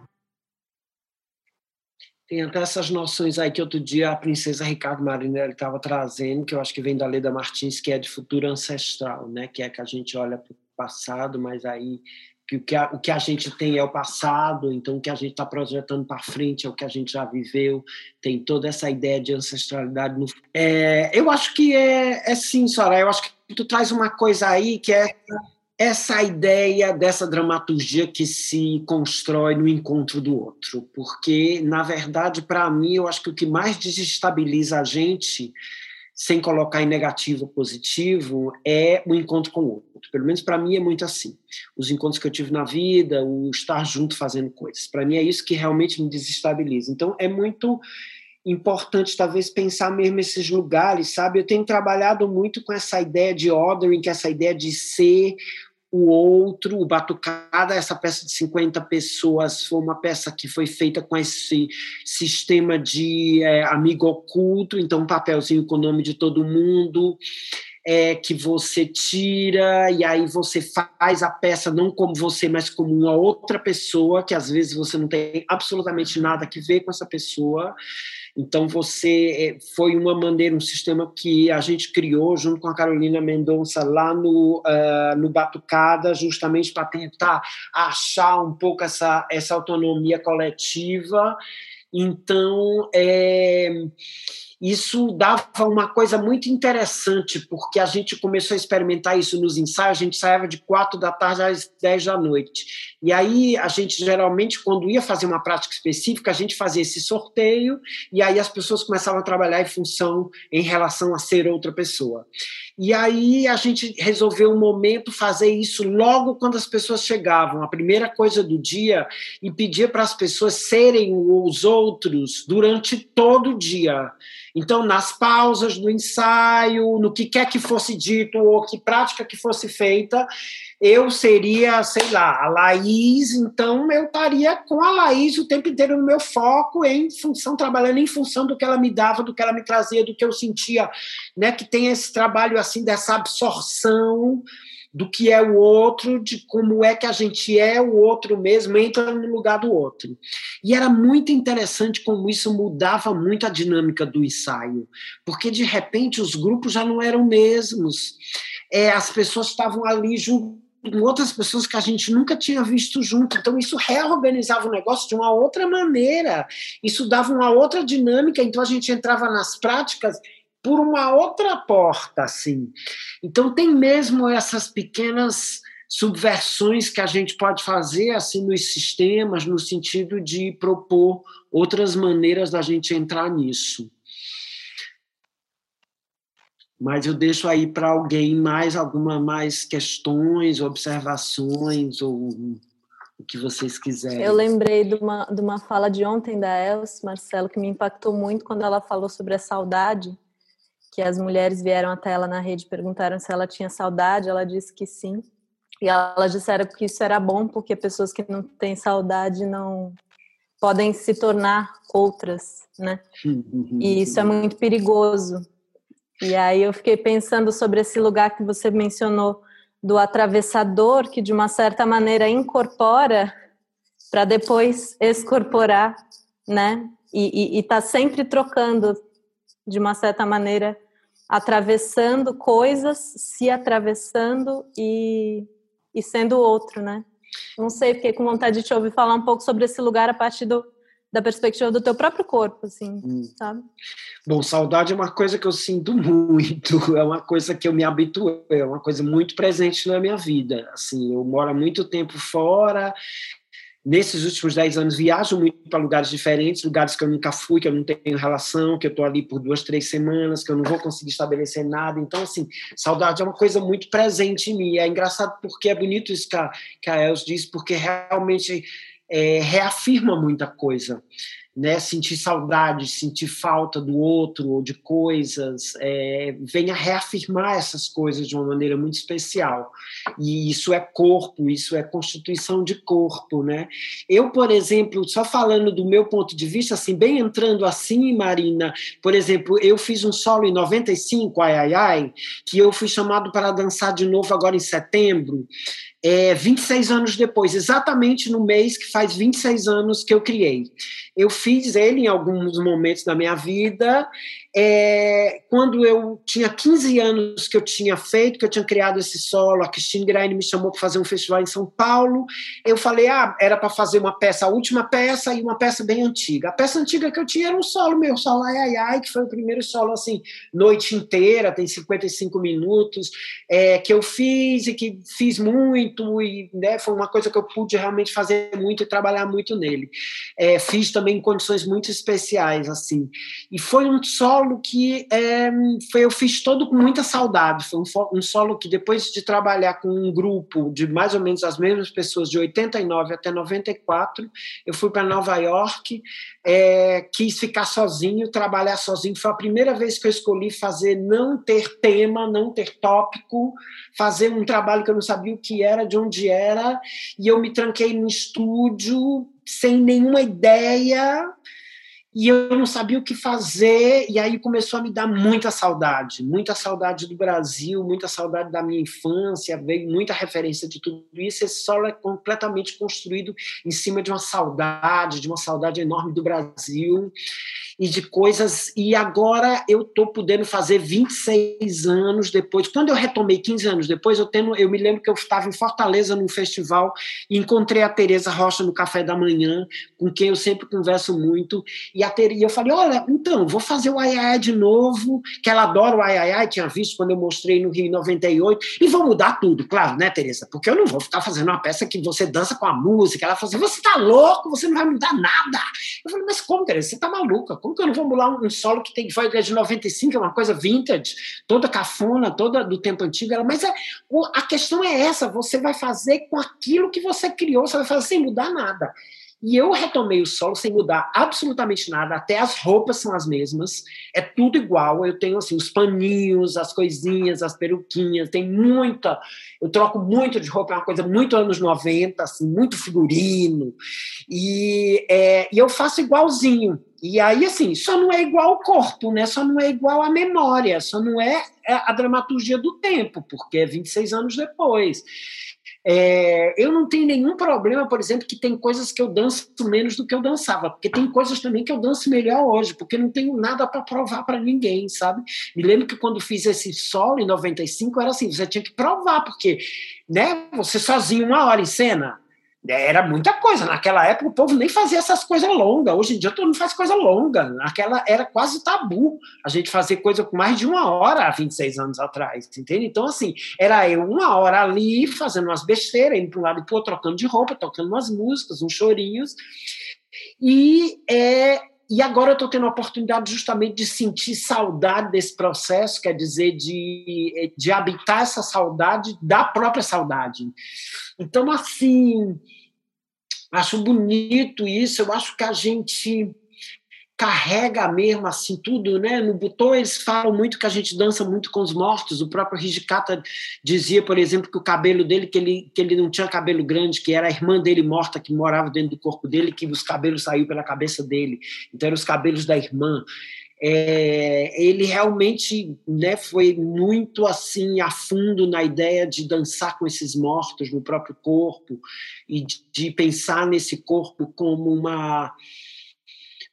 Speaker 2: Tem até essas noções aí que outro dia a princesa Ricardo Marinelli estava trazendo, que eu acho que vem da Leda Martins, que é de futuro ancestral, né? que é que a gente olha para o passado, mas aí que o que a, o que a gente tem é o passado, então o que a gente está projetando para frente é o que a gente já viveu, tem toda essa ideia de ancestralidade. No, é, eu acho que é, é sim, Sora, eu acho que tu traz uma coisa aí que é essa ideia dessa dramaturgia que se constrói no encontro do outro, porque, na verdade, para mim, eu acho que o que mais desestabiliza a gente sem colocar em negativo ou positivo, é o encontro com o outro. Pelo menos para mim é muito assim. Os encontros que eu tive na vida, o estar junto fazendo coisas. Para mim é isso que realmente me desestabiliza. Então é muito importante talvez pensar mesmo esses lugares, sabe? Eu tenho trabalhado muito com essa ideia de ordering, que é essa ideia de ser o outro, o Batucada, essa peça de 50 pessoas, foi uma peça que foi feita com esse sistema de é, amigo oculto, então um papelzinho com o nome de todo mundo, é, que você tira e aí você faz a peça não como você, mas como uma outra pessoa, que às vezes você não tem absolutamente nada que ver com essa pessoa, então, você eh, foi uma maneira, um sistema que a gente criou junto com a Carolina Mendonça lá no, uh, no Batucada, justamente para tentar achar um pouco essa, essa autonomia coletiva. Então, é isso dava uma coisa muito interessante, porque a gente começou a experimentar isso nos ensaios, a gente saía de quatro da tarde às dez da noite. E aí a gente geralmente, quando ia fazer uma prática específica, a gente fazia esse sorteio, e aí as pessoas começavam a trabalhar em função, em relação a ser outra pessoa. E aí a gente resolveu um momento fazer isso logo quando as pessoas chegavam, a primeira coisa do dia, e pedir para as pessoas serem os outros durante todo o dia. Então, nas pausas do ensaio, no que quer que fosse dito ou que prática que fosse feita, eu seria, sei lá, a Laís, então eu estaria com a Laís o tempo inteiro no meu foco, em função, trabalhando em função do que ela me dava, do que ela me trazia, do que eu sentia, né? Que tem esse trabalho assim dessa absorção do que é o outro, de como é que a gente é o outro mesmo, entra no lugar do outro. E era muito interessante como isso mudava muito a dinâmica do ensaio, porque de repente os grupos já não eram mesmos. É, as pessoas estavam ali com outras pessoas que a gente nunca tinha visto junto. Então, isso reorganizava o negócio de uma outra maneira, isso dava uma outra dinâmica. Então, a gente entrava nas práticas por uma outra porta, assim. Então, tem mesmo essas pequenas subversões que a gente pode fazer assim nos sistemas, no sentido de propor outras maneiras da gente entrar nisso. Mas eu deixo aí para alguém mais alguma mais questões, observações ou o que vocês quiserem.
Speaker 1: Eu lembrei de uma, de uma fala de ontem da Els, Marcelo, que me impactou muito quando ela falou sobre a saudade que as mulheres vieram até ela na rede perguntaram se ela tinha saudade, ela disse que sim. E elas disseram que isso era bom porque pessoas que não têm saudade não podem se tornar outras, né? E isso é muito perigoso. E aí eu fiquei pensando sobre esse lugar que você mencionou do atravessador que de uma certa maneira incorpora para depois excorporar, né? E está sempre trocando de uma certa maneira, atravessando coisas, se atravessando e, e sendo outro, né? Não sei, fiquei com vontade de te ouvir falar um pouco sobre esse lugar a partir do, da perspectiva do teu próprio corpo, assim, hum. sabe?
Speaker 2: Bom, saudade é uma coisa que eu sinto muito, (laughs) é uma coisa que eu me habituei, é uma coisa muito presente na minha vida. Assim, eu moro há muito tempo fora, nesses últimos dez anos viajo muito para lugares diferentes, lugares que eu nunca fui, que eu não tenho relação, que eu estou ali por duas, três semanas, que eu não vou conseguir estabelecer nada. Então, assim, saudade é uma coisa muito presente em mim. É engraçado porque é bonito isso que a, que a Els diz, porque realmente é, reafirma muita coisa né, sentir saudade, sentir falta do outro ou de coisas, é, venha reafirmar essas coisas de uma maneira muito especial. E isso é corpo, isso é constituição de corpo, né? Eu, por exemplo, só falando do meu ponto de vista, assim, bem entrando assim, Marina, por exemplo, eu fiz um solo em 95, ai, ai, ai, que eu fui chamado para dançar de novo agora em setembro, é, 26 anos depois, exatamente no mês que faz 26 anos que eu criei. Eu fiz ele em alguns momentos da minha vida é, quando eu tinha 15 anos que eu tinha feito, que eu tinha criado esse solo, a Christine Graine me chamou para fazer um festival em São Paulo, eu falei, ah, era para fazer uma peça, a última peça e uma peça bem antiga. A peça antiga que eu tinha era um solo meu, solo Ai Ai Ai, que foi o primeiro solo, assim, noite inteira, tem 55 minutos, é, que eu fiz e que fiz muito, e né, foi uma coisa que eu pude realmente fazer muito e trabalhar muito nele. É, fiz também em condições muito especiais, assim, e foi um solo solo que é, foi, eu fiz todo com muita saudade. Foi um, um, solo que, depois de trabalhar com um grupo de mais ou menos as mesmas pessoas, de 89 até 94, eu fui para Nova York, é, quis ficar sozinho, trabalhar sozinho. Foi a primeira vez que eu escolhi fazer, não ter tema, não ter tópico, fazer um trabalho que eu não sabia o que era, de onde era, e eu me tranquei no estúdio sem nenhuma ideia e eu não sabia o que fazer, e aí começou a me dar muita saudade, muita saudade do Brasil, muita saudade da minha infância, veio muita referência de tudo isso. Esse solo é completamente construído em cima de uma saudade, de uma saudade enorme do Brasil e de coisas. E agora eu estou podendo fazer 26 anos depois. Quando eu retomei 15 anos depois, eu, tenho, eu me lembro que eu estava em Fortaleza num festival e encontrei a Tereza Rocha no café da manhã, com quem eu sempre converso muito. E a Tereza, eu falei: Olha, então, vou fazer o Ai de novo, que ela adora o Ai tinha visto quando eu mostrei no Rio 98, e vou mudar tudo, claro, né, Tereza? Porque eu não vou ficar fazendo uma peça que você dança com a música. Ela falou assim: Você está louco, você não vai mudar nada. Eu falei: Mas como, Tereza? Você está maluca? Como que eu não vou mudar um solo que tem que foi de 95, é uma coisa vintage, toda cafona, toda do tempo antigo? Ela, mas é, a questão é essa: você vai fazer com aquilo que você criou, você vai fazer sem mudar nada. E eu retomei o solo sem mudar absolutamente nada, até as roupas são as mesmas, é tudo igual. Eu tenho assim os paninhos, as coisinhas, as peruquinhas, tem muita. Eu troco muito de roupa, é uma coisa muito anos 90, assim, muito figurino. E, é, e eu faço igualzinho e aí, assim, só não é igual ao corpo, né? Só não é igual à memória, só não é a dramaturgia do tempo, porque é 26 anos depois. É, eu não tenho nenhum problema, por exemplo, que tem coisas que eu danço menos do que eu dançava, porque tem coisas também que eu danço melhor hoje, porque não tenho nada para provar para ninguém, sabe? Me lembro que quando fiz esse solo em 95 era assim, você tinha que provar, porque, né, você sozinho uma hora em cena, era muita coisa. Naquela época o povo nem fazia essas coisas longas. Hoje em dia todo mundo faz coisa longa. Naquela era quase tabu a gente fazer coisa com mais de uma hora há 26 anos atrás, entende? Então, assim, era eu uma hora ali fazendo umas besteiras, indo para um lado e para outro, trocando de roupa, tocando umas músicas, uns chorinhos. E, é, e agora eu estou tendo a oportunidade justamente de sentir saudade desse processo, quer dizer, de, de habitar essa saudade da própria saudade. Então, assim, acho bonito isso, eu acho que a gente carrega mesmo assim tudo, né? No Butô eles falam muito que a gente dança muito com os mortos. O próprio Hijikata dizia, por exemplo, que o cabelo dele que ele que ele não tinha cabelo grande, que era a irmã dele morta que morava dentro do corpo dele, que os cabelos saíram pela cabeça dele. Então eram os cabelos da irmã é, ele realmente né, foi muito assim a fundo na ideia de dançar com esses mortos no próprio corpo e de, de pensar nesse corpo como uma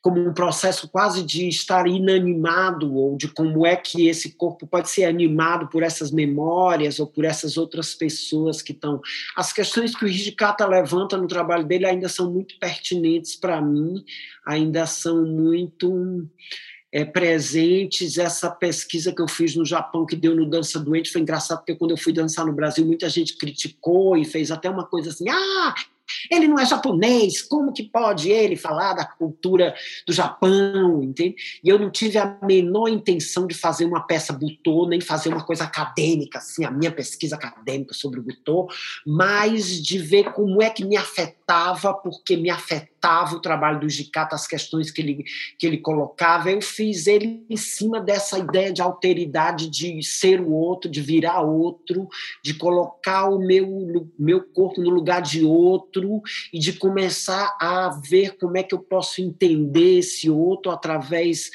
Speaker 2: como um processo quase de estar inanimado ou de como é que esse corpo pode ser animado por essas memórias ou por essas outras pessoas que estão as questões que o Hijikata levanta no trabalho dele ainda são muito pertinentes para mim ainda são muito é, presentes. Essa pesquisa que eu fiz no Japão, que deu no Dança Doente, foi engraçado, porque quando eu fui dançar no Brasil, muita gente criticou e fez até uma coisa assim: ah, ele não é japonês, como que pode ele falar da cultura do Japão, entende? E eu não tive a menor intenção de fazer uma peça Butô, nem fazer uma coisa acadêmica, assim, a minha pesquisa acadêmica sobre o Butô, mas de ver como é que me afetava, porque me afetava o trabalho do Jicata, as questões que ele, que ele colocava. Eu fiz ele em cima dessa ideia de alteridade, de ser o outro, de virar outro, de colocar o meu, meu corpo no lugar de outro outro e de começar a ver como é que eu posso entender esse outro através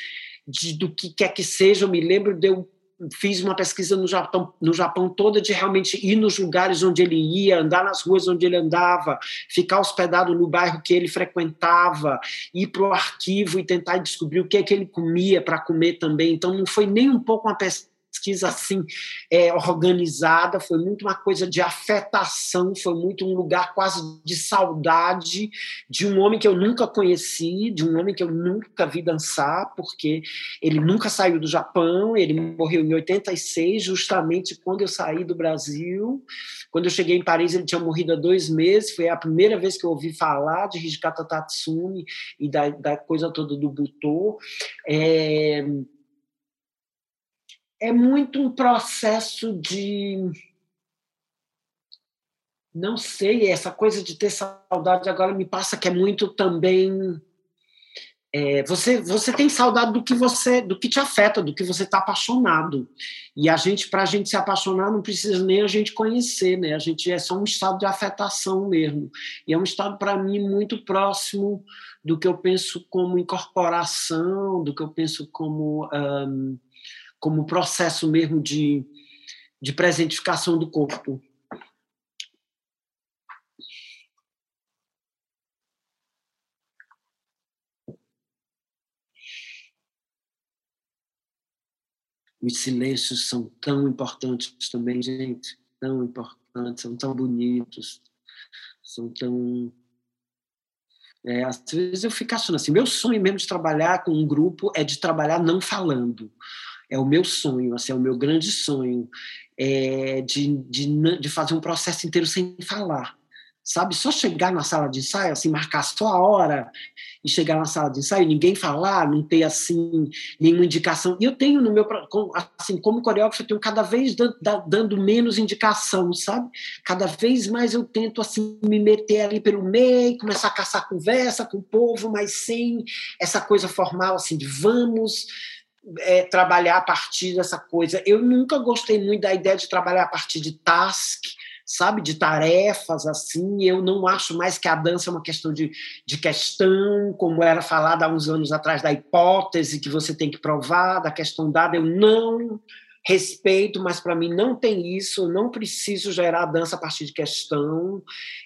Speaker 2: de, do que quer que seja. Eu me lembro de eu fiz uma pesquisa no Japão, no Japão toda de realmente ir nos lugares onde ele ia, andar nas ruas onde ele andava, ficar hospedado no bairro que ele frequentava, ir para o arquivo e tentar descobrir o que é que ele comia para comer também. Então não foi nem um pouco uma pesquisa pesquisa assim é, organizada, foi muito uma coisa de afetação, foi muito um lugar quase de saudade de um homem que eu nunca conheci, de um homem que eu nunca vi dançar, porque ele nunca saiu do Japão, ele morreu em 86, justamente quando eu saí do Brasil. Quando eu cheguei em Paris, ele tinha morrido há dois meses, foi a primeira vez que eu ouvi falar de Hijikata Tatsumi e da, da coisa toda do Butô. É, é muito um processo de. Não sei, essa coisa de ter saudade agora me passa que é muito também. É, você, você tem saudade do que você do que te afeta, do que você está apaixonado. E a gente, para a gente se apaixonar, não precisa nem a gente conhecer, né? A gente é só um estado de afetação mesmo. E é um estado, para mim, muito próximo do que eu penso como incorporação, do que eu penso como. Um, como processo mesmo de, de presentificação do corpo. Os silêncios são tão importantes também, gente, tão importantes, são tão bonitos, são tão. É, às vezes eu fico achando assim, meu sonho mesmo de trabalhar com um grupo é de trabalhar não falando é o meu sonho, assim, é o meu grande sonho é de, de, de fazer um processo inteiro sem falar sabe? Só chegar na sala de ensaio, assim, marcar só a hora e chegar na sala de ensaio, ninguém falar, não ter, assim, nenhuma indicação. E eu tenho no meu, assim, como coreógrafo, eu tenho cada vez dando, menos indicação, sabe? Cada vez mais eu tento, assim, me meter ali pelo meio, começar a caçar conversa com o povo, mas sem essa coisa formal, assim, de vamos é, trabalhar a partir dessa coisa. Eu nunca gostei muito da ideia de trabalhar a partir de task, sabe, de tarefas assim. Eu não acho mais que a dança é uma questão de, de questão, como era falado há uns anos atrás da hipótese que você tem que provar, da questão dada. Eu não respeito, mas para mim não tem isso, eu não preciso gerar dança a partir de questão.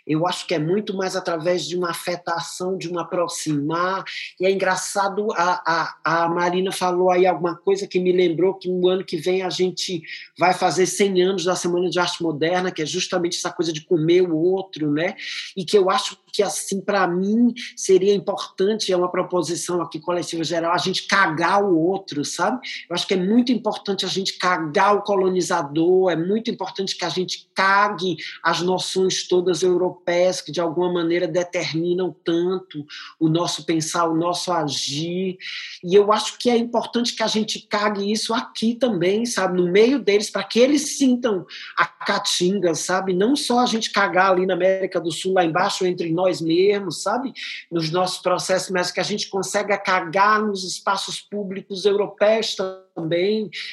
Speaker 2: Eu acho que é muito mais através de uma afetação, de um aproximar. E é engraçado, a, a, a Marina falou aí alguma coisa que me lembrou que no ano que vem a gente vai fazer 100 anos da Semana de Arte Moderna, que é justamente essa coisa de comer o outro, né? E que eu acho que, assim, para mim, seria importante, é uma proposição aqui coletiva geral, a gente cagar o outro, sabe? Eu acho que é muito importante a gente cagar o colonizador, é muito importante que a gente cague as noções todas europeias que, de alguma maneira, determinam tanto o nosso pensar, o nosso agir. E eu acho que é importante que a gente cague isso aqui também, sabe? No meio deles, para que eles sintam a caatinga, sabe? Não só a gente cagar ali na América do Sul, lá embaixo, entre nós mesmos, sabe? Nos nossos processos, mas que a gente consiga cagar nos espaços públicos europeus também,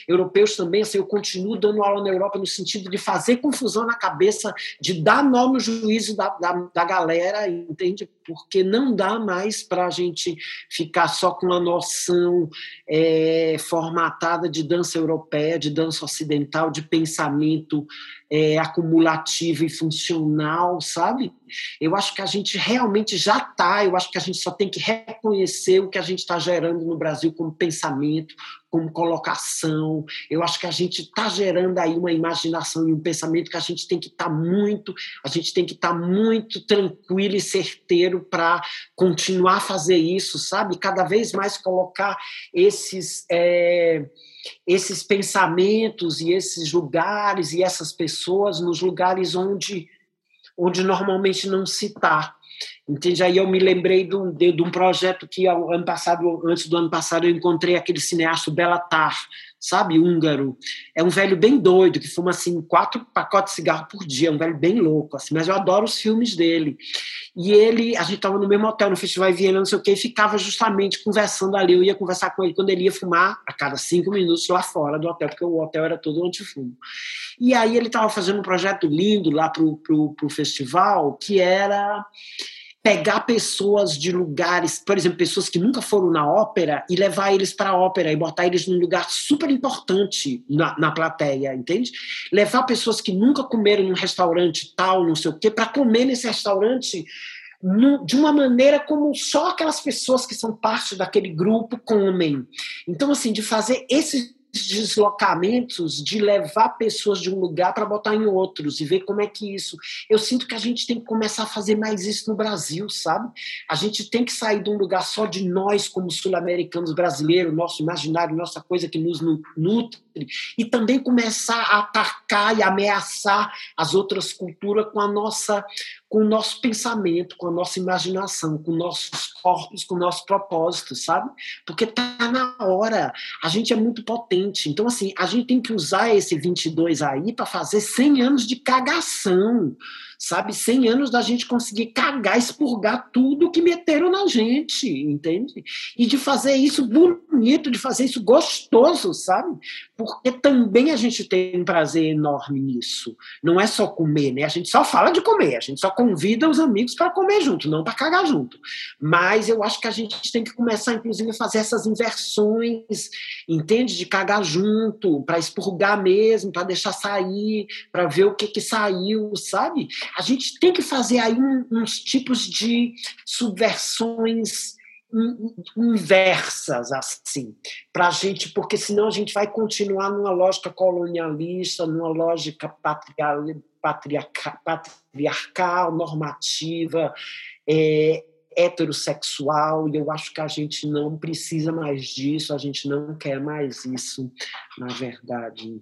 Speaker 2: europeus também, assim, eu continuo dando aula na Europa no sentido de fazer confusão na cabeça, de dar nó no juízo da, da, da galera, entende? Porque não dá mais para a gente ficar só com a noção é, formatada de dança europeia, de dança ocidental, de pensamento é, acumulativo e funcional, sabe? Eu acho que a gente realmente já está, eu acho que a gente só tem que reconhecer o que a gente está gerando no Brasil como pensamento, como colocação. Eu acho que a gente está gerando aí uma imaginação e um pensamento que a gente tem que estar tá muito, a gente tem que estar tá muito tranquilo e certeiro para continuar a fazer isso, sabe? Cada vez mais colocar esses. É, esses pensamentos e esses lugares e essas pessoas nos lugares onde, onde normalmente não se está. Entende? Aí eu me lembrei de um, de, de um projeto que ano passado, antes do ano passado, eu encontrei aquele cineasta Belatar, sabe, húngaro. É um velho bem doido que fuma assim quatro pacotes de cigarro por dia, é um velho bem louco, assim. Mas eu adoro os filmes dele. E ele, a gente estava no mesmo hotel no Festival Viena, não sei o quê, e ficava justamente conversando ali. Eu ia conversar com ele quando ele ia fumar a cada cinco minutos lá fora do hotel, porque o hotel era todo antifumo. E aí ele estava fazendo um projeto lindo lá para o festival, que era pegar pessoas de lugares, por exemplo, pessoas que nunca foram na ópera e levar eles para a ópera e botar eles num lugar super importante na, na plateia, entende? Levar pessoas que nunca comeram em um restaurante tal, não sei o quê, para comer nesse restaurante de uma maneira como só aquelas pessoas que são parte daquele grupo comem. Então, assim, de fazer esse deslocamentos de levar pessoas de um lugar para botar em outros e ver como é que isso. Eu sinto que a gente tem que começar a fazer mais isso no Brasil, sabe? A gente tem que sair de um lugar só de nós, como sul-americanos brasileiros, nosso imaginário, nossa coisa que nos nutre, e também começar a atacar e ameaçar as outras culturas com a nossa com o nosso pensamento, com a nossa imaginação, com nossos corpos, com o nosso propósito, sabe? Porque tá na hora. A gente é muito potente. Então, assim, a gente tem que usar esse 22 aí para fazer 100 anos de cagação, sabe? 100 anos da gente conseguir cagar, expurgar tudo que meteram na gente, entende? E de fazer isso bonito, de fazer isso gostoso, sabe? Porque também a gente tem um prazer enorme nisso. Não é só comer, né? A gente só fala de comer, a gente só convida os amigos para comer junto, não para cagar junto. Mas eu acho que a gente tem que começar, inclusive, a fazer essas inversões, entende? De cagar junto, para expurgar mesmo, para deixar sair, para ver o que, que saiu, sabe? A gente tem que fazer aí um, uns tipos de subversões inversas assim para a gente porque senão a gente vai continuar numa lógica colonialista numa lógica patriarcal, patriarcal normativa é, heterossexual e eu acho que a gente não precisa mais disso a gente não quer mais isso na verdade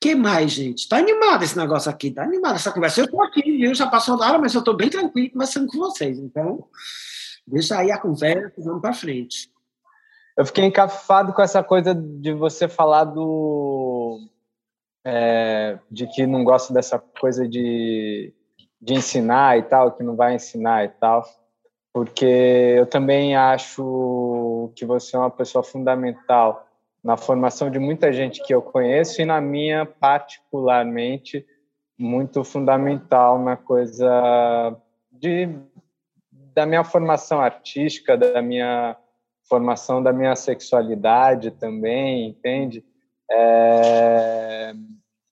Speaker 2: que mais, gente? Tá animado esse negócio aqui, tá animado essa conversa. Eu tô aqui, viu? Já passou da hora, mas eu tô bem tranquilo conversando com vocês. Então, deixa aí a conversa, vamos para frente.
Speaker 7: Eu fiquei encafado com essa coisa de você falar do. É, de que não gosta dessa coisa de, de ensinar e tal, que não vai ensinar e tal. porque eu também acho que você é uma pessoa fundamental na formação de muita gente que eu conheço e na minha particularmente muito fundamental na coisa de da minha formação artística, da minha formação da minha sexualidade também, entende? É,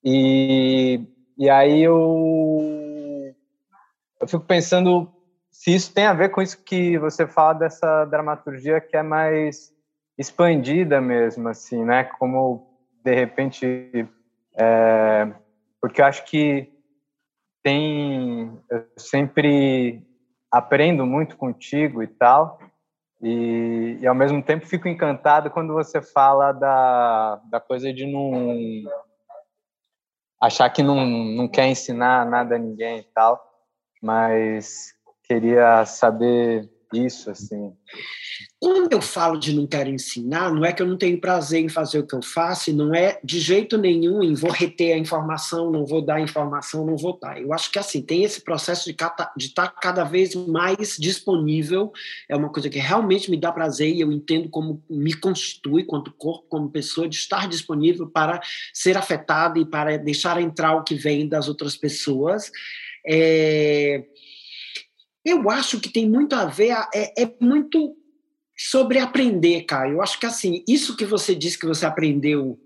Speaker 7: e, e aí eu, eu fico pensando se isso tem a ver com isso que você fala dessa dramaturgia que é mais expandida mesmo, assim, né? Como de repente, é, porque eu acho que tem, eu sempre aprendo muito contigo e tal, e, e, ao mesmo tempo fico encantado quando você fala da, da coisa de não achar que não, não quer ensinar nada a ninguém e tal, mas queria saber isso assim.
Speaker 2: Quando eu falo de não quero ensinar, não é que eu não tenho prazer em fazer o que eu faço, e não é de jeito nenhum em vou reter a informação, não vou dar informação, não vou dar. Eu acho que assim, tem esse processo de estar tá cada vez mais disponível, é uma coisa que realmente me dá prazer e eu entendo como me constitui, quanto corpo, como pessoa, de estar disponível para ser afetado e para deixar entrar o que vem das outras pessoas. É... Eu acho que tem muito a ver, é, é muito sobre aprender, Caio. Eu acho que assim, isso que você disse que você aprendeu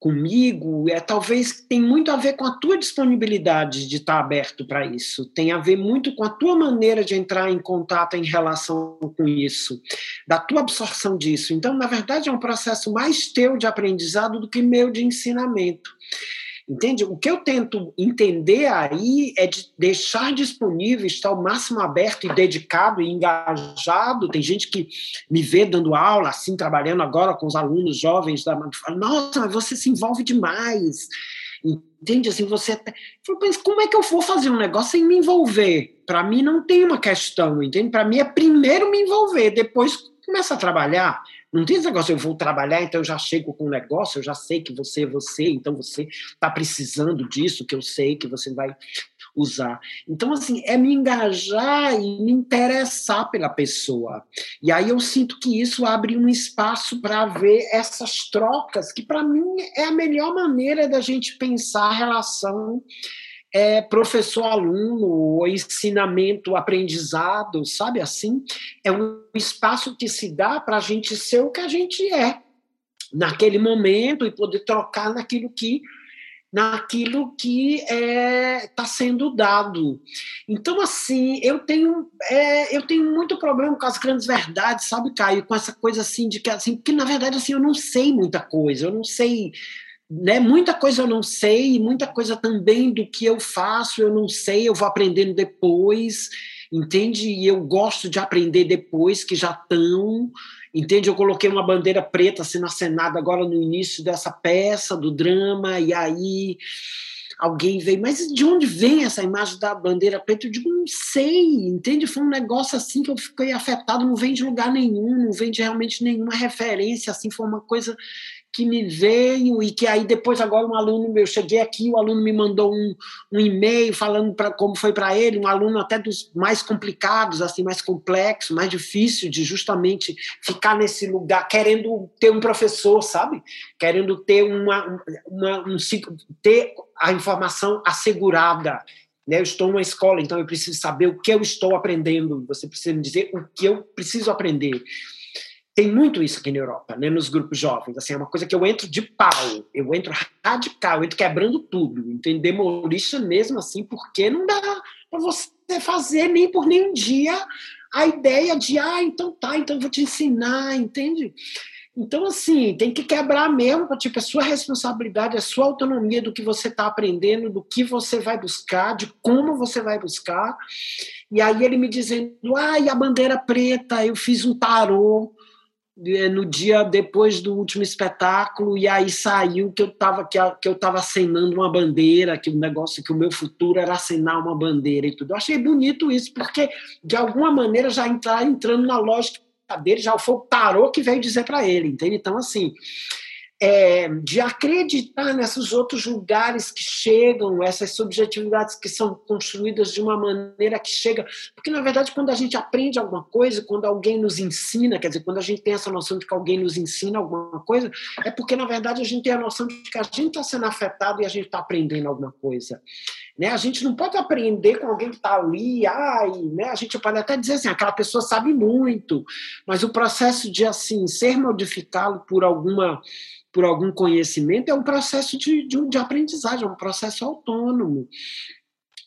Speaker 2: comigo é talvez tem muito a ver com a tua disponibilidade de estar aberto para isso. Tem a ver muito com a tua maneira de entrar em contato em relação com isso, da tua absorção disso. Então, na verdade, é um processo mais teu de aprendizado do que meu de ensinamento. Entende? O que eu tento entender aí é de deixar disponível, estar o máximo aberto e dedicado e engajado. Tem gente que me vê dando aula, assim, trabalhando agora com os alunos jovens da fala, nossa, mas você se envolve demais. Entende? Assim, você. Até... Mas como é que eu vou fazer um negócio sem me envolver? Para mim não tem uma questão, entende? Para mim é primeiro me envolver, depois começa a trabalhar. Não tem esse negócio, eu vou trabalhar, então eu já chego com um negócio, eu já sei que você é você, então você está precisando disso, que eu sei que você vai usar. Então, assim, é me engajar e me interessar pela pessoa. E aí eu sinto que isso abre um espaço para ver essas trocas, que para mim é a melhor maneira da gente pensar a relação é, professor-aluno, ou ensinamento-aprendizado, sabe assim? É um espaço que se dá para a gente ser o que a gente é naquele momento e poder trocar naquilo que naquilo que está é, tá sendo dado. Então, assim, eu tenho, é, eu tenho muito problema com as grandes verdades, sabe, Caio? Com essa coisa assim de que, assim, porque na verdade, assim, eu não sei muita coisa, eu não sei né? Muita coisa eu não sei, muita coisa também do que eu faço eu não sei, eu vou aprendendo depois, entende? E eu gosto de aprender depois que já estão, entende? Eu coloquei uma bandeira preta sendo acenada agora no início dessa peça, do drama, e aí alguém veio, mas de onde vem essa imagem da bandeira preta? Eu digo, não sei, entende? Foi um negócio assim que eu fiquei afetado, não vem de lugar nenhum, não vem de realmente nenhuma referência, assim, foi uma coisa que me veio e que aí depois agora um aluno meu, eu cheguei aqui, o aluno me mandou um, um e-mail falando para como foi para ele, um aluno até dos mais complicados, assim, mais complexo, mais difícil de justamente ficar nesse lugar, querendo ter um professor, sabe? Querendo ter uma, uma um, ter a informação assegurada. Né? Eu estou numa escola, então eu preciso saber o que eu estou aprendendo. Você precisa me dizer o que eu preciso aprender. Tem muito isso aqui na Europa, né, nos grupos jovens. Assim, é uma coisa que eu entro de pau, eu entro radical, eu entro quebrando tudo, entende? Demolition mesmo assim, porque não dá para você fazer nem por nenhum dia a ideia de, ah, então tá, então eu vou te ensinar, entende? Então, assim, tem que quebrar mesmo, tipo, é sua responsabilidade, é sua autonomia do que você está aprendendo, do que você vai buscar, de como você vai buscar. E aí ele me dizendo, ah, e a bandeira preta, eu fiz um tarô, no dia depois do último espetáculo e aí saiu que eu estava que, que eu estava acenando uma bandeira que o negócio que o meu futuro era acenar uma bandeira e tudo. Eu achei bonito isso porque de alguma maneira já entrar entrando na lógica dele já foi o tarô que veio dizer para ele entende? Então assim é, de acreditar nesses outros lugares que chegam, essas subjetividades que são construídas de uma maneira que chega. Porque, na verdade, quando a gente aprende alguma coisa, quando alguém nos ensina, quer dizer, quando a gente tem essa noção de que alguém nos ensina alguma coisa, é porque, na verdade, a gente tem a noção de que a gente está sendo afetado e a gente está aprendendo alguma coisa. Né? A gente não pode aprender com alguém que está ali, ai, né? a gente pode até dizer assim, aquela pessoa sabe muito, mas o processo de assim ser modificado por alguma por algum conhecimento, é um processo de, de, de aprendizagem, é um processo autônomo.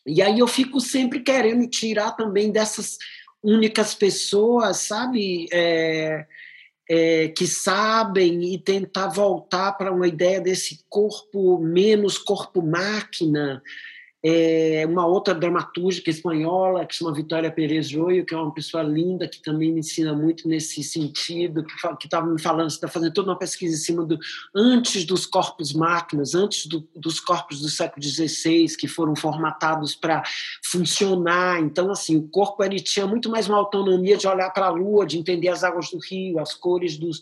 Speaker 2: E aí eu fico sempre querendo tirar também dessas únicas pessoas, sabe, é, é, que sabem e tentar voltar para uma ideia desse corpo menos corpo-máquina, é, uma outra dramaturga espanhola que chama Vitória Pérez Joio, que é uma pessoa linda, que também me ensina muito nesse sentido, que estava me falando, está fazendo toda uma pesquisa em cima do antes dos corpos máquinas, antes do, dos corpos do século XVI, que foram formatados para funcionar. Então, assim, o corpo ele tinha muito mais uma autonomia de olhar para a lua, de entender as águas do rio, as cores dos,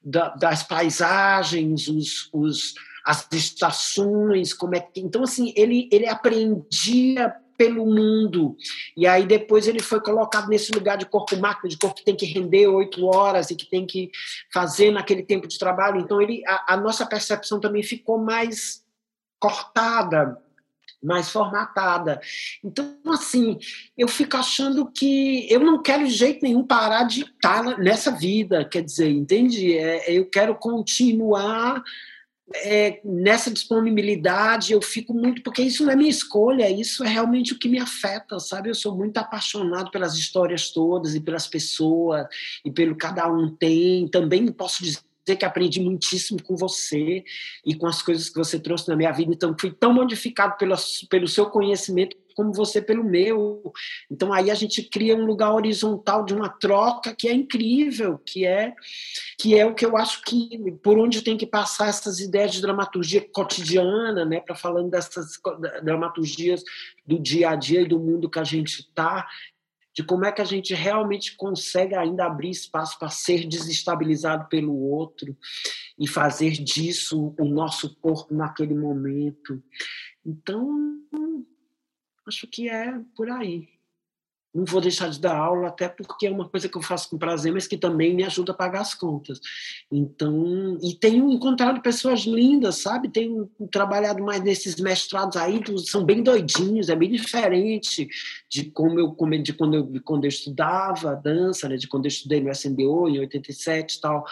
Speaker 2: da, das paisagens, os, os as estações, como é que. Então, assim, ele, ele aprendia pelo mundo. E aí depois ele foi colocado nesse lugar de corpo máquina, de corpo que tem que render oito horas e que tem que fazer naquele tempo de trabalho. Então ele, a, a nossa percepção também ficou mais cortada, mais formatada. Então, assim, eu fico achando que eu não quero de jeito nenhum parar de estar nessa vida, quer dizer, entende? É, eu quero continuar é, nessa disponibilidade eu fico muito porque isso não é minha escolha isso é realmente o que me afeta sabe? Eu sou muito apaixonado pelas histórias todas e pelas pessoas e pelo cada um tem. Também posso dizer que aprendi muitíssimo com você e com as coisas que você trouxe na minha vida. Então fui tão modificado pelo, pelo seu conhecimento como você pelo meu. Então aí a gente cria um lugar horizontal de uma troca que é incrível, que é que é o que eu acho que por onde tem que passar essas ideias de dramaturgia cotidiana, né, para falando dessas dramaturgias do dia a dia e do mundo que a gente está, de como é que a gente realmente consegue ainda abrir espaço para ser desestabilizado pelo outro e fazer disso o nosso corpo naquele momento. Então, acho que é por aí. Não vou deixar de dar aula, até porque é uma coisa que eu faço com prazer, mas que também me ajuda a pagar as contas. Então, e tenho encontrado pessoas lindas, sabe? Tenho trabalhado mais nesses mestrados aí, são bem doidinhos, é bem diferente de como eu de quando eu, quando eu estudava dança, né? de quando eu estudei no SMBO em 87 e tal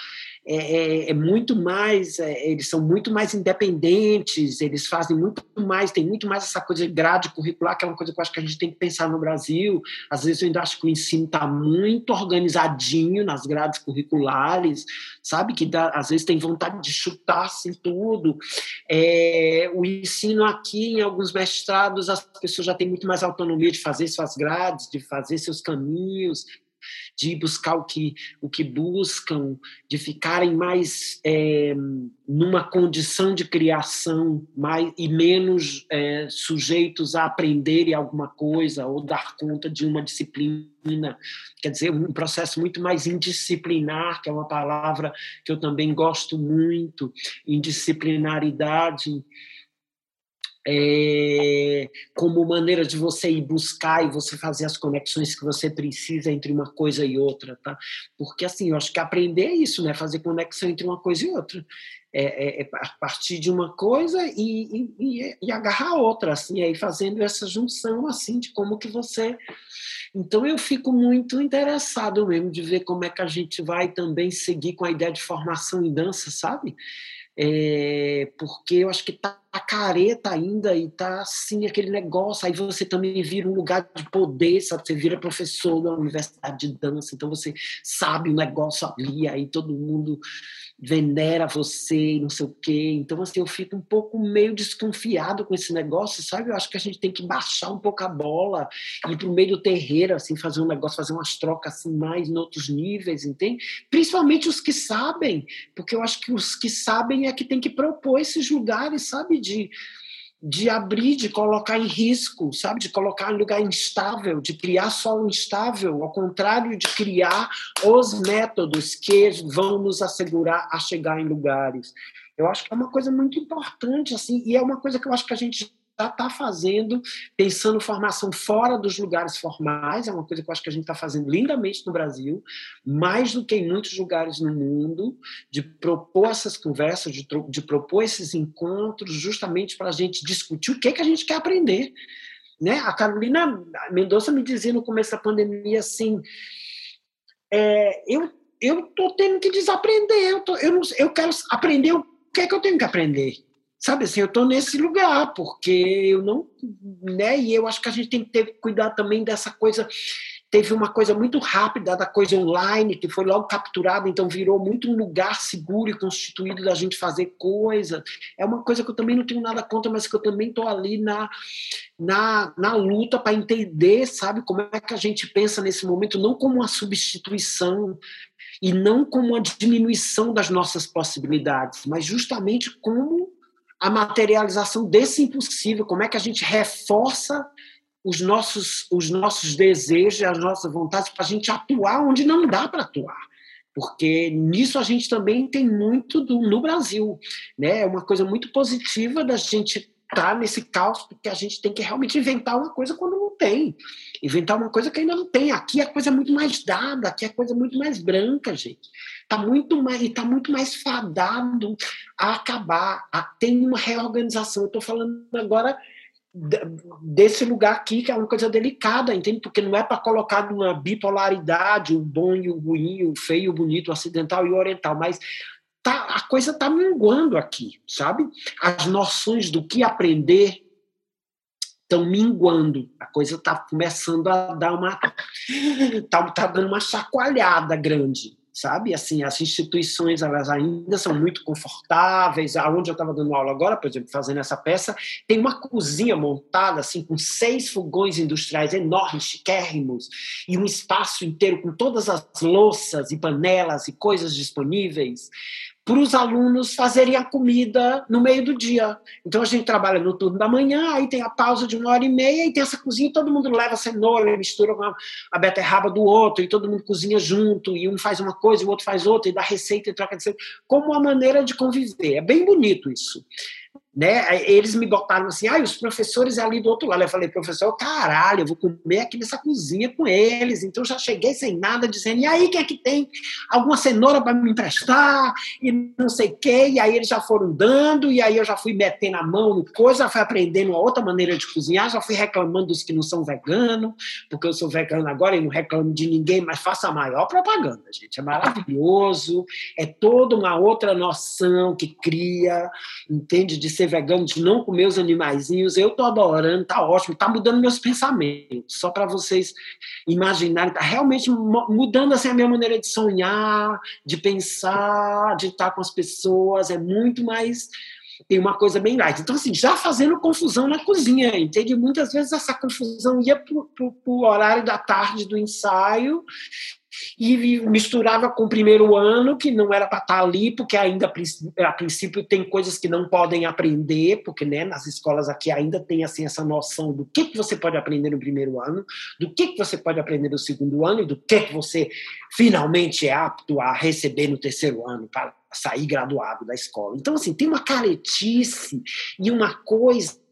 Speaker 2: é, é, é muito mais, é, eles são muito mais independentes, eles fazem muito mais, tem muito mais essa coisa de grade curricular, que é uma coisa que eu acho que a gente tem que pensar no Brasil. Às vezes eu ainda acho que o ensino está muito organizadinho nas grades curriculares, sabe? Que dá, às vezes tem vontade de chutar assim tudo. É, o ensino aqui, em alguns mestrados, as pessoas já têm muito mais autonomia de fazer suas grades, de fazer seus caminhos, de buscar o que, o que buscam, de ficarem mais é, numa condição de criação mais, e menos é, sujeitos a aprenderem alguma coisa ou dar conta de uma disciplina. Quer dizer, um processo muito mais indisciplinar, que é uma palavra que eu também gosto muito, indisciplinaridade é, como maneira de você ir buscar e você fazer as conexões que você precisa entre uma coisa e outra, tá? Porque assim, eu acho que aprender é isso, né? Fazer conexão entre uma coisa e outra. É, é, é a partir de uma coisa e, e, e agarrar outra, assim, aí fazendo essa junção, assim, de como que você... Então eu fico muito interessado mesmo de ver como é que a gente vai também seguir com a ideia de formação em dança, sabe? É, porque eu acho que tá careta ainda e tá assim aquele negócio. Aí você também vira um lugar de poder, sabe? Você vira professor da universidade de dança, então você sabe o negócio ali, aí todo mundo venera você, não sei o quê. Então, assim, eu fico um pouco meio desconfiado com esse negócio, sabe? Eu acho que a gente tem que baixar um pouco a bola, ir para o meio do terreiro, assim, fazer um negócio, fazer umas trocas assim mais em outros níveis, entende? Principalmente os que sabem, porque eu acho que os que sabem é que tem que propor esses lugares, sabe? De, de abrir, de colocar em risco, sabe? De colocar em lugar instável, de criar solo instável, ao contrário de criar os métodos que vão nos assegurar a chegar em lugares. Eu acho que é uma coisa muito importante, assim, e é uma coisa que eu acho que a gente já está fazendo, pensando formação fora dos lugares formais, é uma coisa que eu acho que a gente está fazendo lindamente no Brasil, mais do que em muitos lugares no mundo, de propor essas conversas, de, de propor esses encontros, justamente para a gente discutir o que, é que a gente quer aprender. Né? A Carolina Mendonça me dizia no começo da pandemia assim: é, eu eu estou tendo que desaprender, eu, tô, eu, não, eu quero aprender o que é que eu tenho que aprender sabe assim, eu estou nesse lugar, porque eu não, né, e eu acho que a gente tem que ter cuidado também dessa coisa, teve uma coisa muito rápida da coisa online, que foi logo capturada, então virou muito um lugar seguro e constituído da gente fazer coisa, é uma coisa que eu também não tenho nada contra, mas que eu também estou ali na, na, na luta para entender, sabe, como é que a gente pensa nesse momento, não como uma substituição, e não como uma diminuição das nossas possibilidades, mas justamente como a materialização desse impossível, como é que a gente reforça os nossos, os nossos desejos, as nossas vontades, para a gente atuar onde não dá para atuar. Porque nisso a gente também tem muito do, no Brasil. Né? É uma coisa muito positiva da gente estar nesse caos, porque a gente tem que realmente inventar uma coisa quando tem. Inventar uma coisa que ainda não tem. Aqui a coisa é muito mais dada, aqui a coisa é muito mais branca, gente está muito mais está muito mais fadado a acabar. A, tem uma reorganização. Eu estou falando agora desse lugar aqui que é uma coisa delicada, entende? Porque não é para colocar numa bipolaridade, o bom e o ruim, o feio, o bonito, o acidental e o oriental, mas tá, a coisa está minguando aqui, sabe? As noções do que aprender estão minguando. A coisa está começando a dar uma. Está tá dando uma chacoalhada grande sabe? Assim, as instituições elas ainda são muito confortáveis. Aonde eu estava dando aula agora, por exemplo, fazendo essa peça, tem uma cozinha montada assim com seis fogões industriais enormes, chiquérrimos, e um espaço inteiro com todas as louças e panelas e coisas disponíveis para os alunos fazerem a comida no meio do dia. Então a gente trabalha no turno da manhã, aí tem a pausa de uma hora e meia, e tem essa cozinha, todo mundo leva cenoura, mistura com a, a beterraba do outro, e todo mundo cozinha junto, e um faz uma coisa, e o outro faz outra, e dá receita e troca de receita, como uma maneira de conviver. É bem bonito isso né? Eles me botaram assim, ah, os professores ali do outro lado. Eu falei, professor, caralho, eu vou comer aqui nessa cozinha com eles. Então já cheguei sem nada, dizendo, e aí, quem é que tem alguma cenoura para me emprestar? E não sei o quê. E aí eles já foram dando, e aí eu já fui metendo a mão no coisa, fui aprendendo uma outra maneira de cozinhar, já fui reclamando dos que não são veganos, porque eu sou vegano agora e não reclamo de ninguém, mas faço a maior propaganda, gente. É maravilhoso, é toda uma outra noção que cria, entende, de ser ser vegano, de não comer os animaizinhos, eu tô adorando, tá ótimo, tá mudando meus pensamentos, só para vocês imaginarem, tá realmente mudando assim a minha maneira de sonhar, de pensar, de estar com as pessoas, é muito mais tem uma coisa bem light. Então, assim, já fazendo confusão na cozinha, entende? Muitas vezes essa confusão ia para o horário da tarde do ensaio e misturava com o primeiro ano, que não era para estar tá ali, porque ainda a princípio tem coisas que não podem aprender, porque né, nas escolas aqui ainda tem assim essa noção do que, que você pode aprender no primeiro ano, do que, que você pode aprender no segundo ano e do que, que você finalmente é apto a receber no terceiro ano para sair graduado da escola. Então, assim, tem uma caretice e uma coisa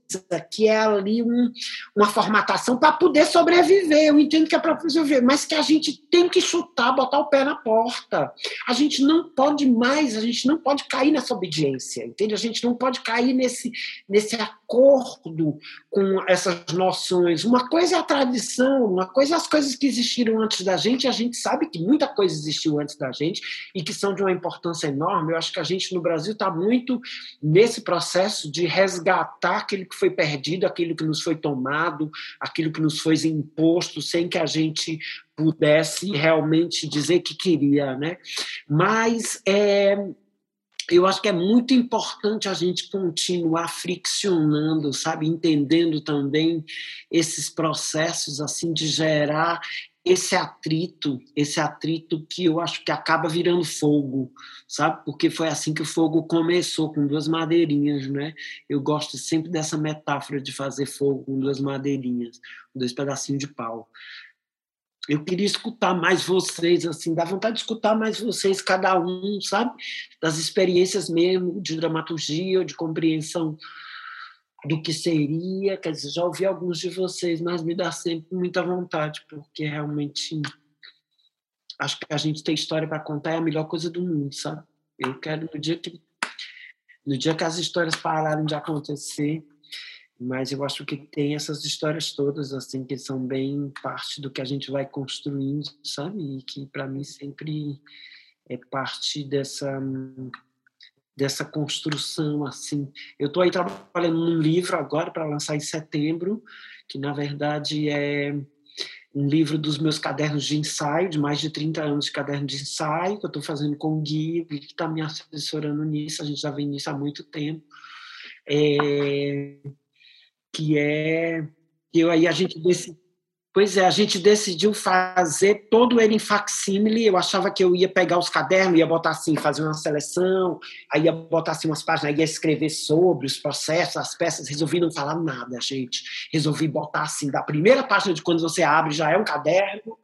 Speaker 2: que é ali um, uma formatação para poder sobreviver. Eu entendo que é para sobreviver, mas que a gente tem que chutar, botar o pé na porta. A gente não pode mais, a gente não pode cair nessa obediência, entende? A gente não pode cair nesse, nesse acordo com essas noções. Uma coisa é a tradição, uma coisa é as coisas que existiram antes da gente, a gente sabe que muita coisa existiu antes da gente e que são de uma importância enorme. Eu acho que a gente no Brasil está muito nesse processo de resgatar aquele que foi perdido, aquilo que nos foi tomado, aquilo que nos foi imposto, sem que a gente pudesse realmente dizer que queria, né? Mas é, eu acho que é muito importante a gente continuar friccionando, sabe, entendendo também esses processos assim de gerar esse atrito, esse atrito que eu acho que acaba virando fogo, sabe? Porque foi assim que o fogo começou, com duas madeirinhas, né? Eu gosto sempre dessa metáfora de fazer fogo com duas madeirinhas, dois pedacinhos de pau. eu queria escutar mais vocês, assim, dá vontade de escutar mais vocês, cada um, sabe? Das experiências mesmo de dramaturgia de compreensão do que seria. Quer dizer, já ouvi alguns de vocês, mas me dá sempre muita vontade, porque realmente acho que a gente tem história para contar é a melhor coisa do mundo, sabe? Eu quero no dia que no dia que as histórias pararem de acontecer, mas eu acho que tem essas histórias todas assim que são bem parte do que a gente vai construindo, sabe? E que para mim sempre é parte dessa dessa construção assim. Eu estou aí trabalhando num livro agora para lançar em setembro, que na verdade é um livro dos meus cadernos de ensaio, de mais de 30 anos de caderno de ensaio, que eu estou fazendo com o Gui, que está me assessorando nisso, a gente já vem nisso há muito tempo. É, que é que aí a gente decidiu, pois é, a gente decidiu fazer todo ele em facsímile. Eu achava que eu ia pegar os cadernos, ia botar assim, fazer uma seleção, aí ia botar assim umas páginas, ia escrever sobre os processos, as peças. Resolvi não falar nada, gente. Resolvi botar assim, da primeira página de quando você abre já é um caderno,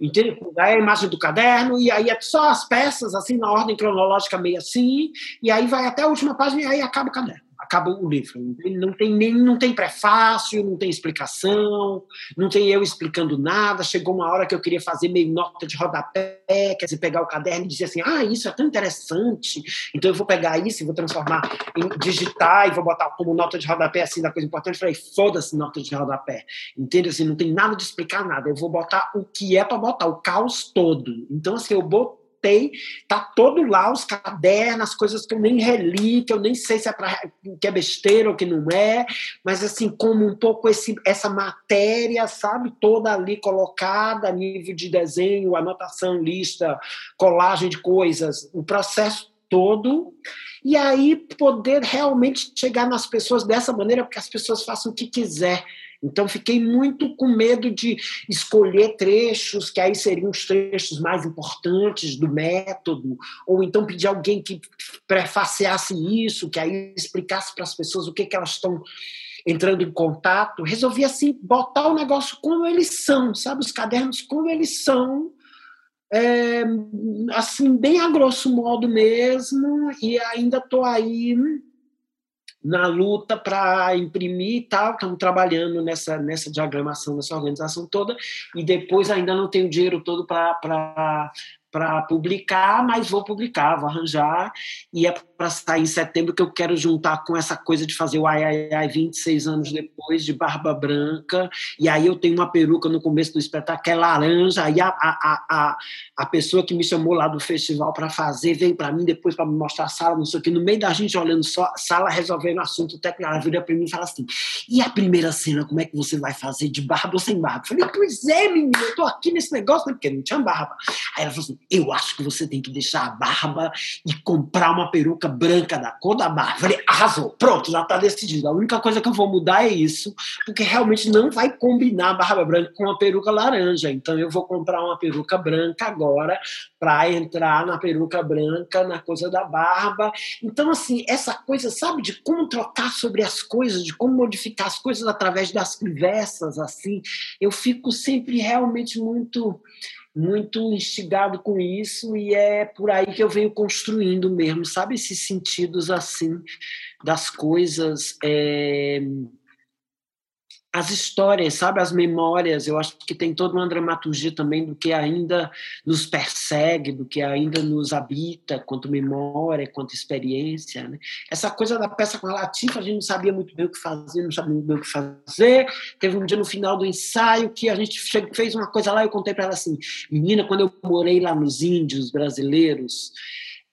Speaker 2: entende? Aí é a imagem do caderno, e aí é só as peças, assim, na ordem cronológica, meio assim, e aí vai até a última página e aí acaba o caderno acaba o livro. Não tem nem não tem prefácio, não tem explicação, não tem eu explicando nada. Chegou uma hora que eu queria fazer meio nota de rodapé, quer dizer, pegar o caderno e dizer assim: ah, isso é tão interessante, então eu vou pegar isso e vou transformar em digitar e vou botar como nota de rodapé assim da coisa importante. Eu falei: foda-se nota de rodapé, entende? Assim, não tem nada de explicar nada. Eu vou botar o que é para botar, o caos todo. Então, assim, eu botei anotei, tá todo lá, os cadernos, as coisas que eu nem reli, que eu nem sei se é, pra, que é besteira ou que não é, mas assim, como um pouco esse, essa matéria, sabe, toda ali colocada nível de desenho, anotação, lista, colagem de coisas, o processo todo, e aí poder realmente chegar nas pessoas dessa maneira, porque as pessoas façam o que quiser, então, fiquei muito com medo de escolher trechos, que aí seriam os trechos mais importantes do método, ou então pedir alguém que prefaciasse isso, que aí explicasse para as pessoas o que, que elas estão entrando em contato. Resolvi, assim, botar o negócio como eles são, sabe? Os cadernos como eles são, é, assim, bem a grosso modo mesmo, e ainda estou aí na luta para imprimir e tal, estamos trabalhando nessa, nessa diagramação, nessa organização toda, e depois ainda não tenho dinheiro todo para publicar, mas vou publicar, vou arranjar, e é para sair em setembro que eu quero juntar com essa coisa de fazer o ai, ai, ai 26 anos depois, de barba branca, e aí eu tenho uma peruca no começo do espetáculo que é laranja, aí a, a, a, a pessoa que me chamou lá do festival para fazer vem para mim depois para me mostrar a sala, não sei o que, no meio da gente olhando só, sala resolvendo o assunto técnico, ela vira para mim e fala assim, e a primeira cena, como é que você vai fazer, de barba ou sem barba? Eu falei, pois é, menina, eu tô aqui nesse negócio, né, porque não tinha barba. Aí ela falou assim, eu acho que você tem que deixar a barba e comprar uma peruca branca da cor da. Falei, arrasou, pronto, já está decidido. A única coisa que eu vou mudar é isso, porque realmente não vai combinar a barba branca com uma peruca laranja. Então eu vou comprar uma peruca branca agora para entrar na peruca branca, na coisa da barba. Então, assim, essa coisa, sabe, de como trocar sobre as coisas, de como modificar as coisas através das conversas, assim, eu fico sempre realmente muito muito instigado com isso e é por aí que eu venho construindo mesmo, sabe? Esses sentidos assim das coisas. É as histórias, sabe, as memórias, eu acho que tem toda uma dramaturgia também do que ainda nos persegue, do que ainda nos habita, quanto memória, quanto experiência, né? Essa coisa da peça com a Latifa, a gente não sabia muito bem o que fazer, não sabia muito bem o que fazer. Teve um dia no final do ensaio que a gente fez uma coisa lá, eu contei para ela assim, menina, quando eu morei lá nos índios brasileiros,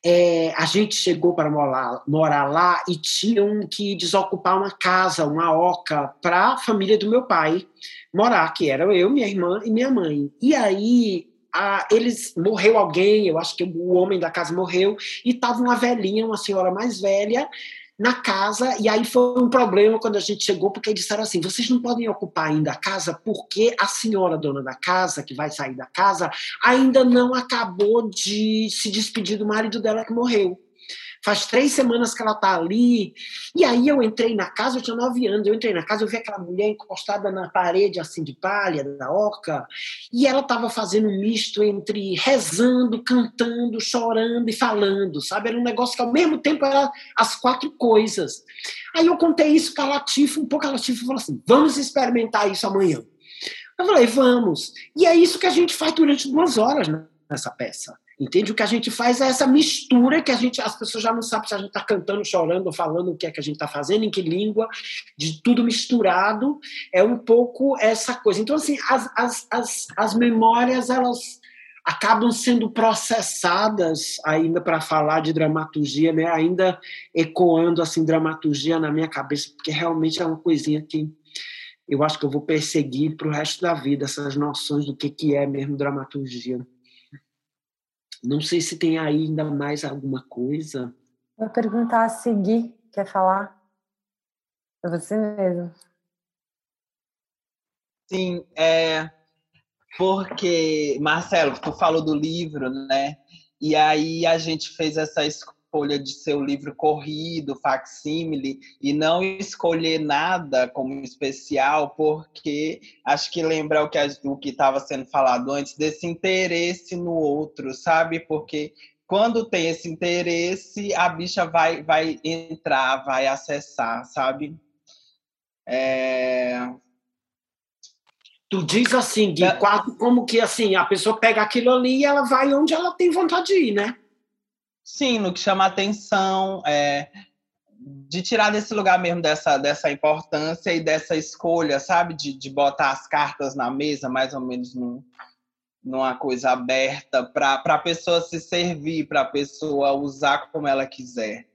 Speaker 2: é, a gente chegou para morar, morar, lá e tinham que desocupar uma casa, uma oca, para a família do meu pai morar, que era eu, minha irmã e minha mãe. E aí a, eles morreu alguém, eu acho que o homem da casa morreu, e estava uma velhinha, uma senhora mais velha, na casa, e aí foi um problema quando a gente chegou, porque eles disseram assim: vocês não podem ocupar ainda a casa, porque a senhora dona da casa, que vai sair da casa, ainda não acabou de se despedir do marido dela que morreu. Faz três semanas que ela está ali. E aí eu entrei na casa, eu tinha nove anos, eu entrei na casa, eu vi aquela mulher encostada na parede, assim, de palha, da oca, e ela estava fazendo um misto entre rezando, cantando, chorando e falando, sabe? Era um negócio que ao mesmo tempo era as quatro coisas. Aí eu contei isso para a Latifa, um pouco a Latifa falou assim, vamos experimentar isso amanhã. Eu falei, vamos. E é isso que a gente faz durante duas horas nessa peça. Entende? O que a gente faz é essa mistura que a gente, as pessoas já não sabem se a gente está cantando, chorando, falando o que é que a gente está fazendo, em que língua, de tudo misturado. É um pouco essa coisa. Então, assim, as, as, as, as memórias, elas acabam sendo processadas ainda para falar de dramaturgia, né? ainda ecoando assim dramaturgia na minha cabeça, porque realmente é uma coisinha que eu acho que eu vou perseguir para o resto da vida, essas noções do que, que é mesmo dramaturgia. Não sei se tem aí ainda mais alguma coisa.
Speaker 3: Vou perguntar a seguir, quer falar? É você mesmo.
Speaker 8: Sim, é porque, Marcelo, tu falou do livro, né? E aí a gente fez essa escolha escolha de ser o livro corrido, facsímile, e não escolher nada como especial, porque acho que lembra o que o estava sendo falado antes desse interesse no outro, sabe? Porque quando tem esse interesse, a bicha vai, vai entrar, vai acessar, sabe? É...
Speaker 2: Tu diz assim, Gui, quase como que assim, a pessoa pega aquilo ali e ela vai onde ela tem vontade de ir, né?
Speaker 8: Sim, no que chama atenção, é, de tirar desse lugar mesmo dessa, dessa importância e dessa escolha, sabe? De, de botar as cartas na mesa, mais ou menos num, numa coisa aberta, para a pessoa se servir, para a pessoa usar como ela quiser.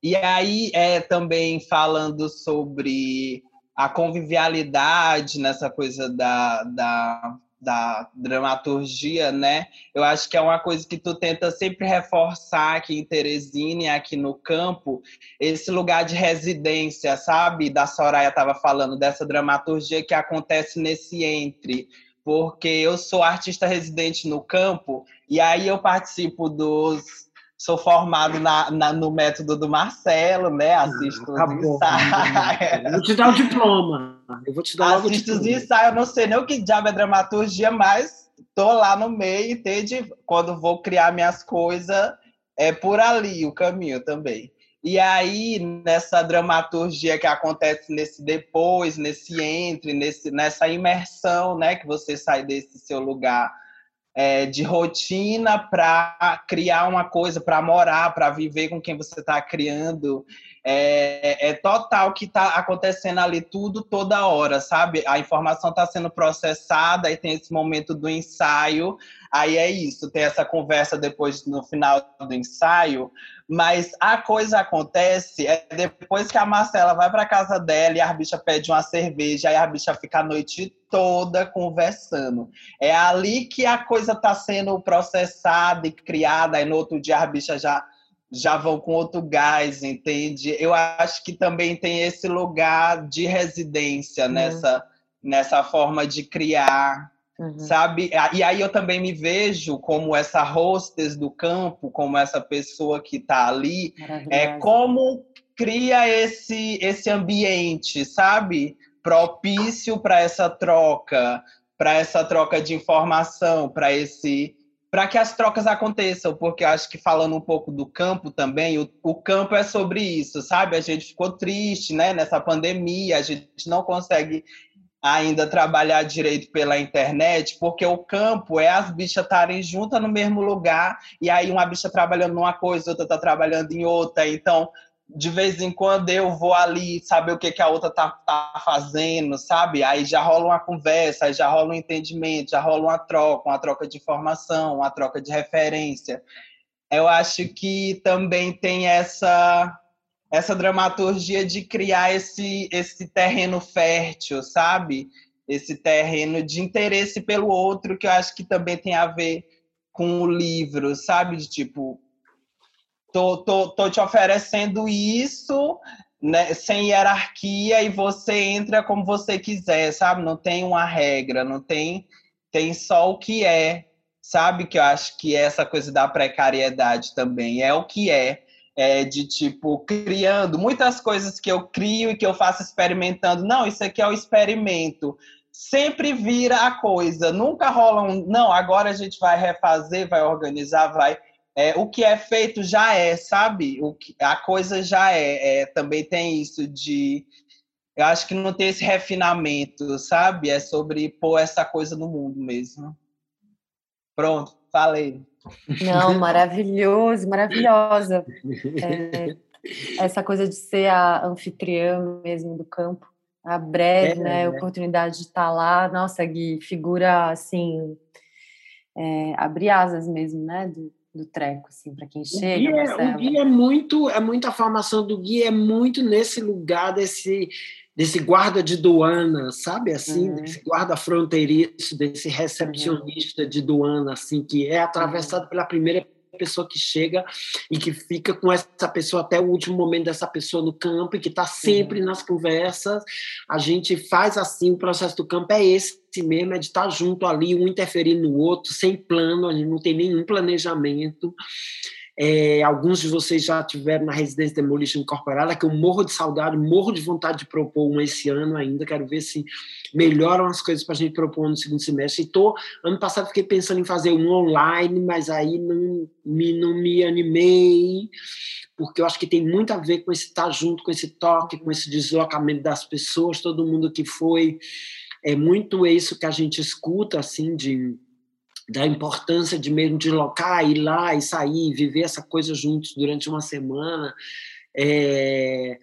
Speaker 8: E aí, é também falando sobre a convivialidade nessa coisa da, da da dramaturgia, né? Eu acho que é uma coisa que tu tenta sempre reforçar aqui em Teresina e aqui no campo, esse lugar de residência, sabe? Da Soraya estava falando dessa dramaturgia que acontece nesse entre, porque eu sou artista residente no campo e aí eu participo dos sou formado na, na, no método do Marcelo, né? Assisto ah, os ensaios.
Speaker 2: Vou te dar o diploma. Eu vou te dar
Speaker 8: Assisto os ensaios, não sei nem o que diabo é dramaturgia, mas tô lá no meio, entende? Quando vou criar minhas coisas, é por ali o caminho também. E aí, nessa dramaturgia que acontece nesse depois, nesse entre, nesse, nessa imersão, né? Que você sai desse seu lugar é, de rotina para criar uma coisa, para morar, para viver com quem você está criando. É, é, total que está acontecendo ali tudo toda hora, sabe? A informação está sendo processada e tem esse momento do ensaio. Aí é isso, tem essa conversa depois no final do ensaio, mas a coisa acontece é depois que a Marcela vai para casa dela e a bicha pede uma cerveja, aí a bicha fica a noite toda conversando. É ali que a coisa está sendo processada e criada, aí no outro dia a bicha já já vão com outro gás, entende? Eu acho que também tem esse lugar de residência nessa, nessa forma de criar, uhum. sabe? E aí eu também me vejo como essa hostess do campo, como essa pessoa que está ali, é como cria esse esse ambiente, sabe? Propício para essa troca, para essa troca de informação, para esse para que as trocas aconteçam, porque acho que falando um pouco do campo também, o, o, campo é sobre isso, sabe? A gente ficou triste, né, nessa pandemia, a gente não consegue ainda trabalhar direito pela internet, porque o campo é as bichas estarem juntas no mesmo lugar, e aí uma bicha trabalhando numa coisa, outra está trabalhando em outra, então de vez em quando eu vou ali saber o que, que a outra tá, tá fazendo, sabe? Aí já rola uma conversa, aí já rola um entendimento, já rola uma troca, uma troca de informação, uma troca de referência. Eu acho que também tem essa essa dramaturgia de criar esse esse terreno fértil, sabe? Esse terreno de interesse pelo outro, que eu acho que também tem a ver com o livro, sabe? De tipo, tô, tô, tô te oferecendo isso né, sem hierarquia e você entra como você quiser, sabe? Não tem uma regra, não tem, tem só o que é, sabe? Que eu acho que é essa coisa da precariedade também é o que é. É, de tipo criando muitas coisas que eu crio e que eu faço experimentando. Não, isso aqui é o experimento. Sempre vira a coisa, nunca rola um. Não, agora a gente vai refazer, vai organizar, vai. É, o que é feito já é, sabe? O que, a coisa já é. é. Também tem isso de. Eu acho que não tem esse refinamento, sabe? É sobre pôr essa coisa no mundo mesmo. Pronto, falei.
Speaker 9: Não, (laughs) maravilhoso, maravilhosa. É, (laughs) essa coisa de ser a anfitriã mesmo do campo, a breve, é, né, a oportunidade de estar lá. Nossa, Gui, figura assim, é, abre asas mesmo, né, do, do treco, assim, para quem chega.
Speaker 2: O Gui, é, o Gui é muito, é muito a formação do Gui é muito nesse lugar desse desse guarda de doana, sabe assim, uhum. desse guarda fronteiriço, desse recepcionista uhum. de doana, assim, que é atravessado pela primeira pessoa que chega e que fica com essa pessoa até o último momento dessa pessoa no campo e que está sempre uhum. nas conversas. A gente faz assim, o processo do campo é esse mesmo, é de estar tá junto ali, um interferindo no outro, sem plano, a gente não tem nenhum planejamento. É, alguns de vocês já tiveram na Residência Demolition Incorporada, que eu morro de saudade, morro de vontade de propor um esse ano ainda. Quero ver se melhoram as coisas para a gente propor no segundo semestre. E tô, ano passado fiquei pensando em fazer um online, mas aí não me, não me animei, porque eu acho que tem muito a ver com esse estar tá junto, com esse toque, com esse deslocamento das pessoas, todo mundo que foi. É muito isso que a gente escuta, assim, de da importância de mesmo de locar, ir lá e sair, viver essa coisa juntos durante uma semana. É...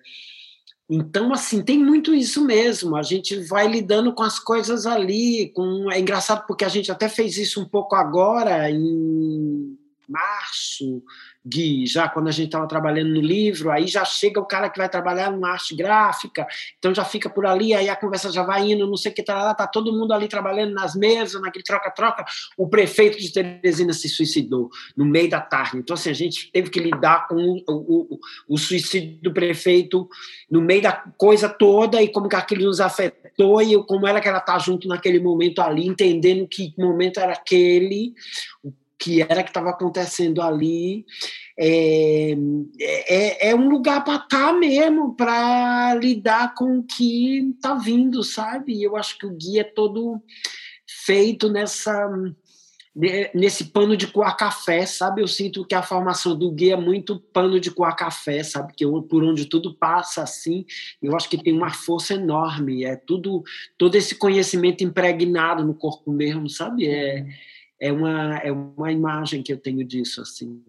Speaker 2: Então, assim, tem muito isso mesmo. A gente vai lidando com as coisas ali. Com... É engraçado porque a gente até fez isso um pouco agora, em março, Gui, já quando a gente estava trabalhando no livro, aí já chega o cara que vai trabalhar numa arte gráfica, então já fica por ali, aí a conversa já vai indo, não sei o que, tá, tá todo mundo ali trabalhando nas mesas, naquele troca-troca. O prefeito de Teresina se suicidou no meio da tarde, então assim, a gente teve que lidar com o, o, o suicídio do prefeito no meio da coisa toda e como que aquilo nos afetou e como era que ela tá junto naquele momento ali, entendendo que momento era aquele, que era que estava acontecendo ali. É, é, é um lugar para estar tá mesmo, para lidar com o que está vindo, sabe? Eu acho que o guia é todo feito nessa nesse pano de coar café, sabe? Eu sinto que a formação do guia é muito pano de coar café, sabe? Que por onde tudo passa assim, eu acho que tem uma força enorme, é tudo todo esse conhecimento impregnado no corpo mesmo, sabe? É é uma, é uma imagem que eu tenho disso, assim.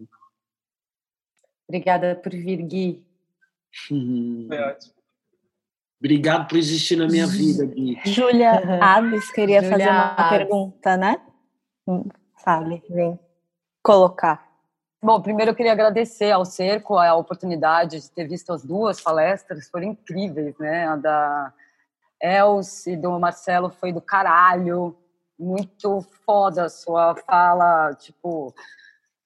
Speaker 9: Obrigada por vir, Gui.
Speaker 2: Uhum. Foi ótimo. Obrigado por existir na minha vida, Gui. (laughs)
Speaker 4: Júlia Aves queria Julia fazer uma Aves. pergunta, né? Hum, fale, vem colocar.
Speaker 9: Bom, primeiro eu queria agradecer ao Cerco a oportunidade de ter visto as duas palestras, foram incríveis, né? A da Els e do Marcelo foi do caralho muito foda a sua fala, tipo,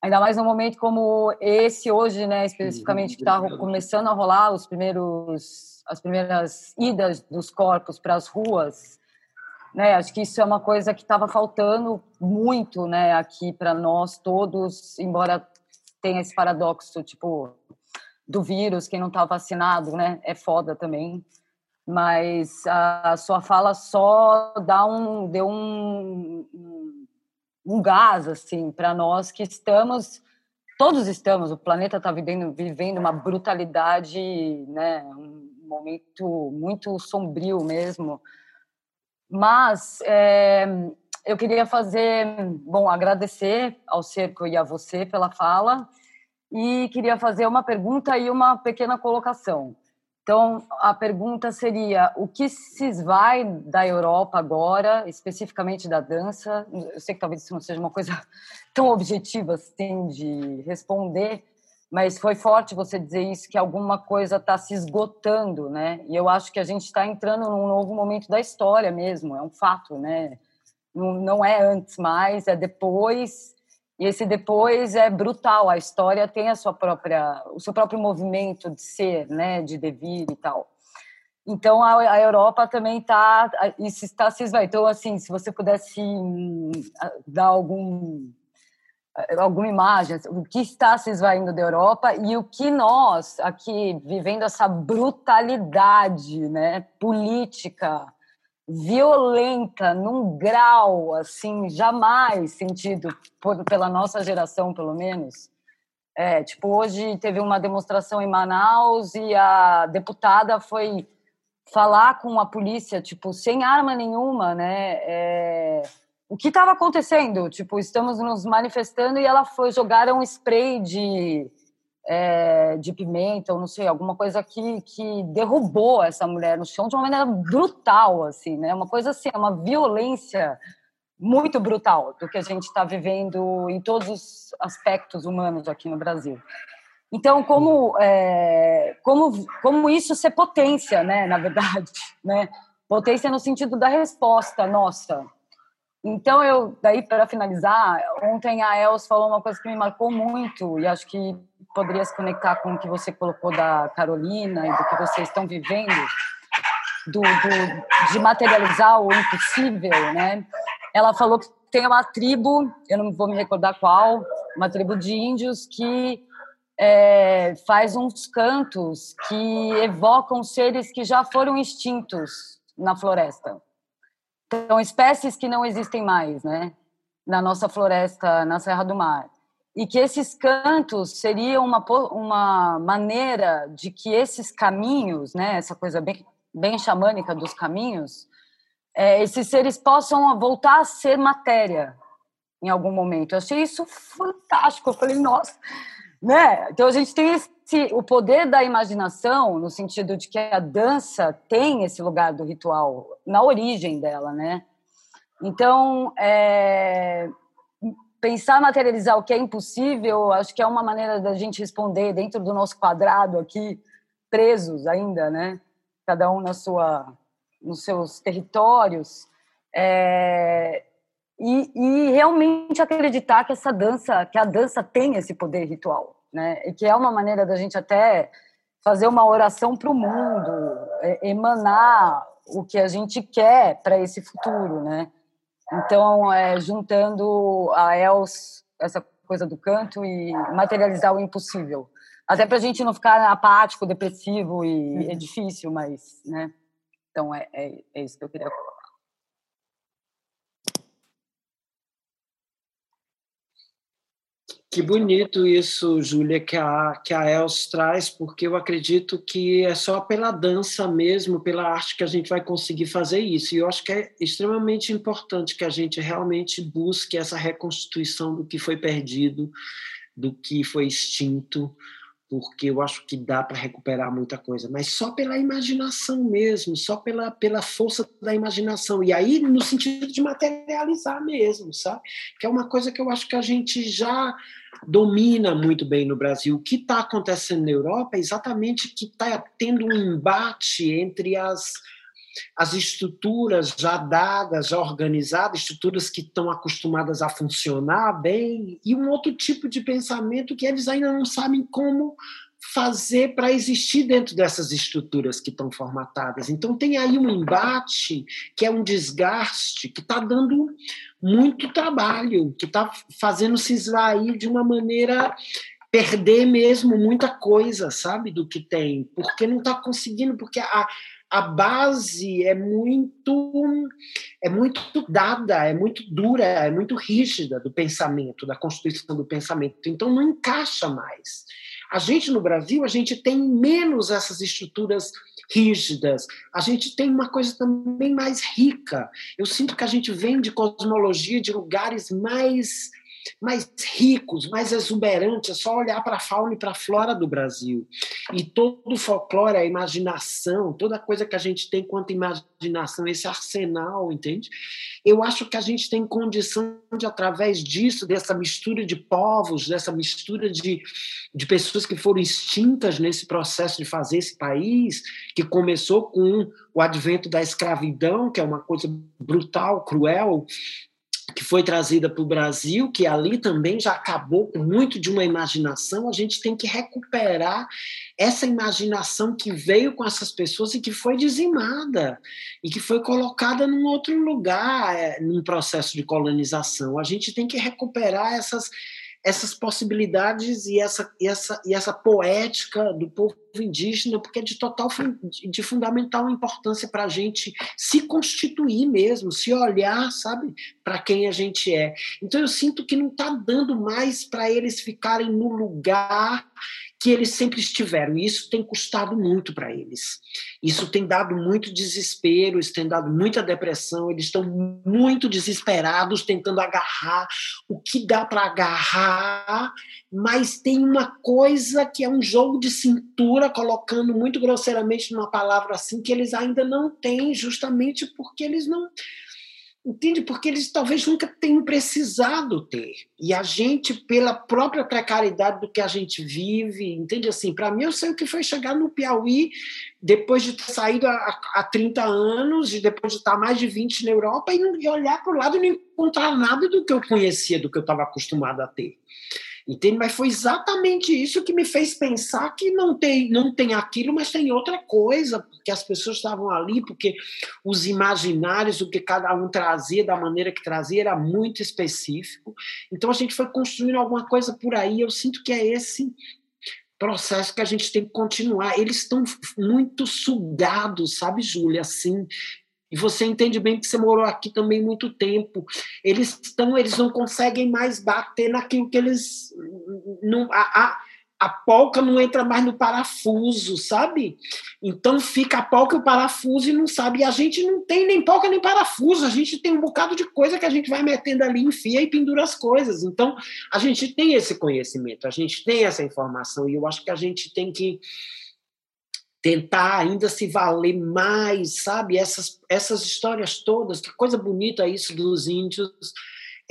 Speaker 9: ainda mais num momento como esse hoje, né, especificamente que está começando a rolar os primeiros as primeiras idas dos corpos para as ruas, né? Acho que isso é uma coisa que estava faltando muito, né, aqui para nós todos, embora tenha esse paradoxo, tipo, do vírus, quem não está vacinado, né, é foda também mas a sua fala só dá um deu um, um, gás assim para nós que estamos todos estamos o planeta está vivendo vivendo uma brutalidade né um momento muito sombrio mesmo. Mas é, eu queria fazer bom agradecer ao cerco e a você pela fala e queria fazer uma pergunta e uma pequena colocação então, a pergunta seria: o que se vai da Europa agora, especificamente da dança? Eu sei que talvez isso não seja uma coisa (laughs) tão objetiva assim de responder, mas foi forte você dizer isso, que alguma coisa está se esgotando, né? E eu acho que a gente está entrando num novo momento da história mesmo, é um fato, né? Não, não é antes mais, é depois e esse depois é brutal. A história tem a sua própria, o seu próprio movimento de ser, né, de devir e tal. Então a, a Europa também está isso está se esvaindo. Então assim, se você pudesse hum, dar algum alguma imagem, o que está se esvaindo da Europa e o que nós, aqui, vivendo essa brutalidade né, política, violenta, num grau, assim, jamais sentido por, pela nossa geração, pelo menos. É, tipo, hoje teve uma demonstração em Manaus e a deputada foi falar com a polícia, tipo, sem arma nenhuma, né? É, o que estava acontecendo? Tipo, estamos nos manifestando e ela foi jogar um spray de, é, de pimenta, ou não sei, alguma coisa que, que derrubou essa mulher no chão de uma maneira brutal, assim, né? Uma coisa assim, uma violência muito brutal do que a gente está vivendo em todos os aspectos humanos aqui no Brasil. Então, como, é, como, como isso ser potência, né, na verdade, (laughs) né? Potência no sentido da resposta nossa, então, eu, daí, para finalizar, ontem a Els falou uma coisa que me marcou muito, e acho que poderia se conectar com o que você colocou da Carolina e do que vocês estão vivendo, do, do, de materializar o impossível, né? Ela falou que tem uma tribo, eu não vou me recordar qual, uma tribo de índios que é, faz uns cantos que evocam seres que já foram extintos na floresta. São espécies que não existem mais, né? Na nossa floresta, na Serra do Mar. E que esses cantos seriam uma, uma maneira de que esses caminhos, né? Essa coisa bem, bem xamânica dos caminhos, é, esses seres possam voltar a ser matéria em algum momento. Eu achei isso fantástico. Eu falei, nossa, né? Então a gente tem esse, o poder da imaginação no sentido de que a dança tem esse lugar do ritual na origem dela, né? Então é, pensar materializar o que é impossível, acho que é uma maneira da gente responder dentro do nosso quadrado aqui presos ainda, né? Cada um na sua nos seus territórios. É, e, e, realmente acreditar que essa dança, que a dança tem esse poder ritual, né? E que é uma maneira da gente até fazer uma oração para o mundo, é, emanar o que a gente quer para esse futuro, né? Então, é, juntando a Els, essa coisa do canto e materializar o impossível. Até para a gente não ficar apático, depressivo e é difícil, mas, né? Então, é, é, é isso que eu queria falar.
Speaker 2: Que bonito isso, Júlia, que a, que a Els traz, porque eu acredito que é só pela dança mesmo, pela arte, que a gente vai conseguir fazer isso. E eu acho que é extremamente importante que a gente realmente busque essa reconstituição do que foi perdido, do que foi extinto, porque eu acho que dá para recuperar muita coisa, mas só pela imaginação mesmo, só pela, pela força da imaginação. E aí, no sentido de materializar mesmo, sabe? Que é uma coisa que eu acho que a gente já domina muito bem no Brasil. O que está acontecendo na Europa é exatamente que está tendo um embate entre as, as estruturas já dadas, já organizadas, estruturas que estão acostumadas a funcionar bem, e um outro tipo de pensamento que eles ainda não sabem como fazer para existir dentro dessas estruturas que estão formatadas. Então, tem aí um embate que é um desgaste, que está dando muito trabalho, que está fazendo se esvair de uma maneira perder mesmo muita coisa, sabe, do que tem, porque não está conseguindo, porque a, a base é muito é muito dada, é muito dura, é muito rígida do pensamento, da constituição do pensamento. Então não encaixa mais. A gente no Brasil, a gente tem menos essas estruturas rígidas. A gente tem uma coisa também mais rica. Eu sinto que a gente vem de cosmologia de lugares mais mais ricos, mais exuberantes, é só olhar para a fauna e para a flora do Brasil. E todo o folclore, a imaginação, toda coisa que a gente tem quanto imaginação, esse arsenal, entende? Eu acho que a gente tem condição de, através disso, dessa mistura de povos, dessa mistura de, de pessoas que foram extintas nesse processo de fazer esse país, que começou com o advento da escravidão, que é uma coisa brutal, cruel, que foi trazida para o Brasil, que ali também já acabou com muito de uma imaginação, a gente tem que recuperar essa imaginação que veio com essas pessoas e que foi dizimada e que foi colocada num outro lugar, é, num processo de colonização. A gente tem que recuperar essas essas possibilidades e essa, e essa, e essa poética do povo indígena, porque é de total, de fundamental importância para a gente se constituir mesmo, se olhar, sabe, para quem a gente é. Então eu sinto que não está dando mais para eles ficarem no lugar que eles sempre estiveram. E isso tem custado muito para eles. Isso tem dado muito desespero, isso tem dado muita depressão. Eles estão muito desesperados tentando agarrar o que dá para agarrar, mas tem uma coisa que é um jogo de cintura, colocando muito grosseiramente numa palavra assim, que eles ainda não têm, justamente porque eles não Entende? Porque eles talvez nunca tenham precisado ter. E a gente, pela própria precariedade do que a gente vive, entende? Assim, para mim, eu sei o que foi chegar no Piauí depois de ter saído há, há 30 anos, e depois de estar mais de 20 na Europa, e, e olhar para o lado e não encontrar nada do que eu conhecia, do que eu estava acostumado a ter. Entende? Mas foi exatamente isso que me fez pensar que não tem, não tem aquilo, mas tem outra coisa, porque as pessoas estavam ali, porque os imaginários, o que cada um trazia, da maneira que trazia, era muito específico. Então a gente foi construindo alguma coisa por aí. Eu sinto que é esse processo que a gente tem que continuar. Eles estão muito sugados, sabe, Júlia? Assim, e você entende bem que você morou aqui também muito tempo. Eles estão, eles não conseguem mais bater naquilo que eles não a, a, a polca não entra mais no parafuso, sabe? Então fica a polca e o parafuso e não sabe. E a gente não tem nem polca nem parafuso, a gente tem um bocado de coisa que a gente vai metendo ali, enfia e pendura as coisas. Então a gente tem esse conhecimento, a gente tem essa informação e eu acho que a gente tem que tentar ainda se valer mais, sabe? Essas, essas histórias todas, que coisa bonita isso dos índios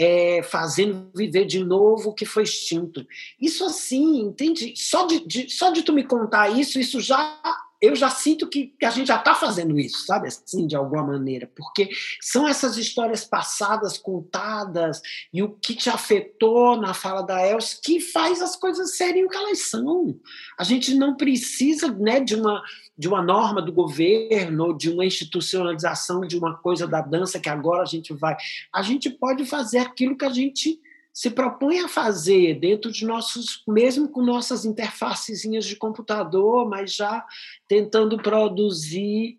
Speaker 2: é, fazendo viver de novo o que foi extinto. Isso assim, entende? Só de, de, só de tu me contar isso, isso já eu já sinto que, a gente já está fazendo isso, sabe? Assim, de alguma maneira, porque são essas histórias passadas, contadas, e o que te afetou na fala da Els que faz as coisas serem o que elas são. A gente não precisa né, de, uma, de uma norma do governo, de uma institucionalização de uma coisa da dança que agora a gente vai. A gente pode fazer aquilo que a gente se propõe a fazer dentro de nossos, mesmo com nossas interfacezinhas de computador, mas já tentando produzir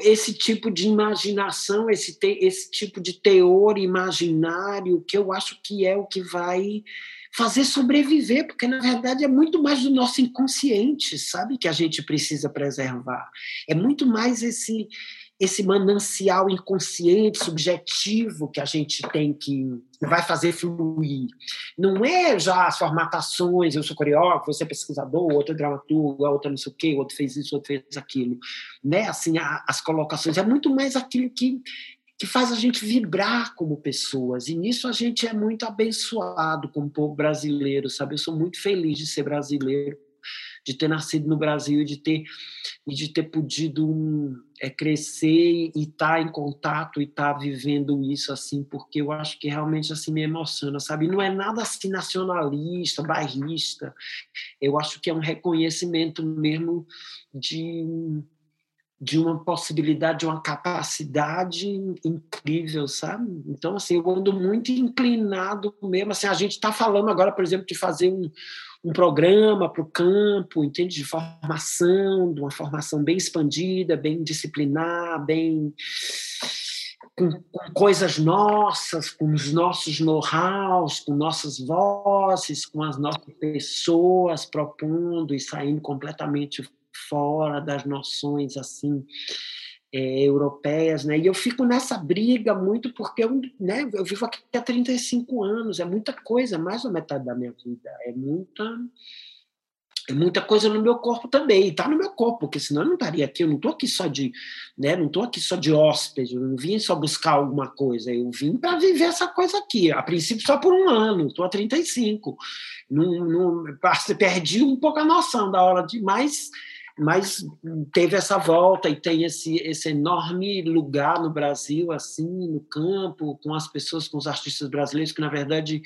Speaker 2: esse tipo de imaginação, esse, te, esse tipo de teor imaginário, que eu acho que é o que vai fazer sobreviver, porque na verdade é muito mais do nosso inconsciente, sabe, que a gente precisa preservar. É muito mais esse esse manancial inconsciente, subjetivo que a gente tem que vai fazer fluir. Não é já as formatações, eu sou coreógrafo, você é pesquisador, outro é dramaturgo, outro não sei o quê, outro fez isso, outro fez aquilo. Né? Assim, a, as colocações, é muito mais aquilo que, que faz a gente vibrar como pessoas. E nisso a gente é muito abençoado como povo brasileiro, sabe? Eu sou muito feliz de ser brasileiro de ter nascido no Brasil e de ter, e de ter podido um, é, crescer e estar tá em contato e estar tá vivendo isso assim, porque eu acho que realmente assim me emociona, sabe? Não é nada assim nacionalista, bairrista. Eu acho que é um reconhecimento mesmo de de uma possibilidade, de uma capacidade incrível, sabe? Então, assim, eu ando muito inclinado mesmo. Assim, a gente está falando agora, por exemplo, de fazer um, um programa para o campo, entende? De formação, de uma formação bem expandida, bem disciplinar, bem. Com, com coisas nossas, com os nossos know-hows, com nossas vozes, com as nossas pessoas propondo e saindo completamente fora das noções assim é, europeias, né? E eu fico nessa briga muito porque eu, né, eu vivo aqui há 35 anos, é muita coisa, mais da metade da minha vida, é muita é muita coisa no meu corpo também, está no meu corpo, porque senão eu não estaria aqui, eu não estou aqui só de, né, não estou aqui só de hóspede, eu não vim só buscar alguma coisa, eu vim para viver essa coisa aqui, a princípio só por um ano, estou há 35, não, não, perdi um pouco a noção da hora de, mas mas teve essa volta e tem esse, esse enorme lugar no Brasil, assim, no campo, com as pessoas, com os artistas brasileiros, que, na verdade,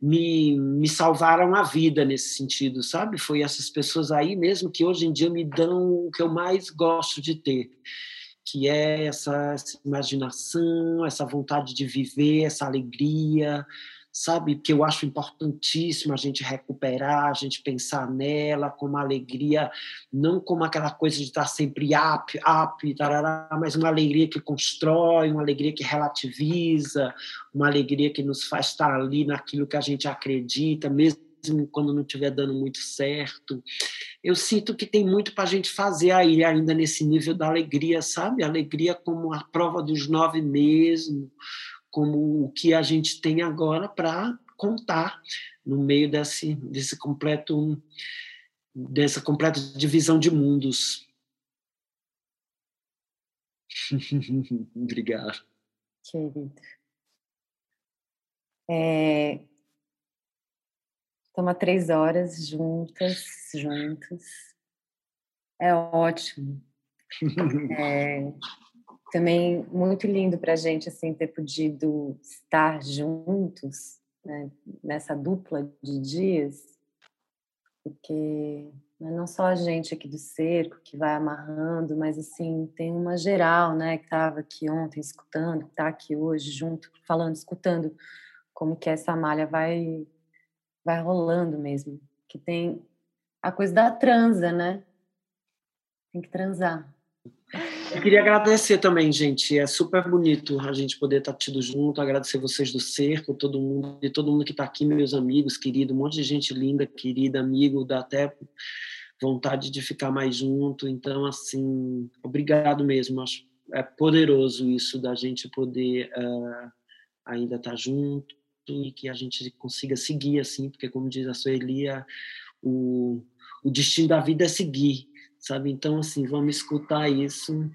Speaker 2: me, me salvaram a vida nesse sentido, sabe? Foi essas pessoas aí mesmo que hoje em dia me dão o que eu mais gosto de ter, que é essa, essa imaginação, essa vontade de viver, essa alegria, sabe? Que eu acho importantíssimo a gente recuperar, a gente pensar nela como alegria, não como aquela coisa de estar sempre up, up, tarará, mas uma alegria que constrói, uma alegria que relativiza, uma alegria que nos faz estar ali naquilo que a gente acredita, mesmo quando não estiver dando muito certo. Eu sinto que tem muito para a gente fazer aí, ainda nesse nível da alegria, sabe? Alegria como a prova dos nove mesmo, como o que a gente tem agora para contar no meio desse, desse completo dessa completa divisão de mundos. (laughs) Obrigado.
Speaker 3: Querido. É, Toma três horas juntas, juntos. É ótimo. (laughs) É, também muito lindo para a gente assim ter podido estar juntos né, nessa dupla de dias, porque é não só a gente aqui do cerco que vai amarrando, mas assim tem uma geral, né, que estava aqui ontem escutando, que está aqui hoje junto, falando, escutando como que essa malha vai vai rolando mesmo. Que tem a coisa da transa, né? Tem que transar.
Speaker 2: Eu queria agradecer também, gente. É super bonito a gente poder estar tido junto. Agradecer vocês do cerco, todo mundo e todo mundo que está aqui, meus amigos, querido, um monte de gente linda, querida, amigo, dá até vontade de ficar mais junto. Então, assim, obrigado mesmo. Acho é poderoso isso da gente poder uh, ainda estar junto e que a gente consiga seguir assim, porque como diz a Suelia, o, o destino da vida é seguir, sabe? Então assim, vamos escutar isso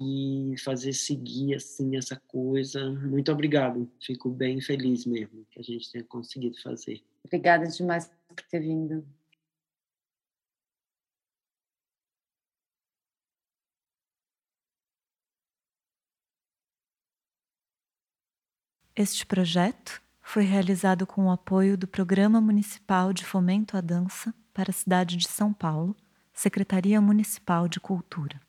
Speaker 2: e fazer seguir assim essa coisa. Muito obrigado. Fico bem feliz mesmo que a gente tenha conseguido fazer.
Speaker 3: Obrigada demais por ter vindo.
Speaker 1: Este projeto foi realizado com o apoio do Programa Municipal de Fomento à Dança para a cidade de São Paulo, Secretaria Municipal de Cultura.